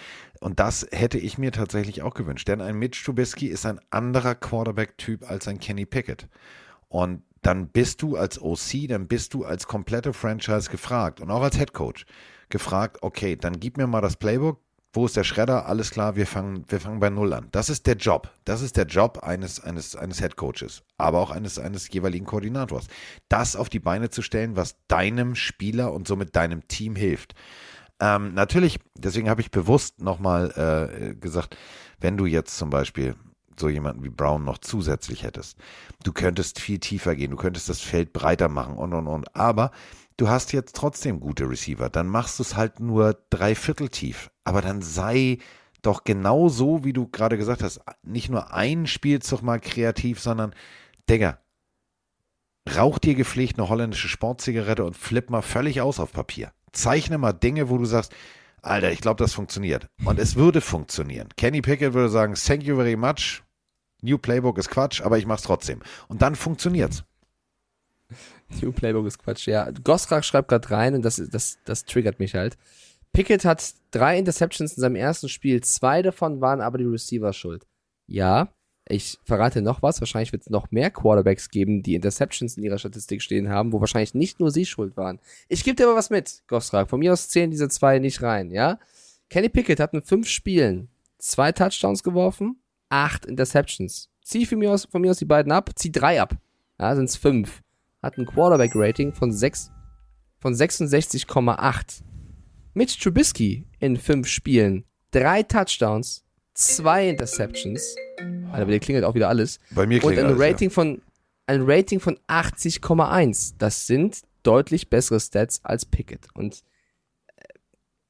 Und das hätte ich mir tatsächlich auch gewünscht. Denn ein Mitch Trubisky ist ein anderer Quarterback-Typ als ein Kenny Pickett. Und dann bist du als OC, dann bist du als komplette Franchise gefragt und auch als Head Coach gefragt, okay, dann gib mir mal das Playbook, wo ist der Schredder? Alles klar, wir fangen, wir fangen bei Null an. Das ist der Job. Das ist der Job eines, eines, eines Head Coaches, aber auch eines, eines jeweiligen Koordinators. Das auf die Beine zu stellen, was deinem Spieler und somit deinem Team hilft. Ähm, natürlich, deswegen habe ich bewusst nochmal äh, gesagt, wenn du jetzt zum Beispiel so jemanden wie Brown noch zusätzlich hättest. Du könntest viel tiefer gehen, du könntest das Feld breiter machen und und und. Aber du hast jetzt trotzdem gute Receiver. Dann machst du es halt nur drei Viertel tief. Aber dann sei doch genau so, wie du gerade gesagt hast, nicht nur ein Spielzug mal kreativ, sondern, Digga, rauch dir gepflegt eine holländische Sportzigarette und flipp mal völlig aus auf Papier. Zeichne mal Dinge, wo du sagst, Alter, ich glaube, das funktioniert. Und es würde funktionieren. Kenny Pickett würde sagen, thank you very much. New Playbook ist Quatsch, aber ich mach's trotzdem. Und dann funktioniert's. New Playbook ist Quatsch, ja. Gostrak schreibt gerade rein und das, das, das triggert mich halt. Pickett hat drei Interceptions in seinem ersten Spiel. Zwei davon waren aber die Receiver schuld. Ja, ich verrate noch was. Wahrscheinlich wird es noch mehr Quarterbacks geben, die Interceptions in ihrer Statistik stehen haben, wo wahrscheinlich nicht nur sie schuld waren. Ich gebe dir aber was mit, Gostrak. Von mir aus zählen diese zwei nicht rein, ja? Kenny Pickett hat in fünf Spielen zwei Touchdowns geworfen, acht Interceptions. Zieh von mir aus, von mir aus die beiden ab, zieh drei ab. Ja, sind's fünf. Hat ein Quarterback-Rating von sechs, von 66,8. Mitch Trubisky in fünf Spielen, drei Touchdowns, zwei Interceptions. Alter, bei dir klingelt auch wieder alles. Bei mir Und klingelt ein alles, ja. Rating von, ein Rating von 80,1. Das sind deutlich bessere Stats als Pickett. Und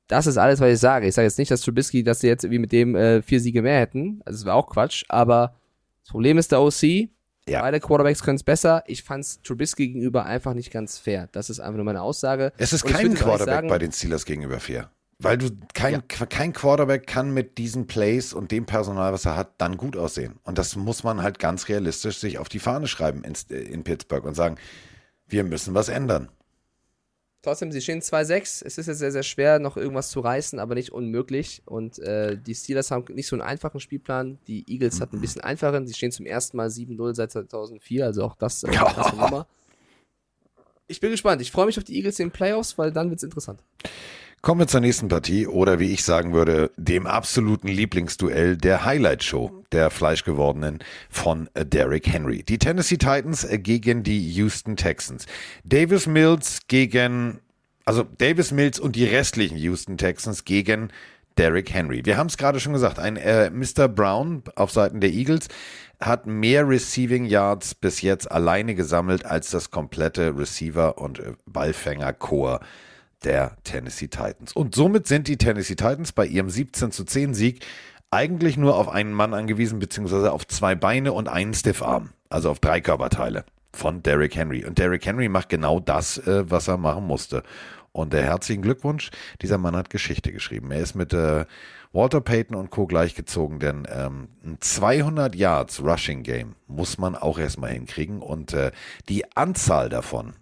das ist alles, was ich sage. Ich sage jetzt nicht, dass Trubisky, dass sie jetzt irgendwie mit dem äh, vier Siege mehr hätten. Also das wäre auch Quatsch. Aber das Problem ist der OC. Ja. Beide Quarterbacks können es besser. Ich fand's Trubisky gegenüber einfach nicht ganz fair. Das ist einfach nur meine Aussage. Es ist Und kein Quarterback sagen- bei den Steelers gegenüber fair. Weil du kein, kein Quarterback kann mit diesen Plays und dem Personal, was er hat, dann gut aussehen. Und das muss man halt ganz realistisch sich auf die Fahne schreiben in, in Pittsburgh und sagen, wir müssen was ändern. Trotzdem, sie stehen 2-6. Es ist jetzt sehr, sehr schwer, noch irgendwas zu reißen, aber nicht unmöglich. Und äh, die Steelers haben nicht so einen einfachen Spielplan. Die Eagles hatten ein bisschen einfachen. Sie stehen zum ersten Mal 7-0 seit 2004. Also auch das äh, Ja. krasse Nummer. Ich bin gespannt. Ich freue mich auf die Eagles in den Playoffs, weil dann wird's interessant. Kommen wir zur nächsten Partie oder wie ich sagen würde, dem absoluten Lieblingsduell der Highlight-Show der Fleischgewordenen von Derrick Henry. Die Tennessee Titans gegen die Houston Texans. Davis Mills gegen, also Davis Mills und die restlichen Houston Texans gegen Derrick Henry. Wir haben es gerade schon gesagt, ein äh, Mr. Brown auf Seiten der Eagles hat mehr Receiving Yards bis jetzt alleine gesammelt als das komplette Receiver- und Ballfänger-Core der Tennessee Titans. Und somit sind die Tennessee Titans bei ihrem 17 zu 10 Sieg eigentlich nur auf einen Mann angewiesen, beziehungsweise auf zwei Beine und einen Stiffarm, also auf drei Körperteile von Derrick Henry. Und Derrick Henry macht genau das, äh, was er machen musste. Und der herzlichen Glückwunsch, dieser Mann hat Geschichte geschrieben. Er ist mit äh, Walter Payton und Co. gleichgezogen, denn ähm, ein 200 Yards Rushing Game muss man auch erstmal hinkriegen. Und äh, die Anzahl davon,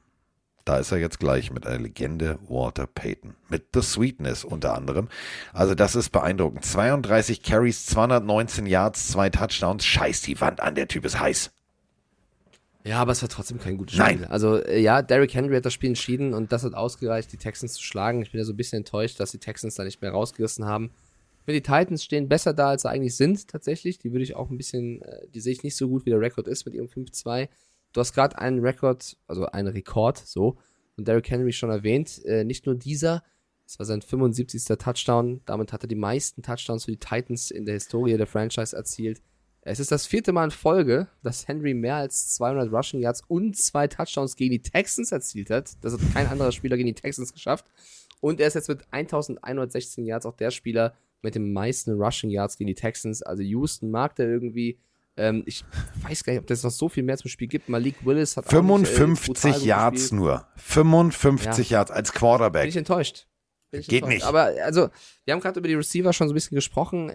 da ist er jetzt gleich mit einer Legende Walter Payton. Mit The Sweetness unter anderem. Also das ist beeindruckend. 32 Carries, 219 Yards, zwei Touchdowns. Scheiß die Wand an, der Typ ist heiß. Ja, aber es war trotzdem kein gutes Spiel. Nein. Also, äh, ja, Derrick Henry hat das Spiel entschieden und das hat ausgereicht, die Texans zu schlagen. Ich bin ja so ein bisschen enttäuscht, dass die Texans da nicht mehr rausgerissen haben. Ich finde, die Titans stehen besser da, als sie eigentlich sind, tatsächlich. Die würde ich auch ein bisschen, äh, die sehe ich nicht so gut, wie der Rekord ist mit ihrem 5-2. Du hast gerade einen Rekord, also einen Rekord, so, und Derrick Henry schon erwähnt. Äh, nicht nur dieser, es war sein 75. Touchdown. Damit hat er die meisten Touchdowns für die Titans in der Historie der Franchise erzielt. Es ist das vierte Mal in Folge, dass Henry mehr als 200 Rushing Yards und zwei Touchdowns gegen die Texans erzielt hat. Das hat kein anderer Spieler gegen die Texans geschafft. Und er ist jetzt mit 1116 Yards auch der Spieler mit den meisten Rushing Yards gegen die Texans. Also Houston mag der irgendwie. Ähm, ich weiß gar nicht, ob das noch so viel mehr zum Spiel gibt. Malik Willis hat auch nicht, äh, 55 Yards nur. 55 Yards als Bin Quarterback. ich enttäuscht. bin ich Geht enttäuscht. nicht. Aber also, wir haben gerade über die Receiver schon so ein bisschen gesprochen.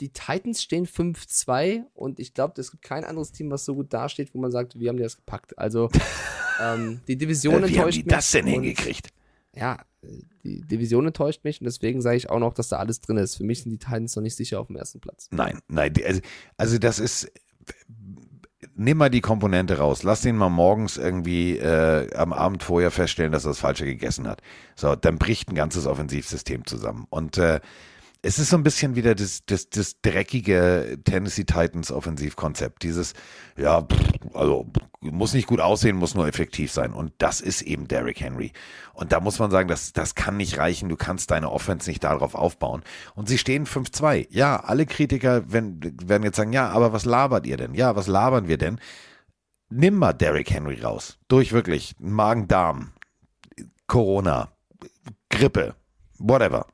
Die Titans stehen 5-2 und ich glaube, es gibt kein anderes Team, was so gut dasteht, wo man sagt, wir haben die das gepackt. Also, ähm, die Division Äh, Wie haben enttäuscht die das denn hingekriegt? Ja, die Division enttäuscht mich und deswegen sage ich auch noch, dass da alles drin ist. Für mich sind die Titans noch nicht sicher auf dem ersten Platz. Nein, nein, also, also das ist. Nimm mal die Komponente raus. Lass den mal morgens irgendwie äh, am Abend vorher feststellen, dass er das Falsche gegessen hat. So, dann bricht ein ganzes Offensivsystem zusammen. Und äh, es ist so ein bisschen wieder das, das, das dreckige Tennessee Titans Offensivkonzept. Dieses, ja, also muss nicht gut aussehen, muss nur effektiv sein. Und das ist eben Derrick Henry. Und da muss man sagen, das, das kann nicht reichen. Du kannst deine Offense nicht darauf aufbauen. Und sie stehen 5-2. Ja, alle Kritiker wenn, werden jetzt sagen, ja, aber was labert ihr denn? Ja, was labern wir denn? Nimm mal Derrick Henry raus. Durch wirklich Magen-Darm, Corona, Grippe, whatever.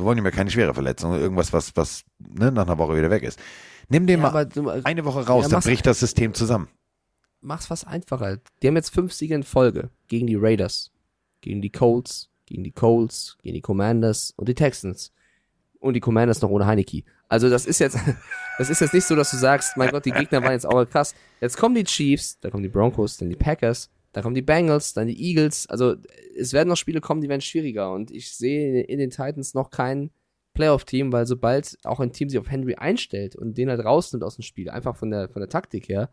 Wir wollen ihm ja keine schwere Verletzung, irgendwas, was, was ne, nach einer Woche wieder weg ist. Nimm den Ja, mal du, eine Woche raus, Ja, dann bricht das System zusammen. mach's was einfacher. Die haben jetzt fünf Siege in Folge gegen die Raiders, gegen die Colts, gegen die Colts, gegen die Commanders und die Texans. Und die Commanders noch ohne Heineke. Also das ist jetzt, das ist jetzt nicht so, dass du sagst, mein Gott, die Gegner waren jetzt auch krass. Jetzt kommen die Chiefs, dann kommen die Broncos, dann die Packers, dann kommen die Bengals, dann die Eagles. Also es werden noch Spiele kommen, die werden schwieriger. Und ich sehe in den Titans noch kein Playoff-Team, weil sobald auch ein Team sich auf Henry einstellt und den halt rausnimmt aus dem Spiel, einfach von der, von der Taktik her,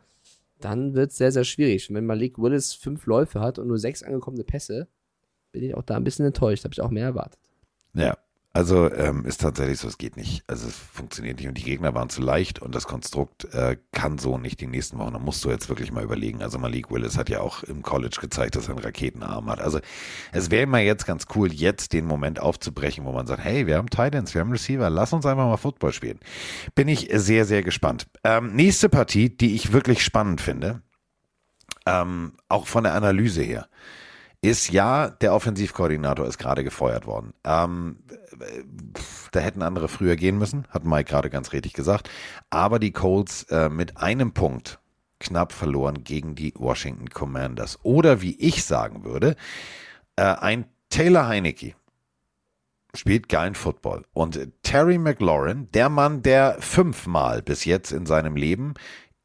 dann wird es sehr, sehr schwierig. Und wenn Malik Willis fünf Läufe hat und nur sechs angekommene Pässe, bin ich auch da ein bisschen enttäuscht. Habe ich auch mehr erwartet. Ja, also ähm, ist tatsächlich so, es geht nicht. Also es funktioniert nicht und die Gegner waren zu leicht und das Konstrukt äh, kann so nicht die nächsten Wochen. Da musst du jetzt wirklich mal überlegen. Also Malik Willis hat ja auch im College gezeigt, dass er einen Raketenarm hat. Also es wäre mal jetzt ganz cool, jetzt den Moment aufzubrechen, wo man sagt, hey, wir haben Titans, wir haben Receiver, lass uns einfach mal Football spielen. Bin ich sehr, sehr gespannt. Ähm, nächste Partie, die ich wirklich spannend finde, ähm, auch von der Analyse her ist ja, der Offensivkoordinator ist gerade gefeuert worden. Ähm, da hätten andere früher gehen müssen, hat Mike gerade ganz richtig gesagt. Aber die Colts äh, mit einem Punkt knapp verloren gegen die Washington Commanders. Oder wie ich sagen würde, äh, ein Taylor Heinecke spielt geilen Football. Und Terry McLaurin, der Mann, der fünfmal bis jetzt in seinem Leben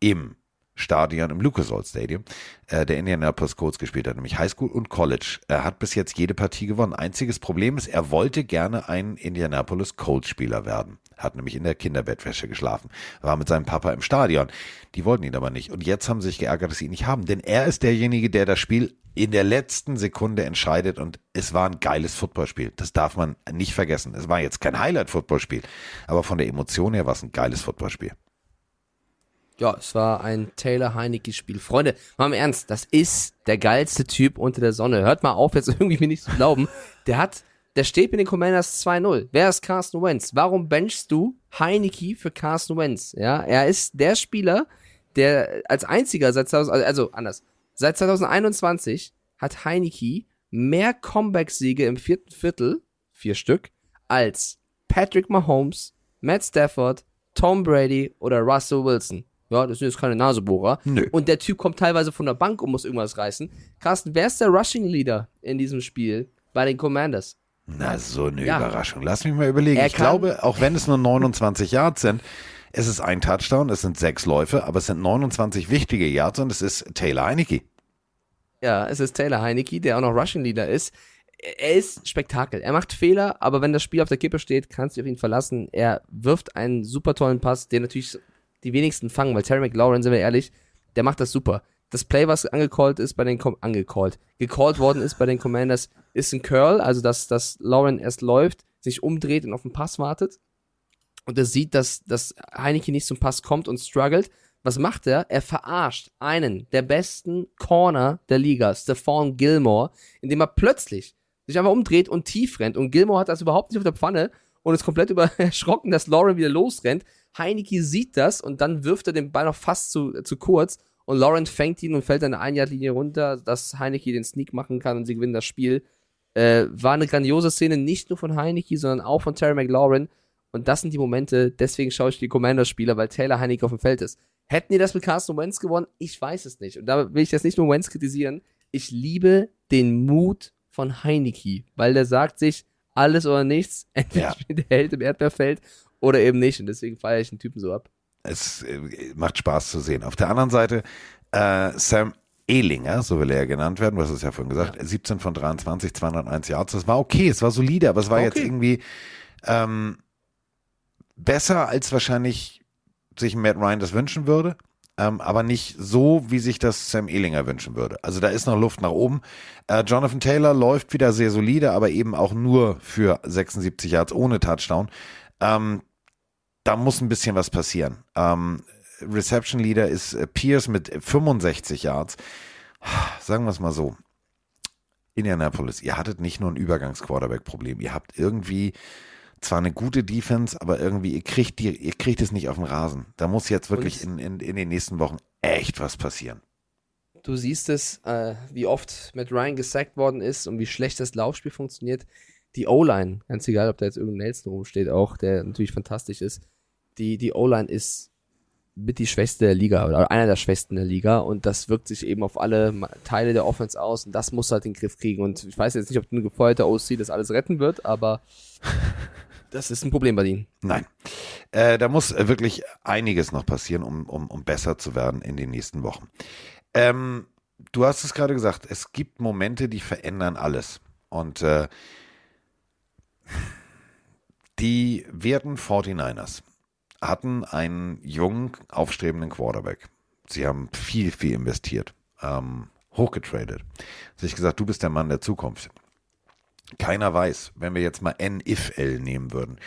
im Stadion, im Lucas Oil Stadium, äh, der Indianapolis Colts gespielt hat, nämlich Highschool und College. Er hat bis jetzt jede Partie gewonnen. Einziges Problem ist, er wollte gerne ein Indianapolis Colts Spieler werden. Hat nämlich in der Kinderbettwäsche geschlafen. War mit seinem Papa im Stadion. Die wollten ihn aber nicht. Und jetzt haben sie sich geärgert, dass sie ihn nicht haben. Denn er ist derjenige, der das Spiel in der letzten Sekunde entscheidet und es war ein geiles Footballspiel. Das darf man nicht vergessen. Es war jetzt kein Highlight-Footballspiel, aber von der Emotion her war es ein geiles Footballspiel. Ja, es war ein Taylor Heinecke-Spiel. Freunde, mal im Ernst, das ist der geilste Typ unter der Sonne. Hört mal auf, jetzt irgendwie mir nicht zu glauben. Der hat, der steht mit den Commanders 2-0. Wer ist Carsten Wentz? Warum benchst du Heinecke für Carsten Wentz? Ja, er ist der Spieler, der als einziger seit 2000, also anders, seit 2021 hat Heineke mehr Comeback-Siege im vierten Viertel, vier Stück, als Patrick Mahomes, Matt Stafford, Tom Brady oder Russell Wilson. Ja, das sind jetzt keine Nasebohrer. Nö. Und der Typ kommt teilweise von der Bank und muss irgendwas reißen. Carsten, wer ist der Rushing Leader in diesem Spiel bei den Commanders? Na, so eine Ja. Überraschung. Lass mich mal überlegen. Er ich glaube, auch wenn es nur 29 Yards sind, es ist ein Touchdown, es sind sechs Läufe, aber es sind 29 wichtige Yards und es ist Taylor Heinecke. Ja, es ist Taylor Heinecke, der auch noch Rushing Leader ist. Er ist Spektakel. Er macht Fehler, aber wenn das Spiel auf der Kippe steht, kannst du auf ihn verlassen. Er wirft einen super tollen Pass, den natürlich die wenigsten fangen, weil Terry McLaurin, sind wir ehrlich, der macht das super. Das Play, was angecallt ist bei den Com angecallt, gecallt worden ist bei den Commanders, ist ein Curl, also dass, dass Lauren erst läuft, sich umdreht und auf den Pass wartet. Und er sieht, dass, dass Heineke nicht zum Pass kommt und struggelt. Was macht er? Er verarscht einen der besten Corner der Liga, Stephon Gilmore, indem er plötzlich sich einfach umdreht und tief rennt. Und Gilmore hat das überhaupt nicht auf der Pfanne und ist komplett über erschrocken, dass Lauren wieder losrennt. Heineke sieht das und dann wirft er den Ball noch fast zu, zu kurz und Lauren fängt ihn und fällt an der Ein-Yard-Linie runter, dass Heineke den Sneak machen kann und sie gewinnen das Spiel. Äh, war eine grandiose Szene, nicht nur von Heineke, sondern auch von Terry McLaurin. Und das sind die Momente, deswegen schaue ich die Commanders-Spieler, weil Taylor Heineke auf dem Feld ist. Hätten die das mit Carsten Wentz gewonnen? Ich weiß es nicht. Und da will ich jetzt nicht nur Wentz kritisieren. Ich liebe den Mut von Heineke, weil der sagt sich, alles oder nichts. Entweder Ja. spielt der Held im Erdbeerfeld oder eben nicht. Und deswegen feiere ich den Typen so ab. Es äh, macht Spaß zu sehen. Auf der anderen Seite, äh, Sam Ehlinger, so will er ja genannt werden, du hast es ja vorhin gesagt, 17 von 23, 201 Yards. Das war okay, es war solide, aber es war War jetzt okay. irgendwie ähm, besser, als wahrscheinlich sich Matt Ryan das wünschen würde. Ähm, aber nicht so, wie sich das Sam Ehlinger wünschen würde. Also da ist noch Luft nach oben. Äh, Jonathan Taylor läuft wieder sehr solide, aber eben auch nur für 76 Yards ohne Touchdown. Ähm, da muss ein bisschen was passieren. Ähm, Reception Leader ist äh, Pierce mit 65 Yards. Sagen wir es mal so. Indianapolis, ihr hattet nicht nur ein Übergangs-Quarterback-Problem. Ihr habt irgendwie zwar eine gute Defense, aber irgendwie, ihr kriegt, die, ihr kriegt es nicht auf den Rasen. Da muss jetzt wirklich in, in, in den nächsten Wochen echt was passieren. Du siehst es, äh, wie oft mit Ryan gesackt worden ist und wie schlecht das Laufspiel funktioniert. Die O-Line, ganz egal, ob da jetzt irgendein Nelson rumsteht, auch, der natürlich fantastisch ist. Die, die O-Line ist mit die schwächste der Liga oder einer der schwächsten der Liga und das wirkt sich eben auf alle Teile der Offense aus und das muss halt den Griff kriegen und ich weiß jetzt nicht, ob ein gefeuerter OC das alles retten wird, aber das ist ein Problem bei ihnen. Nein. Äh, da muss äh, wirklich einiges noch passieren, um, um, um besser zu werden in den nächsten Wochen. Ähm, du hast es gerade gesagt, es gibt Momente, die verändern alles. Und äh, die werten 49ers hatten einen jungen, aufstrebenden Quarterback. Sie haben viel, viel investiert, ähm, hochgetradet. Sich gesagt, du bist der Mann der Zukunft. Keiner weiß, wenn wir jetzt mal NFL nehmen würden,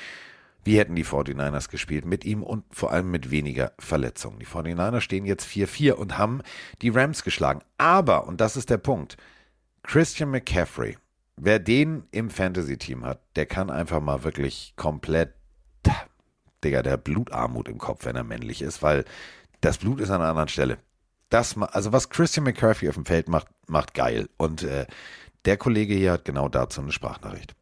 wie hätten die 49ers gespielt mit ihm und vor allem mit weniger Verletzungen. Die 49ers stehen jetzt 4-4 und haben die Rams geschlagen. Aber, und das ist der Punkt, Christian McCaffrey, wer den im Fantasy-Team hat, der kann einfach mal wirklich komplett, Digga, der hat Blutarmut im Kopf, wenn er männlich ist, weil das Blut ist an einer anderen Stelle. Das, also was Christian McCaffrey auf dem Feld macht, macht geil. Und äh, der Kollege hier hat genau dazu eine Sprachnachricht.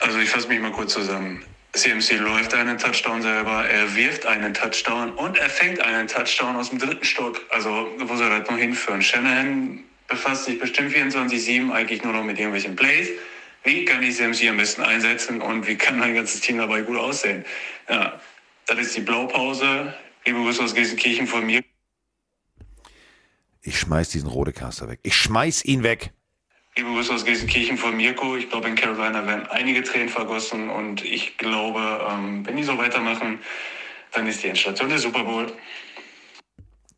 Also ich fasse mich mal kurz zusammen. CMC läuft einen Touchdown selber, er wirft einen Touchdown und er fängt einen Touchdown aus dem dritten Stock. Also wo soll das noch hinführen? Shanahan befasst sich bestimmt 24-7 eigentlich nur noch mit irgendwelchen Plays. Wie kann ich CMC am besten einsetzen und wie kann mein ganzes Team dabei gut aussehen? Ja, das ist die Blaupause. Liebe Grüße aus Gelsenkirchen von mir. Ich schmeiß diesen Rodecaster weg. Ich schmeiß ihn weg. Liebe Grüße aus Gelsenkirchen von Mirko. Ich glaube, in Carolina werden einige Tränen vergossen und ich glaube, ähm, wenn die so weitermachen, dann ist die Endstation der Super Bowl.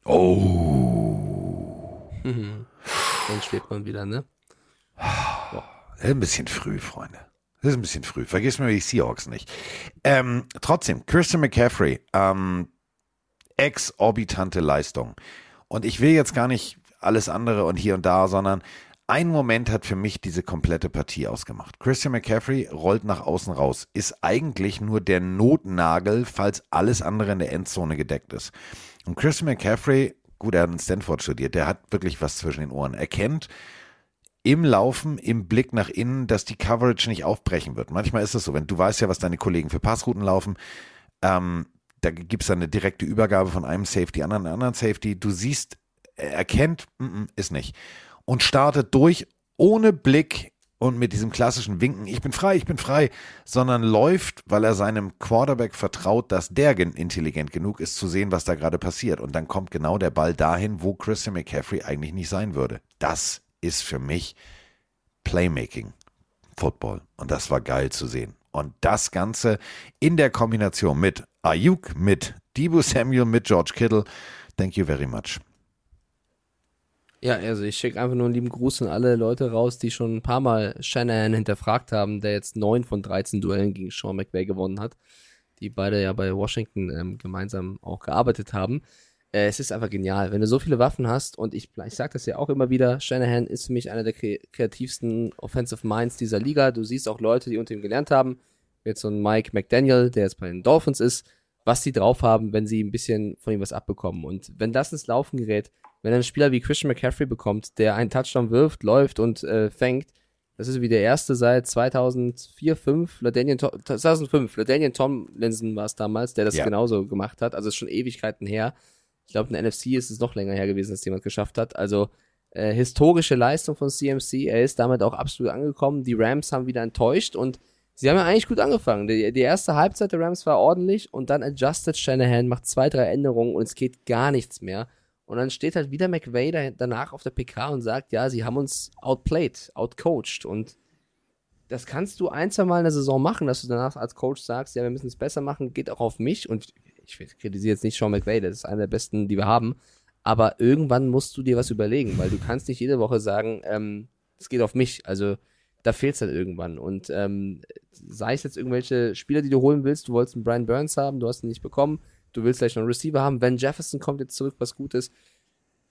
Oh. Dann schwebt man wieder, ne? Das ist ein bisschen früh, Freunde. Das ist ein bisschen früh. Vergiss mir die Seahawks nicht. Ähm, trotzdem, Christian McCaffrey, ähm, exorbitante Leistung. Und ich will jetzt gar nicht alles andere und hier und da, sondern ein Moment hat für mich diese komplette Partie ausgemacht. Christian McCaffrey rollt nach außen raus, ist eigentlich nur der Notnagel, falls alles andere in der Endzone gedeckt ist. Und Christian McCaffrey, gut, er hat in Stanford studiert, der hat wirklich was zwischen den Ohren. Er kennt im Laufen, im Blick nach innen, dass die Coverage nicht aufbrechen wird. Manchmal ist es so, wenn du weißt ja, was deine Kollegen für Passrouten laufen, ähm, da gibt es dann eine direkte Übergabe von einem Safety an einen anderen Safety. Du siehst, er erkennt, mm, mm, ist nicht. Und startet durch, ohne Blick und mit diesem klassischen Winken, ich bin frei, ich bin frei, sondern läuft, weil er seinem Quarterback vertraut, dass der gen- intelligent genug ist, zu sehen, was da gerade passiert. Und dann kommt genau der Ball dahin, wo Christian McCaffrey eigentlich nicht sein würde. Das ist für mich Playmaking Football. Und das war geil zu sehen. Und das Ganze in der Kombination mit Ayuk, mit Debo Samuel, mit George Kittle. Thank you very much. Ja, also ich schicke einfach nur einen lieben Gruß an alle Leute raus, die schon ein paar Mal Shanahan hinterfragt haben, der jetzt neun von 13 Duellen gegen Sean McVay gewonnen hat, die beide ja bei Washington ähm, gemeinsam auch gearbeitet haben. Äh, es ist einfach genial, wenn du so viele Waffen hast und ich, ich sage das ja auch immer wieder, Shanahan ist für mich einer der kre kreativsten Offensive Minds dieser Liga. Du siehst auch Leute, die unter ihm gelernt haben, jetzt so ein Mike McDaniel, der jetzt bei den Dolphins ist, was die drauf haben, wenn sie ein bisschen von ihm was abbekommen. Und wenn das ins Laufen gerät, wenn ein Spieler wie Christian McCaffrey bekommt, der einen Touchdown wirft, läuft und äh, fängt, das ist wie der erste seit 2004, 5, LaDainian To- 2005, LaDainian Tomlinson war es damals, der das Ja. genauso gemacht hat. Also ist schon Ewigkeiten her. Ich glaube, in der NFC ist es noch länger her gewesen, dass jemand geschafft hat. Also Äh, historische Leistung von CMC. Er ist damit auch absolut angekommen. Die Rams haben wieder enttäuscht und sie haben ja eigentlich gut angefangen. Die, die erste Halbzeit der Rams war ordentlich und dann adjusted Shanahan, macht zwei, drei Änderungen und es geht gar nichts mehr. Und dann steht halt wieder McVay da, danach auf der PK und sagt, ja, sie haben uns outplayed, outcoached und das kannst du ein, zwei Mal in der Saison machen, dass du danach als Coach sagst, ja, wir müssen es besser machen, geht auch auf mich und ich kritisiere jetzt nicht Sean McVay, das ist einer der besten, die wir haben, aber irgendwann musst du dir was überlegen, weil du kannst nicht jede Woche sagen, ähm, es geht auf mich, also da fehlt es halt irgendwann und ähm, sei es jetzt irgendwelche Spieler, die du holen willst, du wolltest einen Brian Burns haben, du hast ihn nicht bekommen, du willst vielleicht noch einen Receiver haben, Van Jefferson kommt jetzt zurück, was gut ist,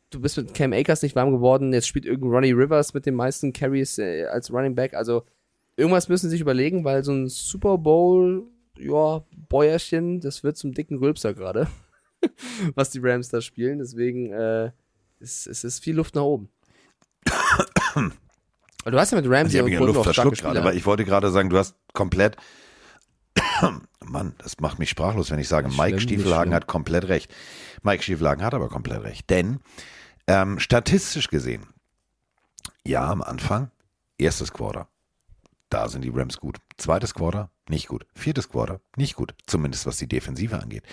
du bist mit Cam Akers nicht warm geworden, jetzt spielt irgendein Ronnie Rivers mit den meisten Carries äh, als Running Back, also irgendwas müssen sie sich überlegen, weil so ein Super Bowl, ja, Bäuerchen, das wird zum dicken Rülpser gerade, was die Rams da spielen. Deswegen, äh, es, es ist viel Luft nach oben. Du hast ja mit Ramsey habe und Luft verschluckt gerade, aber ich wollte gerade sagen, du hast komplett. Mann, das macht mich sprachlos, wenn ich sage, Mike schlimm, Stiefelhagen hat komplett recht. Mike Stiefelhagen hat aber komplett recht. Denn ähm, statistisch gesehen, ja, am Anfang, erstes Quarter, da sind die Rams gut. Zweites Quarter, nicht gut. Viertes Quarter, nicht gut. Zumindest was die Defensive angeht.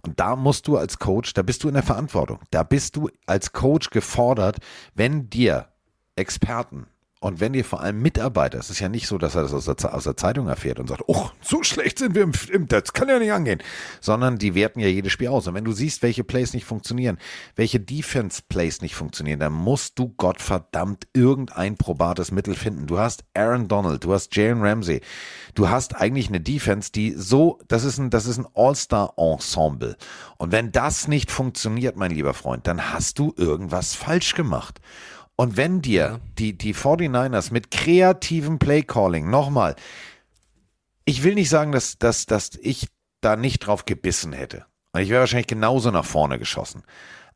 Und da musst du als Coach, da bist du in der Verantwortung. Da bist du als Coach gefordert, wenn dir Experten und wenn dir vor allem Mitarbeiter, es ist ja nicht so, dass er das aus der, aus der Zeitung erfährt und sagt, oh, so schlecht sind wir im, im, das kann ja nicht angehen, sondern die werten ja jedes Spiel aus. Und wenn du siehst, welche Plays nicht funktionieren, welche Defense-Plays nicht funktionieren, dann musst du Gottverdammt irgendein probates Mittel finden. Du hast Aaron Donald, du hast Jalen Ramsey, du hast eigentlich eine Defense, die so, das ist ein, das ist ein All-Star-Ensemble. Und wenn das nicht funktioniert, mein lieber Freund, dann hast du irgendwas falsch gemacht. Und wenn dir die, die 49ers mit kreativem Playcalling, nochmal, ich will nicht sagen, dass, dass, dass ich da nicht drauf gebissen hätte. Und Ich wäre wahrscheinlich genauso nach vorne geschossen.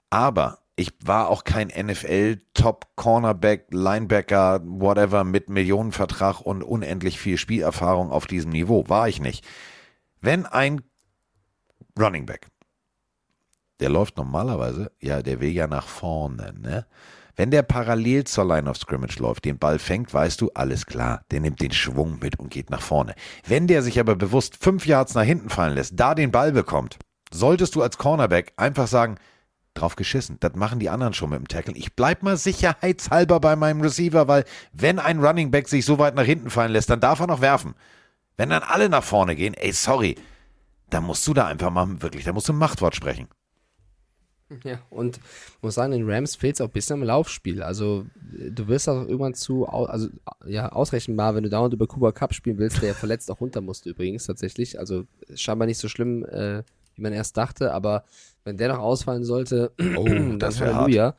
Aber ich war auch kein NFL-Top-Cornerback, Linebacker, whatever, mit Millionenvertrag und unendlich viel Spielerfahrung auf diesem Niveau. War ich nicht. Wenn ein Running Back, der läuft normalerweise, ja, der will ja nach vorne, ne? Wenn der parallel zur Line of Scrimmage läuft, den Ball fängt, weißt du, alles klar, der nimmt den Schwung mit und geht nach vorne. Wenn der sich aber bewusst fünf Yards nach hinten fallen lässt, da den Ball bekommt, solltest du als Cornerback einfach sagen, drauf geschissen, das machen die anderen schon mit dem Tackle. Ich bleib mal sicherheitshalber bei meinem Receiver, weil wenn ein Running Back sich so weit nach hinten fallen lässt, dann darf er noch werfen. Wenn dann alle nach vorne gehen, ey, sorry, dann musst du da einfach mal wirklich, da musst du ein Machtwort sprechen. Ja, und muss sagen, den Rams fehlt es auch ein bisschen im Laufspiel. Also, äh, du wirst auch irgendwann zu, also, ja, ausrechenbar, wenn du dauernd über Cooper Cup spielen willst, der ja verletzt auch runter musste übrigens tatsächlich. Also, scheinbar nicht so schlimm, äh, wie man erst dachte, aber wenn der noch ausfallen sollte, Oh, das wär Halleluja.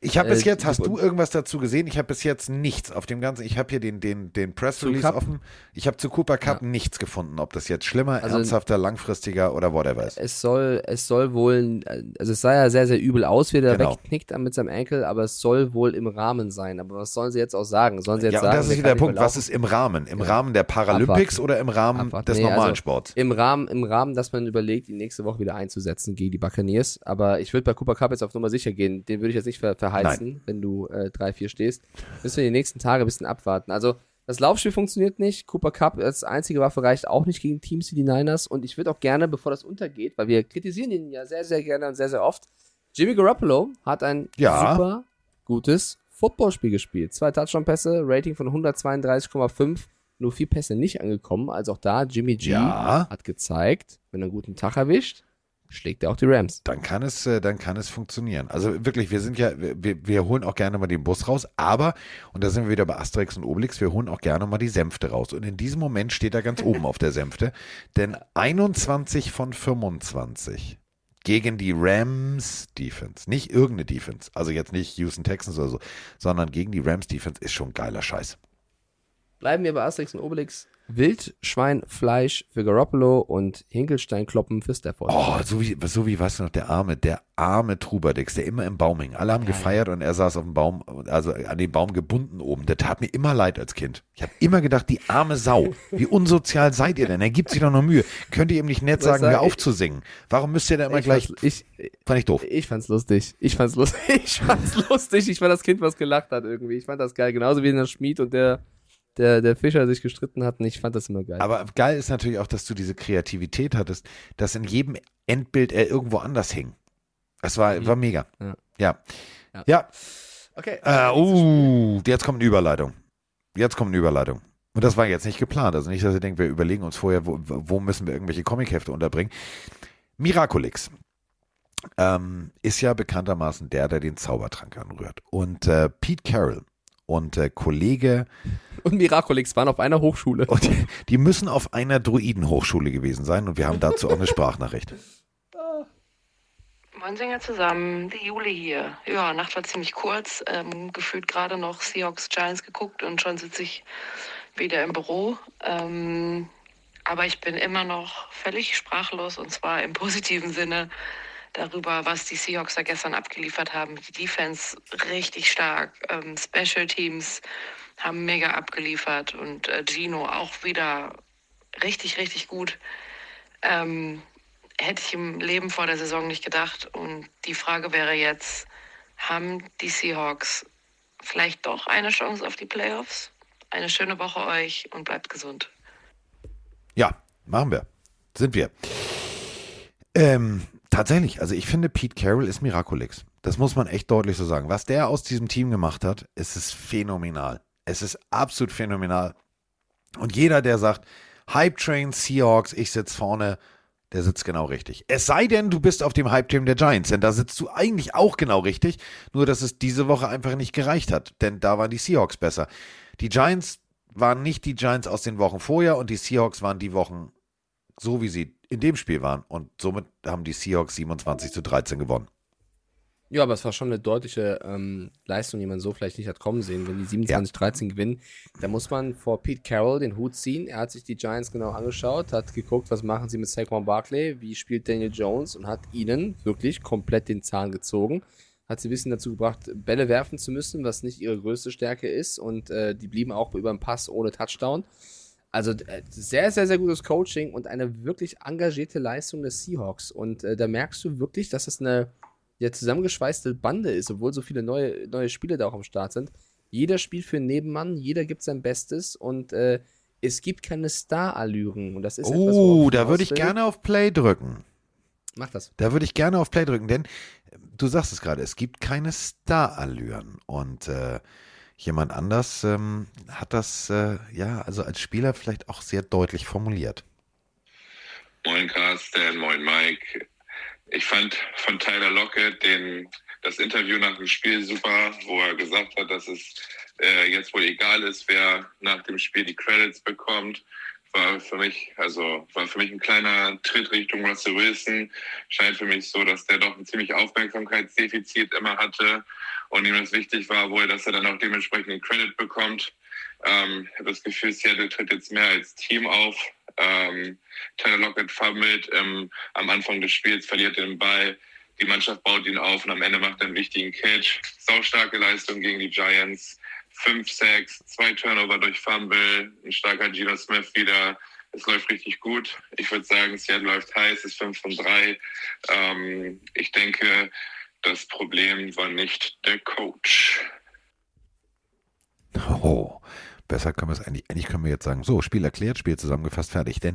Ich habe bis Äh, jetzt, hast du- irgendwas dazu gesehen? Ich habe bis jetzt nichts auf dem Ganzen. Ich habe hier den, den, den Press Release offen. Ich habe zu Cooper Cup nichts gefunden, ob das jetzt schlimmer, Also- ernsthafter, langfristiger oder whatever ist. Es soll, es soll wohl, also es sah ja sehr, sehr übel aus, wie der Genau. wegknickt mit seinem Enkel, aber es soll wohl im Rahmen sein. Aber was sollen sie jetzt auch sagen? Sollen sie jetzt Ja, und sagen, das ist der wieder der Punkt. Was ist im Rahmen? Im Ja. Rahmen der Paralympics Abwarten. oder im Rahmen Abwarten. des Nee, normalen also Sports? Im Rahmen, Im Rahmen, dass man überlegt, ihn nächste Woche wieder einzusetzen gegen die Buccaneers. Aber ich würde bei Cooper Cup jetzt auf Nummer sicher gehen. Den würde ich jetzt nicht ver verheizen, wenn du äh, 3-4 stehst. Müssen wir die nächsten Tage ein bisschen abwarten. Also, das Laufspiel funktioniert nicht. Cooper Cup als einzige Waffe reicht auch nicht gegen Teams wie die Niners. Und ich würde auch gerne, bevor das untergeht, weil wir kritisieren ihn ja sehr, sehr gerne und sehr, sehr oft. Jimmy Garoppolo hat ein Ja. super gutes Footballspiel gespielt. Zwei Touchdown-Pässe, Rating von 132,5. Nur vier Pässe nicht angekommen. Also auch da, Jimmy G Ja. hat gezeigt, wenn er einen guten Tag erwischt, schlägt er auch die Rams. Dann kann es, äh, dann kann es funktionieren. Also wirklich, wir sind ja, wir, wir holen auch gerne mal den Bus raus, aber, und da sind wir wieder bei Asterix und Obelix, wir holen auch gerne mal die Sänfte raus. Und in diesem Moment steht er ganz oben auf der Sänfte, denn 21 von 25 gegen die Rams Defense, nicht irgendeine Defense, also jetzt nicht Houston Texans oder so, sondern gegen die Rams Defense ist schon geiler Scheiß. Bleiben wir bei Asterix und Obelix. Wildschweinfleisch für Garoppolo und Hinkelsteinkloppen für Stafford. Oh, so wie, so wie, weißt du noch, der arme, der arme Trubadix, der immer im Baum hing. Alle haben gefeiert und er saß auf dem Baum, also an den Baum gebunden oben. Der tat mir immer leid als Kind. Ich habe immer gedacht, die arme Sau. Wie unsozial seid ihr denn? Er gibt sich doch noch Mühe. Könnt ihr ihm nicht nett sagen, sag hör auf zu singen? Warum müsst ihr da immer Ich gleich. ich, Fand ich doof. Ich fand's lustig. Ich fand's lustig. Ich fand's lustig. Ich war das Kind, was gelacht hat irgendwie. Ich fand das geil. Genauso wie der Schmied und der, der, der Fischer sich gestritten hatten. Ich fand das immer geil. Aber geil ist natürlich auch, dass du diese Kreativität hattest, dass in jedem Endbild er irgendwo anders hing. Das war, war mega. Ja. Ja. Ja. Ja. okay. Äh, uh, jetzt kommt eine Überleitung. Jetzt kommt eine Überleitung. Und das war jetzt nicht geplant. Also nicht, dass ihr denkt, wir überlegen uns vorher, wo, wo müssen wir irgendwelche Comichefte unterbringen. Miraculix ähm, ist ja bekanntermaßen der, der den Zaubertrank anrührt. Und äh, Pete Carroll und äh, Kollege, Und Miraculix waren auf einer Hochschule. und die, die müssen auf einer Druidenhochschule gewesen sein. Und wir haben dazu auch eine Sprachnachricht. Moin Sänger zusammen, die Jule hier. Ja, Nacht war ziemlich kurz, ähm, gefühlt gerade noch Seahawks Giants geguckt und schon sitze ich wieder im Büro. Ähm, aber ich bin immer noch völlig sprachlos und zwar im positiven Sinne darüber, was die Seahawks da gestern abgeliefert haben. Die Defense richtig stark, ähm, Special Teams haben mega abgeliefert und äh, Gino auch wieder richtig, richtig gut. Ähm, hätte ich im Leben vor der Saison nicht gedacht. Und die Frage wäre jetzt, haben die Seahawks vielleicht doch eine Chance auf die Playoffs? Eine schöne Woche euch und bleibt gesund. Ja, machen wir. Sind wir. Ähm, tatsächlich, also ich finde, Pete Carroll ist Miraculix. Das muss man echt deutlich so sagen. Was der aus diesem Team gemacht hat, es ist phänomenal. Es ist absolut phänomenal. Und jeder, der sagt, Hype Train Seahawks, ich sitze vorne, der sitzt genau richtig. Es sei denn, du bist auf dem Hype-Team der Giants, denn da sitzt du eigentlich auch genau richtig, nur dass es diese Woche einfach nicht gereicht hat, denn da waren die Seahawks besser. Die Giants waren nicht die Giants aus den Wochen vorher und die Seahawks waren die Wochen so, wie sie in dem Spiel waren und somit haben die Seahawks 27 zu 13 gewonnen. Ja, aber es war schon eine deutliche ähm, Leistung, die man so vielleicht nicht hat kommen sehen. Wenn die 27-13 gewinnen, da muss man vor Pete Carroll den Hut ziehen. Er hat sich die Giants genau angeschaut, hat geguckt, was machen sie mit Saquon Barkley, wie spielt Daniel Jones und hat ihnen wirklich komplett den Zahn gezogen. Hat sie ein bisschen dazu gebracht, Bälle werfen zu müssen, was nicht ihre größte Stärke ist. Und äh, die blieben auch über den Pass ohne Touchdown. Also äh, sehr, sehr, sehr gutes Coaching und eine wirklich engagierte Leistung des Seahawks. Und äh, da merkst du wirklich, dass es eine ja, zusammengeschweißte Bande ist, obwohl so viele neue, neue Spiele da auch am Start sind. Jeder spielt für einen Nebenmann, jeder gibt sein Bestes und äh, es gibt keine Star-Allüren. Und das ist etwas, Oh, da würde ich gerne auf Play drücken. Mach das. Da würde ich gerne auf Play drücken, denn äh, du sagst es gerade, es gibt keine Star-Allüren. Und äh, jemand anders ähm, hat das, äh, ja, also als Spieler vielleicht auch sehr deutlich formuliert. Moin Carsten, moin Mike. Ich fand von Tyler Lockett den, das Interview nach dem Spiel super, wo er gesagt hat, dass es äh, jetzt wohl egal ist, wer nach dem Spiel die Credits bekommt. War für mich, also war für mich ein kleiner Tritt Richtung Russell Wilson. Scheint für mich so, dass der doch ein ziemlich Aufmerksamkeitsdefizit immer hatte und ihm das wichtig war, wohl, dass er dann auch dementsprechend den Credit bekommt. Ähm, ich habe das Gefühl, Seattle tritt jetzt mehr als Team auf. Ähm, Tyler Lockett fummelt ähm, am Anfang des Spiels, verliert den Ball. Die Mannschaft baut ihn auf und am Ende macht er einen wichtigen Catch. Saustarke Leistung gegen die Giants. Fünf Sacks, zwei Turnover durch Fumble, ein starker Gino Smith wieder. Es läuft richtig gut. Ich würde sagen, Seattle läuft heiß, ist 5 von 3. Ähm, ich denke, das Problem war nicht der Coach. Oh, besser können wir es eigentlich, eigentlich können wir jetzt sagen, so, Spiel erklärt, Spiel zusammengefasst, fertig. Denn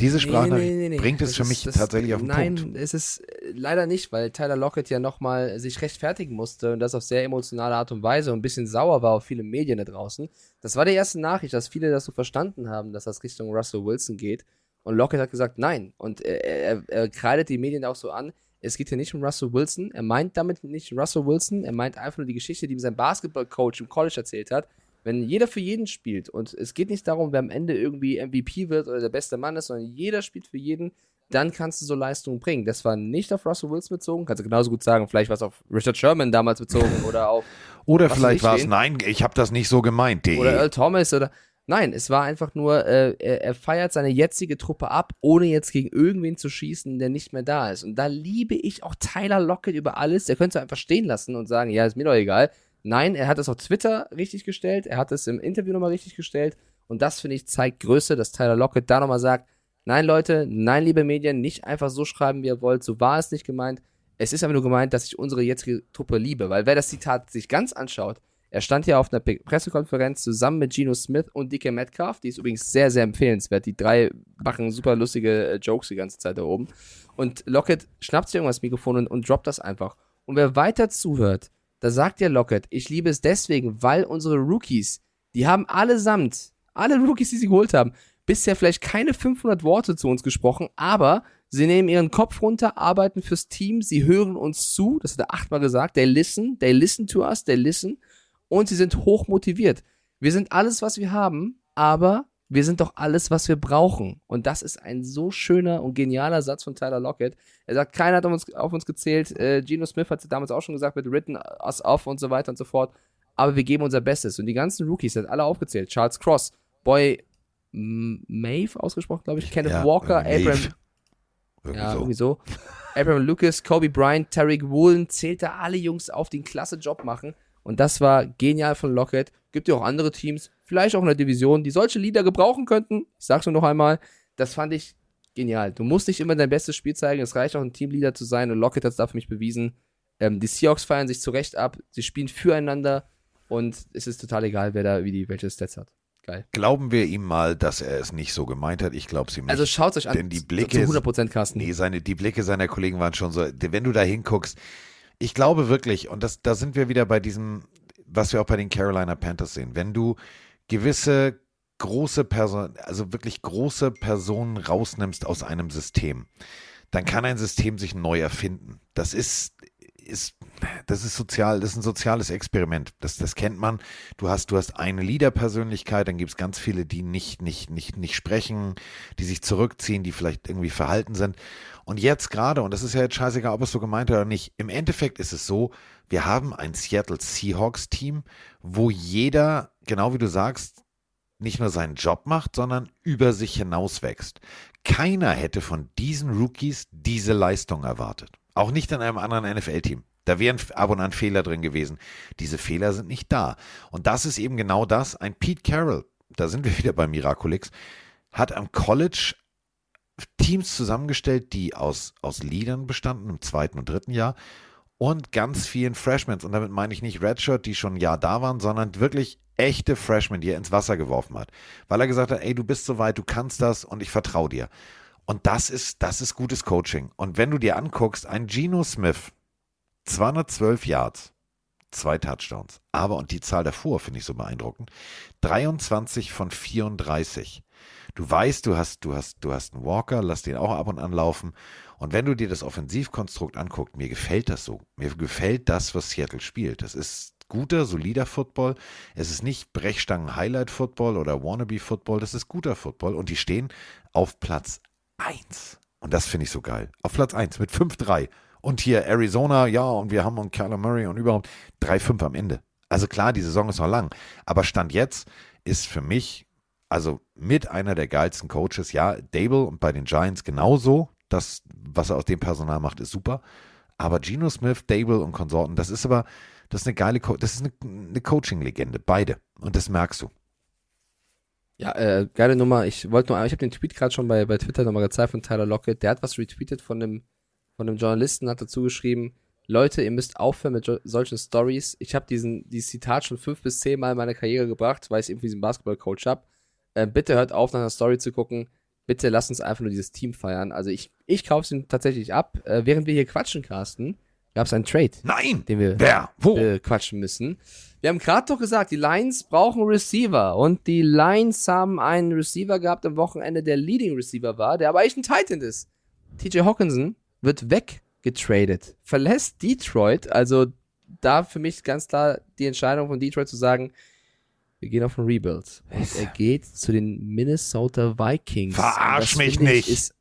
diese Sprachnachricht bringt es für ist- mich das- tatsächlich auf den nein, Punkt. es ist äh, leider nicht, weil Tyler Lockett ja nochmal sich rechtfertigen musste und das auf sehr emotionale Art und Weise und ein bisschen sauer war auf viele Medien da draußen. Das war die erste Nachricht, dass viele das so verstanden haben, dass das Richtung Russell Wilson geht. Und Lockett hat gesagt, nein. Und er, er, er kreidet die Medien auch so an. Es geht hier nicht um Russell Wilson. Er meint damit nicht Russell Wilson. Er meint einfach nur die Geschichte, die ihm sein Basketballcoach im College erzählt hat. Wenn jeder für jeden spielt und es geht nicht darum, wer am Ende irgendwie MVP wird oder der beste Mann ist, sondern jeder spielt für jeden, dann kannst du so Leistungen bringen. Das war nicht auf Russell Wilson bezogen, kannst du genauso gut sagen, vielleicht war es auf Richard Sherman damals bezogen oder auf Oder vielleicht war es, nein, ich habe das nicht so gemeint. DE. oder Earl Thomas oder Nein, es war einfach nur, äh, er, er feiert seine jetzige Truppe ab, ohne jetzt gegen irgendwen zu schießen, der nicht mehr da ist. Und da liebe ich auch Tyler Lockett über alles. Der könnte es einfach stehen lassen und sagen, ja, ist mir doch egal. Nein, er hat es auf Twitter richtig gestellt, er hat es im Interview nochmal richtig gestellt. Und das, finde ich, zeigt Größe, dass Tyler Lockett da nochmal sagt, nein, Leute, nein, liebe Medien, nicht einfach so schreiben, wie ihr wollt. So war es nicht gemeint. Es ist aber nur gemeint, dass ich unsere jetzige Truppe liebe. Weil wer das Zitat sich ganz anschaut, er stand ja auf einer Pressekonferenz zusammen mit Geno Smith und DK Metcalf. Die ist übrigens sehr, sehr empfehlenswert. Die drei machen super lustige äh, Jokes die ganze Zeit da oben. Und Lockett schnappt sich irgendwas Mikrofon und, und droppt das einfach. Und wer weiter zuhört, da sagt ja Lockett, ich liebe es deswegen, weil unsere Rookies, die haben allesamt, alle Rookies, die sie geholt haben, bisher vielleicht keine 500 Worte zu uns gesprochen, aber sie nehmen ihren Kopf runter, arbeiten fürs Team, sie hören uns zu, das hat er achtmal gesagt, they listen, they listen to us, they listen und sie sind hoch motiviert. Wir sind alles, was wir haben, aber wir sind doch alles, was wir brauchen. Und das ist ein so schöner und genialer Satz von Tyler Lockett. Er sagt, keiner hat auf uns, auf uns gezählt. Äh, Geno Smith hat es damals auch schon gesagt mit Written us off und so weiter und so fort. Aber wir geben unser Bestes. Und die ganzen Rookies, hat alle aufgezählt. Charles Cross, Boy Maeve ausgesprochen, glaube ich. Kenneth Ja, Walker. Abraham Irgendwie ja, so. irgendwie so. Abraham Lucas, Kobe Bryant, Tariq Woolen, zählt da alle Jungs auf, die einen klasse Job machen. Und das war genial von Lockett. Gibt ja auch andere Teams, vielleicht auch in der Division, die solche Lieder gebrauchen könnten. Ich sag's nur noch einmal. Das fand ich genial. Du musst nicht immer dein bestes Spiel zeigen. Es reicht auch, ein Teamleader zu sein. Und Lockett hat es da für mich bewiesen. Ähm, die Seahawks feiern sich zu Recht ab. Sie spielen füreinander. Und es ist total egal, wer da wie die welche Stats hat. Geil. Glauben wir ihm mal, dass er es nicht so gemeint hat. Ich glaube es ihm nicht. Also schaut euch an. Denn die Blicke, Zu 100% Carsten. nee, seine, die Blicke seiner Kollegen waren schon so, wenn du da hinguckst, ich glaube wirklich, und das, da sind wir wieder bei diesem, was wir auch bei den Carolina Panthers sehen, wenn du gewisse große Personen, also wirklich große Personen rausnimmst aus einem System, dann kann ein System sich neu erfinden. Das ist, ist, das ist sozial, das ist ein soziales Experiment. Das, das kennt man. Du hast, du hast eine Leader-Persönlichkeit, dann gibt es ganz viele, die nicht, nicht, nicht, nicht sprechen, die sich zurückziehen, die vielleicht irgendwie verhalten sind. Und jetzt gerade, und das ist ja jetzt scheißegal, ob es so gemeint oder nicht, im Endeffekt ist es so, wir haben ein Seattle Seahawks-Team, wo jeder, genau wie du sagst, nicht nur seinen Job macht, sondern über sich hinaus wächst. Keiner hätte von diesen Rookies diese Leistung erwartet. Auch nicht in einem anderen NFL-Team. Da wären ab und an Fehler drin gewesen. Diese Fehler sind nicht da. Und das ist eben genau das. Ein Pete Carroll, da sind wir wieder bei Miraculix, hat am College Teams zusammengestellt, die aus, aus Leadern bestanden im zweiten und dritten Jahr und ganz vielen Freshmen. Und damit meine ich nicht Redshirt, die schon ein Jahr da waren, sondern wirklich echte Freshmen, die er ins Wasser geworfen hat. Weil er gesagt hat, ey, du bist soweit, du kannst das und ich vertraue dir. Und das ist, das ist gutes Coaching. Und wenn du dir anguckst, ein Geno Smith, 212 Yards, zwei Touchdowns. Aber, und die Zahl davor finde ich so beeindruckend, 23 von 34. Du weißt, du hast, du hast, du hast einen Walker, lass den auch ab und an laufen. Und wenn du dir das Offensivkonstrukt anguckst, mir gefällt das so. Mir gefällt das, was Seattle spielt. Das ist guter, solider Football. Es ist nicht Brechstangen-Highlight-Football oder Wannabe-Football. Das ist guter Football. Und die stehen auf Platz 1. Und das finde ich so geil. Auf Platz 1 mit 5-3. Und hier Arizona, ja, und wir haben und Kyler Murray und überhaupt 3-5 am Ende. Also klar, die Saison ist noch lang. Aber Stand jetzt ist für mich, also mit einer der geilsten Coaches, ja, Dable und bei den Giants genauso. Das, was er aus dem Personal macht, ist super. Aber Geno Smith, Dable und Konsorten, das ist aber, das ist eine geile, Co das ist eine, eine Coaching-Legende, beide. Und das merkst du. Ja, äh, geile Nummer. Ich wollte nur, ich habe den Tweet gerade schon bei, bei Twitter nochmal gezeigt von Tyler Lockett. Der hat was retweetet von einem, von einem Journalisten, hat dazu geschrieben, Leute, ihr müsst aufhören mit solchen Stories. Ich habe diesen, dieses Zitat schon fünf bis zehn Mal in meiner Karriere gebracht, weil ich irgendwie diesen Basketball-Coach habe. Äh, bitte hört auf, nach einer Story zu gucken. Bitte lasst uns einfach nur dieses Team feiern. Also ich, ich kaufe es ihm tatsächlich ab. Äh, während wir hier quatschen, Carsten, gab es einen Trade. Nein! Den wir Wer? Wo? äh, quatschen müssen. Wir haben gerade doch gesagt, die Lions brauchen Receiver und die Lions haben einen Receiver gehabt am Wochenende, der Leading Receiver war, der aber eigentlich ein Titan ist. TJ Hawkinson wird weggetradet, verlässt Detroit, also da für mich ganz klar die Entscheidung von Detroit zu sagen, wir gehen auf ein Rebuild. Und er geht zu den Minnesota Vikings. Verarsch mich nicht. Ist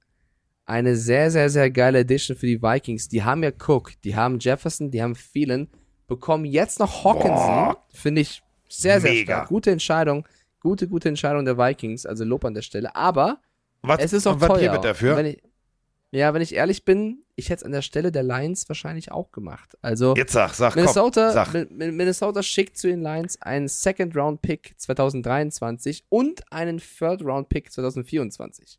eine sehr, sehr, sehr geile Edition für die Vikings. Die haben ja Cook, die haben Jefferson, die haben Thielen, bekommen jetzt noch Hawkinson. Finde ich sehr, sehr Mega. stark. Gute Entscheidung. Gute, gute Entscheidung der Vikings, also Lob an der Stelle. Aber Was, es ist auch was teuer. gebe dafür? Wenn ich, ja, wenn ich ehrlich bin, ich hätte es an der Stelle der Lions wahrscheinlich auch gemacht. Also Jetzt sag, sag, Minnesota, komm, sag. Mi- Mi- Minnesota schickt zu den Lions einen Second-Round-Pick 2023 und einen Third-Round-Pick 2024.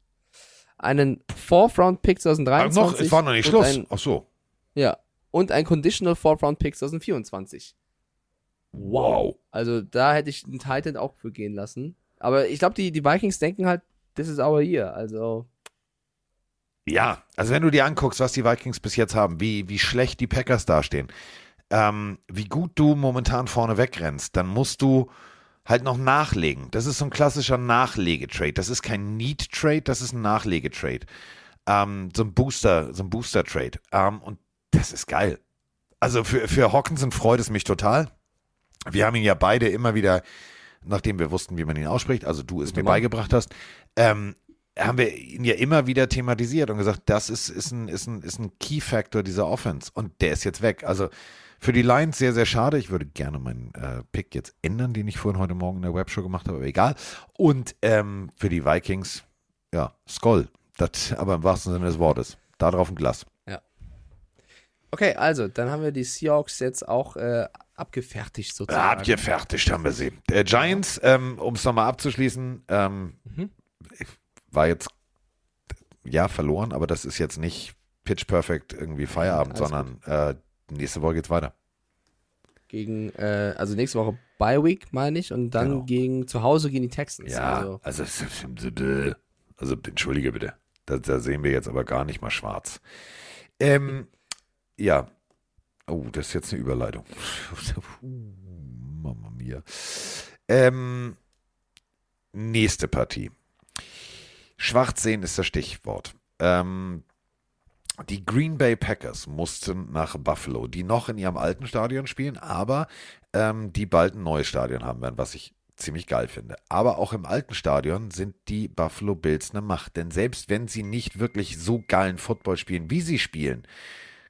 Einen Fourth-Round-Pick Ach, 2023. noch, es war noch nicht und Schluss. Ein, Ach so. ja. Und ein Conditional Fourth-Round-Pick 2024. Wow. Also da hätte ich einen Titan auch für gehen lassen. Aber ich glaube, die, die Vikings denken halt, this is our year. Also, Ja, also wenn du dir anguckst, was die Vikings bis jetzt haben, wie, wie schlecht die Packers dastehen, ähm, wie gut du momentan vorne wegrennst, dann musst du halt noch nachlegen. Das ist so ein klassischer Nachlegetrade. Das ist kein Need-Trade, das ist ein Nachlegetrade. Ähm, so ein Booster, so ein Booster-Trade. Ähm, und das ist geil. Also für, für Hawkinson freut es mich total. Wir haben ihn ja beide immer wieder, nachdem wir wussten, wie man ihn ausspricht, also du es mir Mann. beigebracht hast, ähm, haben wir ihn ja immer wieder thematisiert und gesagt, das ist, ist ein, ist ein, ist ein Key-Factor dieser Offense und der ist jetzt weg. Also für die Lions sehr, sehr schade. Ich würde gerne meinen äh, Pick jetzt ändern, den ich vorhin heute Morgen in der Webshow gemacht habe, aber egal. Und ähm, für die Vikings, ja, Skoll. Das, aber im wahrsten Sinne des Wortes. Da drauf ein Glas. okay, also, dann haben wir die Seahawks jetzt auch äh, abgefertigt sozusagen. Abgefertigt haben wir sie. Der Giants, ähm, um es nochmal abzuschließen, ähm, Mhm. war jetzt ja verloren, aber das ist jetzt nicht Pitch Perfect irgendwie Feierabend, Alles sondern äh, nächste Woche geht's weiter. Gegen, äh, also nächste Woche Bye Week, meine ich, und dann Genau. gegen zu Hause gegen die Texans. Ja, Also, also, also entschuldige bitte. Da, da sehen wir jetzt aber gar nicht mal schwarz. Ähm, ja. Oh, das ist jetzt eine Überleitung. Mama mia. Ähm, nächste Partie. Schwarz sehen ist das Stichwort. Ähm, die Green Bay Packers mussten nach Buffalo, die noch in ihrem alten Stadion spielen, aber ähm, die bald ein neues Stadion haben werden, was ich ziemlich geil finde. Aber auch im alten Stadion sind die Buffalo Bills eine Macht, denn selbst wenn sie nicht wirklich so geilen Football spielen, wie sie spielen,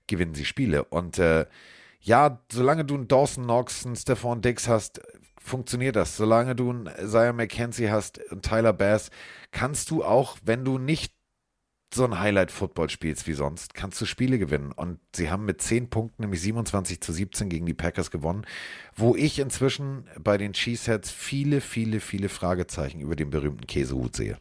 gewinnen sie Spiele. Und äh, ja, solange du einen Dawson Knox, einen Stephon Diggs hast, funktioniert das. Solange du einen Isaiah McKenzie hast und Tyler Bass, kannst du auch, wenn du nicht so ein Highlight-Football spielst wie sonst, kannst du Spiele gewinnen. Und sie haben mit 10 Punkten, nämlich 27 zu 17 gegen die Packers gewonnen, wo ich inzwischen bei den Cheeseheads viele, viele, viele Fragezeichen über den berühmten Käsehut sehe.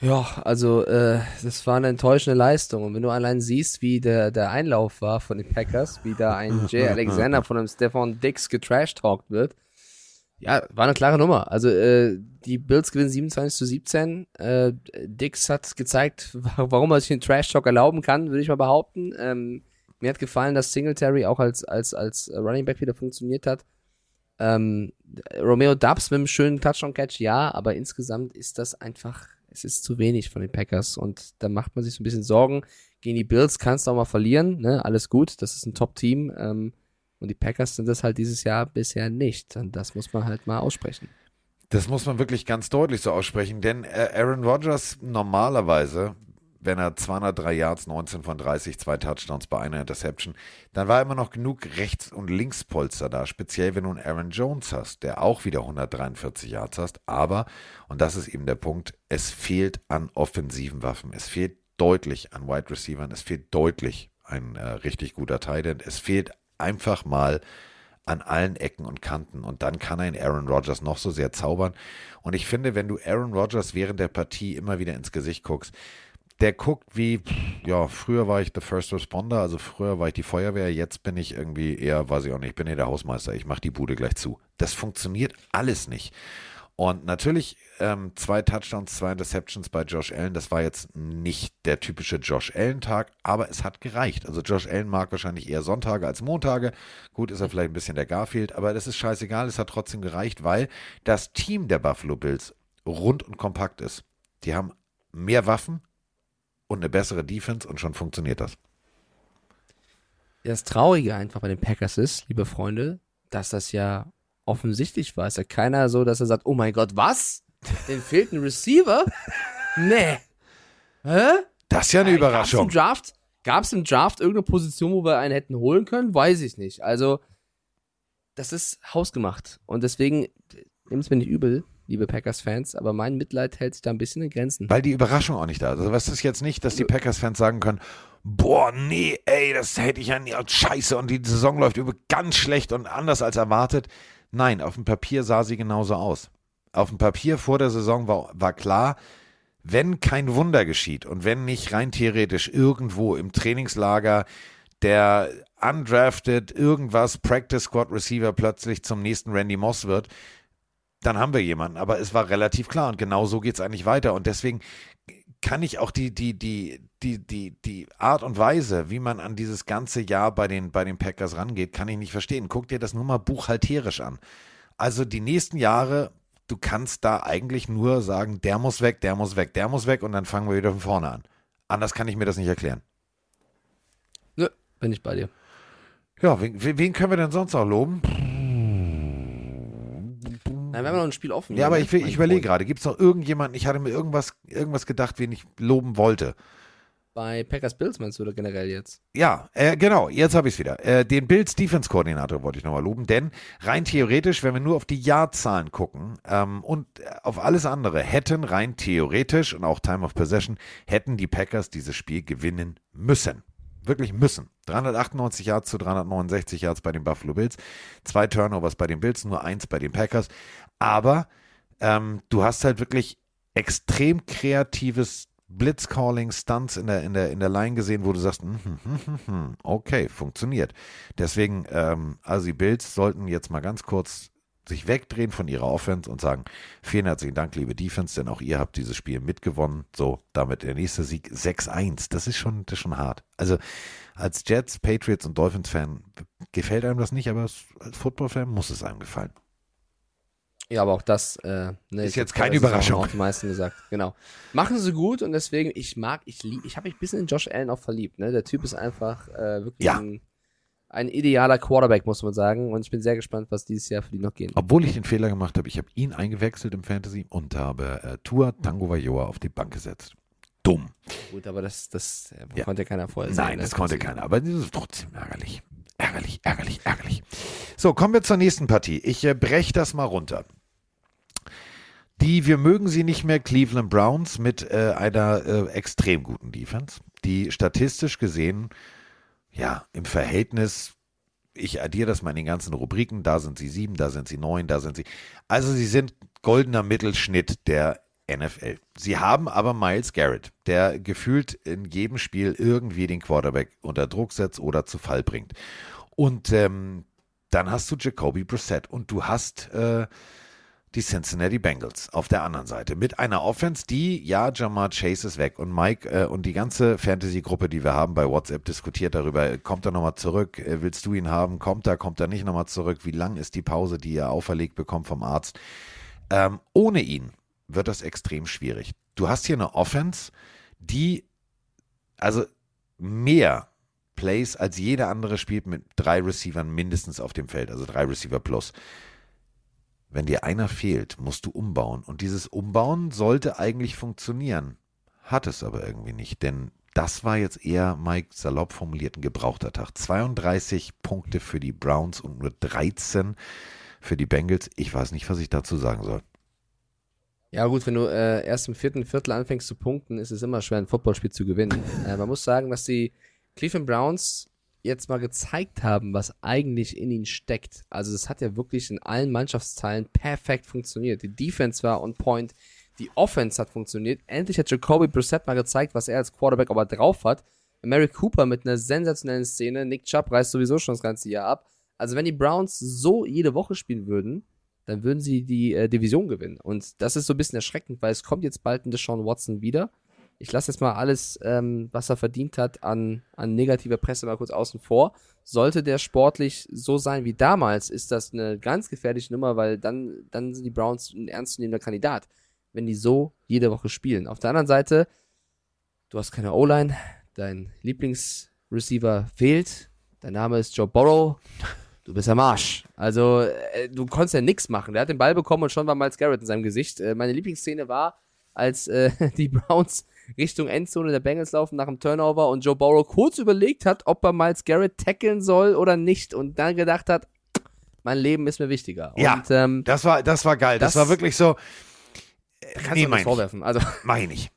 ja, also äh, das war eine enttäuschende Leistung. Und wenn du allein siehst, wie der, der Einlauf war von den Packers, wie da ein Jay Alexander von einem Stefan Dix getrashtalkt wird, ja, war eine klare Nummer. Also äh, die Bills gewinnen 27 zu 17. Äh, Dix hat gezeigt, warum er sich den Trash-Talk erlauben kann, würde ich mal behaupten. Ähm, mir hat gefallen, dass Singletary auch als, als, als Running Back wieder funktioniert hat. Ähm, Romeo Dubs mit einem schönen Touchdown-Catch, ja, aber insgesamt ist das einfach, es ist zu wenig von den Packers und da macht man sich so ein bisschen Sorgen. Gegen die Bills kannst du auch mal verlieren, ne? Alles gut, das ist ein Top-Team. Ähm, und die Packers sind das halt dieses Jahr bisher nicht. Und das muss man halt mal aussprechen. Das muss man wirklich ganz deutlich so aussprechen, denn äh, Aaron Rodgers normalerweise, wenn er 203 Yards, 19 von 30, zwei Touchdowns bei einer Interception, dann war immer noch genug Rechts- und Linkspolster da, speziell wenn du einen Aaron Jones hast, der auch wieder 143 Yards hast, aber, und das ist eben der Punkt, es fehlt an offensiven Waffen, es fehlt deutlich an Wide Receivern, es fehlt deutlich ein äh, richtig guter Tight End, es fehlt einfach mal an allen Ecken und Kanten und dann kann ein Aaron Rodgers noch so sehr zaubern. Und ich finde, wenn du Aaron Rodgers während der Partie immer wieder ins Gesicht guckst, der guckt wie, ja, früher war ich the First Responder, also früher war ich die Feuerwehr, jetzt bin ich irgendwie eher, weiß ich auch nicht, ich bin hier der Hausmeister, ich mache die Bude gleich zu. Das funktioniert alles nicht. Und natürlich ähm, zwei Touchdowns, zwei Interceptions bei Josh Allen. Das war jetzt nicht der typische Josh Allen-Tag, aber es hat gereicht. Also Josh Allen mag wahrscheinlich eher Sonntage als Montage. Gut, ist er vielleicht ein bisschen der Garfield, aber das ist scheißegal. Es hat trotzdem gereicht, weil das Team der Buffalo Bills rund und kompakt ist. Die haben mehr Waffen und eine bessere Defense und schon funktioniert das. Das Traurige einfach bei den Packers ist, liebe Freunde, dass das ja offensichtlich war. Ist ja keiner so, dass er sagt, oh mein Gott, was? Dem fehlt ein Receiver? nee. Hä? Das ist ja eine Überraschung. Gab's im Draft, gab's im Draft irgendeine Position, wo wir einen hätten holen können? Weiß ich nicht. Also, das ist hausgemacht. Und deswegen, nehmt es mir nicht übel, liebe Packers-Fans, aber mein Mitleid hält sich da ein bisschen in Grenzen. Weil die Überraschung auch nicht da ist. Also was ist jetzt nicht, dass die Packers-Fans sagen können, boah, nee, ey, das hätte ich ja nie, als scheiße und die Saison läuft über ganz schlecht und anders als erwartet. Nein, auf dem Papier sah sie genauso aus. Auf dem Papier vor der Saison war, war klar, wenn kein Wunder geschieht und wenn nicht rein theoretisch irgendwo im Trainingslager der undrafted irgendwas Practice Squad Receiver plötzlich zum nächsten Randy Moss wird, dann haben wir jemanden. Aber es war relativ klar und genau so geht es eigentlich weiter. Und deswegen kann ich auch die, die, die, die, die, die Art und Weise, wie man an dieses ganze Jahr bei den, bei den Packers rangeht, kann ich nicht verstehen. Guck dir das nur mal buchhalterisch an. Also die nächsten Jahre, du kannst da eigentlich nur sagen, der muss weg, der muss weg, der muss weg und dann fangen wir wieder von vorne an. Anders kann ich mir das nicht erklären. Nö, bin ich bei dir. Ja, wen, wen können wir denn sonst auch loben? Nein, wir haben noch ein Spiel offen. Ja, aber ne? ich, will- Mein ich überlege gerade, gibt es noch irgendjemanden, ich hatte mir irgendwas, irgendwas gedacht, wen ich loben wollte. Bei Packers Bills meinst du oder generell jetzt? Ja, äh, genau, jetzt habe ich es wieder. Äh, den Bills Defense Koordinator wollte ich nochmal loben, denn rein theoretisch, wenn wir nur auf die Jahrzahlen gucken ähm, und auf alles andere, hätten rein theoretisch und auch Time of Possession, hätten die Packers dieses Spiel gewinnen müssen. Wirklich müssen. 398 Yards zu 369 Yards bei den Buffalo Bills, zwei Turnovers bei den Bills, nur eins bei den Packers. Aber ähm, du hast halt wirklich extrem kreatives Blitzcalling, Stunts in der, in der, in der Line gesehen, wo du sagst, hm, hm, hm, hm, hm, okay, funktioniert. Deswegen, ähm, also die Bills sollten jetzt mal ganz kurz sich wegdrehen von ihrer Offense und sagen, vielen herzlichen Dank, liebe Defense, denn auch ihr habt dieses Spiel mitgewonnen. So, damit der nächste Sieg 6-1. Das ist schon, das ist schon hart. Also als Jets, Patriots und Dolphins-Fan gefällt einem das nicht, aber als Football-Fan muss es einem gefallen. Ja, aber auch das äh, ne, Ist jetzt keine Überraschung. Auch die meisten gesagt, genau. Machen sie gut und deswegen, ich mag, ich lieb, ich habe mich ein bisschen in Josh Allen auch verliebt. Ne? Der Typ ist einfach äh, wirklich Ja. ein, ein idealer Quarterback, muss man sagen. Und ich bin sehr gespannt, was dieses Jahr für die noch gehen. Obwohl ich den Fehler gemacht habe, ich habe ihn eingewechselt im Fantasy und habe äh, Tua Tango Vailoa auf die Bank gesetzt. Dumm. Gut, aber das, das äh, Ja. konnte keiner vorher sehen. Nein, ne? das konnte keiner, aber das ist trotzdem ärgerlich. Ärgerlich, ärgerlich, ärgerlich. So, kommen wir zur nächsten Partie. Ich äh, breche das mal runter. Die Wir mögen sie nicht mehr Cleveland Browns mit äh, einer äh, extrem guten Defense, die statistisch gesehen, ja, im Verhältnis, ich addiere das mal in den ganzen Rubriken, da sind sie sieben, da sind sie neun, da sind sie. Also sie sind goldener Mittelschnitt der NFL. Sie haben aber Miles Garrett, der gefühlt in jedem Spiel irgendwie den Quarterback unter Druck setzt oder zu Fall bringt. Und ähm, dann hast du Jacoby Brissett und du hast äh, die Cincinnati Bengals auf der anderen Seite mit einer Offense, die, ja, Jamar Chase ist weg und Mike äh, und die ganze Fantasy-Gruppe, die wir haben bei WhatsApp, diskutiert darüber, kommt er nochmal zurück, äh, willst du ihn haben, kommt er, kommt er nicht nochmal zurück, wie lang ist die Pause, die er auferlegt bekommt vom Arzt. Ähm, ohne ihn wird das extrem schwierig. Du hast hier eine Offense, die also mehr Plays als jeder andere spielt mit drei Receivern mindestens auf dem Feld, also drei Receiver plus. Wenn dir einer fehlt, musst du umbauen. Und dieses Umbauen sollte eigentlich funktionieren. Hat es aber irgendwie nicht, denn das war jetzt eher, Mike, salopp formuliert, ein gebrauchter Tag. 32 Punkte für die Browns und nur 13 für die Bengals. Ich weiß nicht, was ich dazu sagen soll. Ja, gut, wenn du äh, erst im vierten Viertel anfängst zu punkten, ist es immer schwer, ein Footballspiel zu gewinnen. äh, man muss sagen, dass die Cleveland Browns jetzt mal gezeigt haben, was eigentlich in ihnen steckt. Also, es hat ja wirklich in allen Mannschaftsteilen perfekt funktioniert. Die Defense war on point, die Offense hat funktioniert. Endlich hat Jacoby Brissett mal gezeigt, was er als Quarterback aber drauf hat. Mary Cooper mit einer sensationellen Szene. Nick Chubb reißt sowieso schon das ganze Jahr ab. Also, wenn die Browns so jede Woche spielen würden, dann würden sie die äh, Division gewinnen. Und das ist so ein bisschen erschreckend, weil es kommt jetzt bald ein Deshaun Watson wieder. Ich lasse jetzt mal alles, ähm, was er verdient hat, an, an negativer Presse mal kurz außen vor. Sollte der sportlich so sein wie damals, ist das eine ganz gefährliche Nummer, weil dann, dann sind die Browns ein ernstzunehmender Kandidat, wenn die so jede Woche spielen. Auf der anderen Seite, du hast keine O-Line, dein Lieblingsreceiver fehlt, dein Name ist Joe Burrow, du bist am Arsch. Also, äh, du konntest ja nichts machen. Der hat den Ball bekommen und schon war Miles Garrett in seinem Gesicht. Äh, meine Lieblingsszene war, als äh, die Browns Richtung Endzone der Bengals laufen nach dem Turnover und Joe Burrow kurz überlegt hat, ob er Miles Garrett tackeln soll oder nicht und dann gedacht hat, mein Leben ist mir wichtiger. Ja, Und, ähm, das war, das war geil. Das, das- war wirklich so. da kannst nee, du nicht vorwerfen. Also, Mach ich nicht.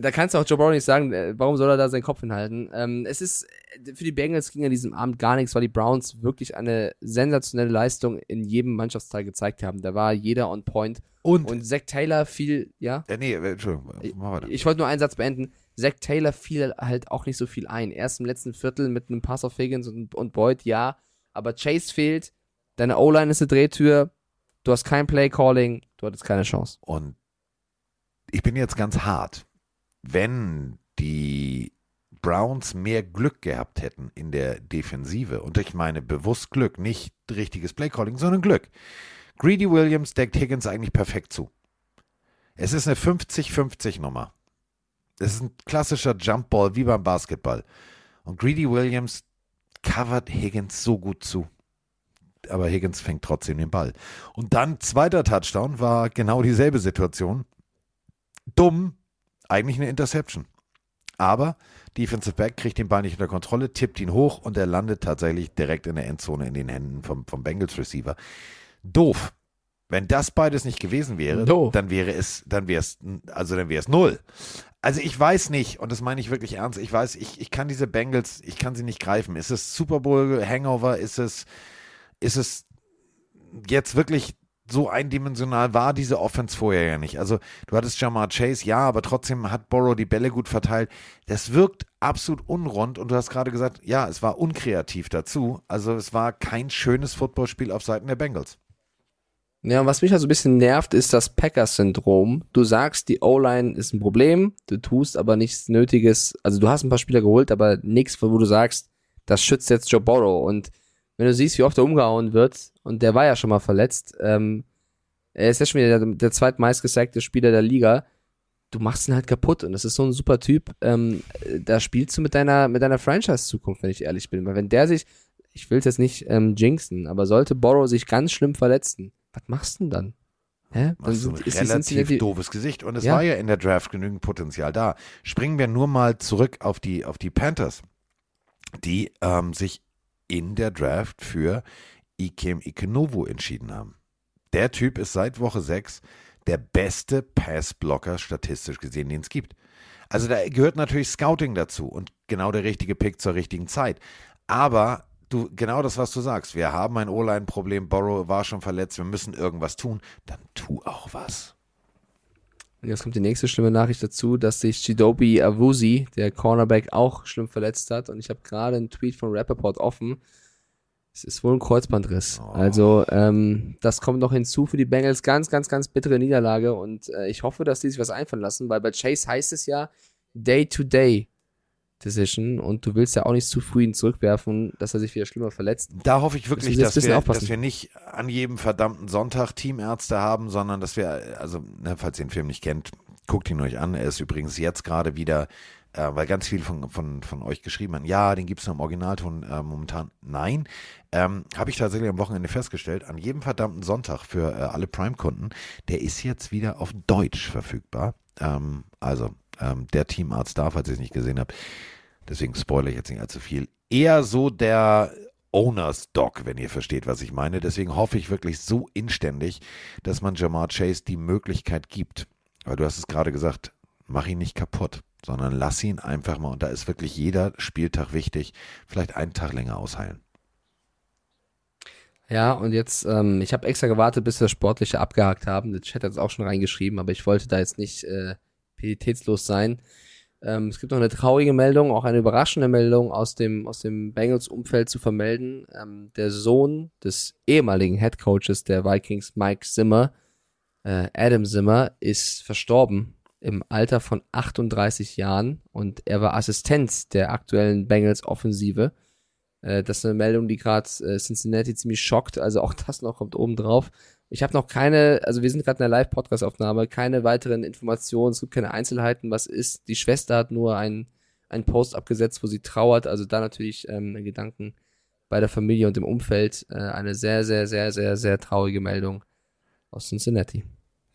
da kannst du auch Joe Burrow nicht sagen, äh, warum soll er da seinen Kopf hinhalten. Ähm, es ist, äh, für die Bengals ging an diesem Abend gar nichts, weil die Browns wirklich eine sensationelle Leistung in jedem Mannschaftsteil gezeigt haben. Da war jeder on point. Und, Und Zach Taylor fiel, ja, äh, nee, äh, Entschuldigung, mach weiter. ich wollte nur einen Satz beenden. Zach Taylor fiel halt auch nicht so viel ein. Erst im letzten Viertel mit einem Pass auf Higgins und, und Boyd, ja. Aber Chase fehlt. Deine O-Line ist eine Drehtür. Du hast kein Play-Calling. Du hattest keine Chance. Und ich bin jetzt ganz hart. Wenn die Browns mehr Glück gehabt hätten in der Defensive, und ich meine bewusst Glück, nicht richtiges Playcalling, sondern Glück. Greedy Williams deckt Higgins eigentlich perfekt zu. Es ist eine 50-50 Nummer. Es ist ein klassischer Jumpball wie beim Basketball. Und Greedy Williams covert Higgins so gut zu. Aber Higgins fängt trotzdem den Ball. Und dann zweiter Touchdown war genau dieselbe Situation. Dumm, eigentlich eine Interception. Aber Defensive Back kriegt den Ball nicht unter Kontrolle, tippt ihn hoch und er landet tatsächlich direkt in der Endzone in den Händen vom, vom Bengals Receiver. Doof. Wenn das beides nicht gewesen wäre, Doof. dann wäre es, dann wäre es, also dann wäre es null. Also ich weiß nicht, und das meine ich wirklich ernst, ich weiß, ich, ich kann diese Bengals, ich kann sie nicht greifen. Ist es Super Bowl Hangover? Ist es, ist es jetzt wirklich so eindimensional war diese Offense vorher ja nicht. Also du hattest Jamar Chase, ja, aber trotzdem hat Borrow die Bälle gut verteilt. Das wirkt absolut unrund und du hast gerade gesagt, ja, es war unkreativ dazu. Also es war kein schönes Footballspiel auf Seiten der Bengals. Ja, und was mich also ein bisschen nervt, ist das Packers-Syndrom. Du sagst, die O-Line ist ein Problem, du tust aber nichts Nötiges. Also du hast ein paar Spieler geholt, aber nichts, wo du sagst, das schützt jetzt Joe Burrow. Und wenn du siehst, wie oft er umgehauen wird, und der war ja schon mal verletzt, ähm, er ist ja schon wieder der, der zweitmeistgesackte Spieler der Liga, du machst ihn halt kaputt. Und das ist so ein super Typ. Ähm, da spielst du mit deiner, mit deiner Franchise-Zukunft, wenn ich ehrlich bin. Weil wenn der sich, ich will es jetzt nicht ähm, jinxen, aber sollte Borrow sich ganz schlimm verletzen, was machst du denn dann? Hä? Dann du ein sind- ist die relativ Cincinnati- doofes Gesicht. Und es Ja. war ja in der Draft genügend Potenzial da. Springen wir nur mal zurück auf die, auf die Panthers, die ähm, sich in der Draft für Ikem Ikenovu entschieden haben. Der Typ ist seit Woche 6 der beste Passblocker statistisch gesehen, den es gibt. Also da gehört natürlich Scouting dazu und genau der richtige Pick zur richtigen Zeit. Aber du, genau das, was du sagst, wir haben ein O-Line-Problem, Borrow war schon verletzt, wir müssen irgendwas tun, dann tu auch was. Und jetzt kommt die nächste schlimme Nachricht dazu, dass sich Chidobi Awusi, der Cornerback, auch schlimm verletzt hat. Und ich habe gerade einen Tweet von Rappaport offen. Es ist wohl ein Kreuzbandriss. Oh. Also ähm, das kommt noch hinzu für die Bengals. Ganz, ganz, ganz bittere Niederlage. Und äh, ich hoffe, dass die sich was einfallen lassen, weil bei Chase heißt es ja Day-to-Day Decision. Und du willst ja auch nicht zu früh ihn zurückwerfen, dass er sich wieder schlimmer verletzt. Da hoffe ich wirklich, dass wir, aufpassen. dass wir nicht an jedem verdammten Sonntag Teamärzte haben, sondern dass wir, also ne, falls ihr den Film nicht kennt, guckt ihn euch an. Er ist übrigens jetzt gerade wieder, äh, weil ganz viel von, von, von euch geschrieben haben, ja, den gibt es nur im Originalton äh, momentan. Nein, ähm, habe ich tatsächlich am Wochenende festgestellt, an jedem verdammten Sonntag für äh, alle Prime-Kunden, der ist jetzt wieder auf Deutsch verfügbar. Ähm, also ähm, der Teamarzt da, falls ihr es nicht gesehen habt. Deswegen spoilere ich jetzt nicht allzu viel. Eher so der Owners Dog, wenn ihr versteht, was ich meine. Deswegen hoffe ich wirklich so inständig, dass man Jamar Chase die Möglichkeit gibt. Weil du hast es gerade gesagt, mach ihn nicht kaputt, sondern lass ihn einfach mal, und da ist wirklich jeder Spieltag wichtig, vielleicht einen Tag länger ausheilen. Ja, und jetzt, ähm, ich habe extra gewartet, bis wir das Sportliche abgehakt haben. Der Chat hat es auch schon reingeschrieben, aber ich wollte da jetzt nicht äh, pietätslos sein. Ähm, es gibt noch eine traurige Meldung, auch eine überraschende Meldung aus dem, aus dem Bengals-Umfeld zu vermelden. Ähm, der Sohn des ehemaligen Head Coaches der Vikings, Mike Zimmer, äh, Adam Zimmer, ist verstorben im Alter von 38 Jahren und er war Assistent der aktuellen Bengals-Offensive. Äh, das ist eine Meldung, die gerade äh, Cincinnati ziemlich schockt. Also auch das noch kommt oben drauf. Ich habe noch keine, also wir sind gerade in einer Live-Podcast-Aufnahme, keine weiteren Informationen, es gibt keine Einzelheiten, was ist. Die Schwester hat nur einen, einen Post abgesetzt, wo sie trauert. Also da natürlich ähm, Gedanken bei der Familie und im Umfeld. Äh, eine sehr, sehr, sehr, sehr, sehr traurige Meldung aus Cincinnati.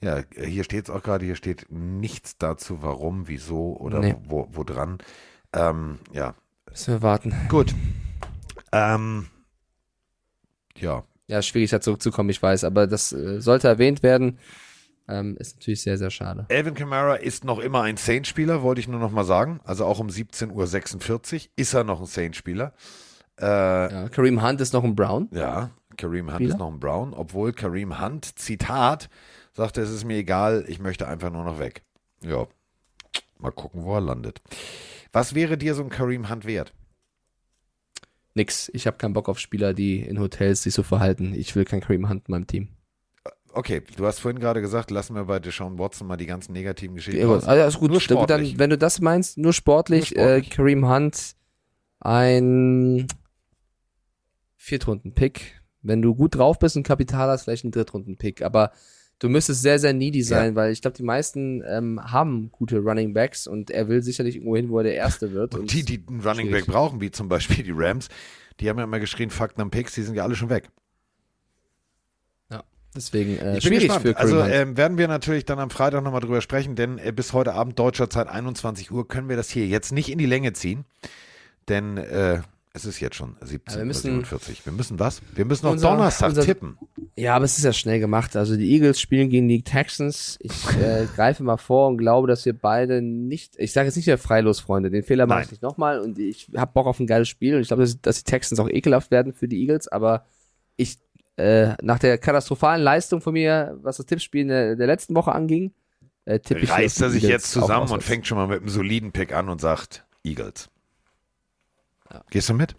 Ja, hier steht es auch gerade, hier steht nichts dazu, warum, wieso oder Nee. wo, wo dran. Ähm, ja, Müssen wir warten. Gut. Ähm, ja, Ja, schwierig da zurückzukommen, ich weiß, aber das äh, sollte erwähnt werden. Ähm, ist natürlich sehr, sehr schade. Alvin Kamara ist noch immer ein Saints-Spieler, wollte ich nur noch mal sagen. Also auch um 17.46 Uhr ist er noch ein Saints-Spieler. Äh, Ja, Kareem Hunt ist noch ein Brown. Ja, Kareem Hunt Spieler? ist noch ein Brown, obwohl Kareem Hunt, Zitat, sagte, es ist mir egal, ich möchte einfach nur noch weg. Ja, mal gucken, wo er landet. Was wäre dir so ein Kareem Hunt wert? Nix. Ich habe keinen Bock auf Spieler, die in Hotels sich so verhalten. Ich will keinen Kareem Hunt in meinem Team. Okay, du hast vorhin gerade gesagt, lassen wir bei Deshaun Watson mal die ganzen negativen Geschichten Ja, raus. gut, also ist gut. Nur Dann- sportlich. Dann, wenn du das meinst, nur sportlich, Nur sportlich. Äh, Kareem Hunt ein Viertrunden-Pick. Wenn du gut drauf bist und Kapital hast, vielleicht ein Drittrunden-Pick. Aber du müsstest sehr, sehr needy sein, weil ich glaube, die meisten ähm, haben gute Running Backs und er will sicherlich irgendwo hin, wo er der Erste wird. Und die, die einen Running. Back brauchen, wie zum Beispiel die Rams, die haben ja immer geschrien, Fakten am Picks, die sind ja alle schon weg. Deswegen äh, Ich bin schwierig gespannt. Also ähm, werden wir natürlich dann am Freitag nochmal drüber sprechen, denn äh, bis heute Abend deutscher Zeit 21 Uhr können wir das hier jetzt nicht in die Länge ziehen, denn äh, es ist jetzt schon 17.47 wir müssen- Uhr. Wir müssen was? Wir müssen noch Unser- Donnerstag unser- tippen. Ja, aber es ist ja schnell gemacht. Also die Eagles spielen gegen die Texans. Ich äh, greife mal vor und glaube, dass wir beide nicht, ich sage jetzt nicht wieder freilos, Freunde, den Fehler mache ich nicht nochmal und ich habe Bock auf ein geiles Spiel und ich glaube, dass, dass die Texans auch ekelhaft werden für die Eagles, aber ich, äh, nach der katastrophalen Leistung von mir, was das Tippspiel in der, der letzten Woche anging, äh, tippe ich Reißt er sich jetzt zusammen und fängt schon mal mit einem soliden Pick an und sagt Eagles. Gehst du mit?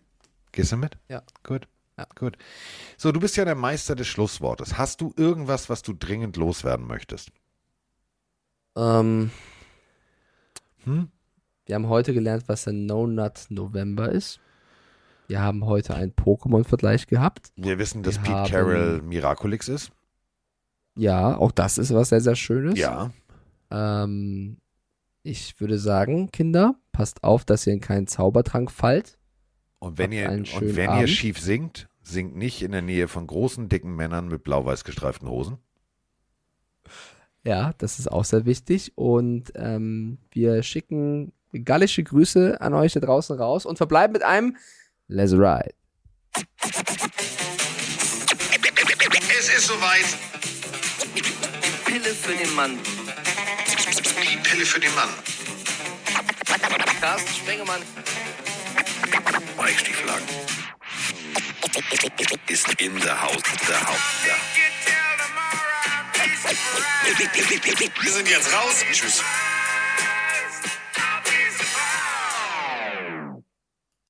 Gehst du mit? Ja. Gut. Ja. Gut. So, du bist ja der Meister des Schlusswortes. Hast du irgendwas, was du dringend loswerden möchtest? Ähm, Hm? wir haben heute gelernt, was der No Nut November ist. Wir haben heute einen Pokémon-Vergleich gehabt. Wir wissen, dass Wir Pete haben- Carroll Miraculix ist. Ja, auch das ist was sehr, sehr Schönes. Ja. Ähm, ich würde sagen, Kinder, passt auf, dass ihr in keinen Zaubertrank fallt. Und wenn ihr, und wenn ihr schief singt, singt nicht in der Nähe von großen, dicken Männern mit blau-weiß gestreiften Hosen. Ja, das ist auch sehr wichtig. Und ähm, wir schicken gallische Grüße an euch da draußen raus und verbleiben mit einem Let's Ride. Es ist soweit. Pille für den Mann. Die Pille für den Mann. Carsten Spengemann. Mike Stieflagen. Ist in der Haus. Der Haus. Ja. Wir sind jetzt raus. Tschüss.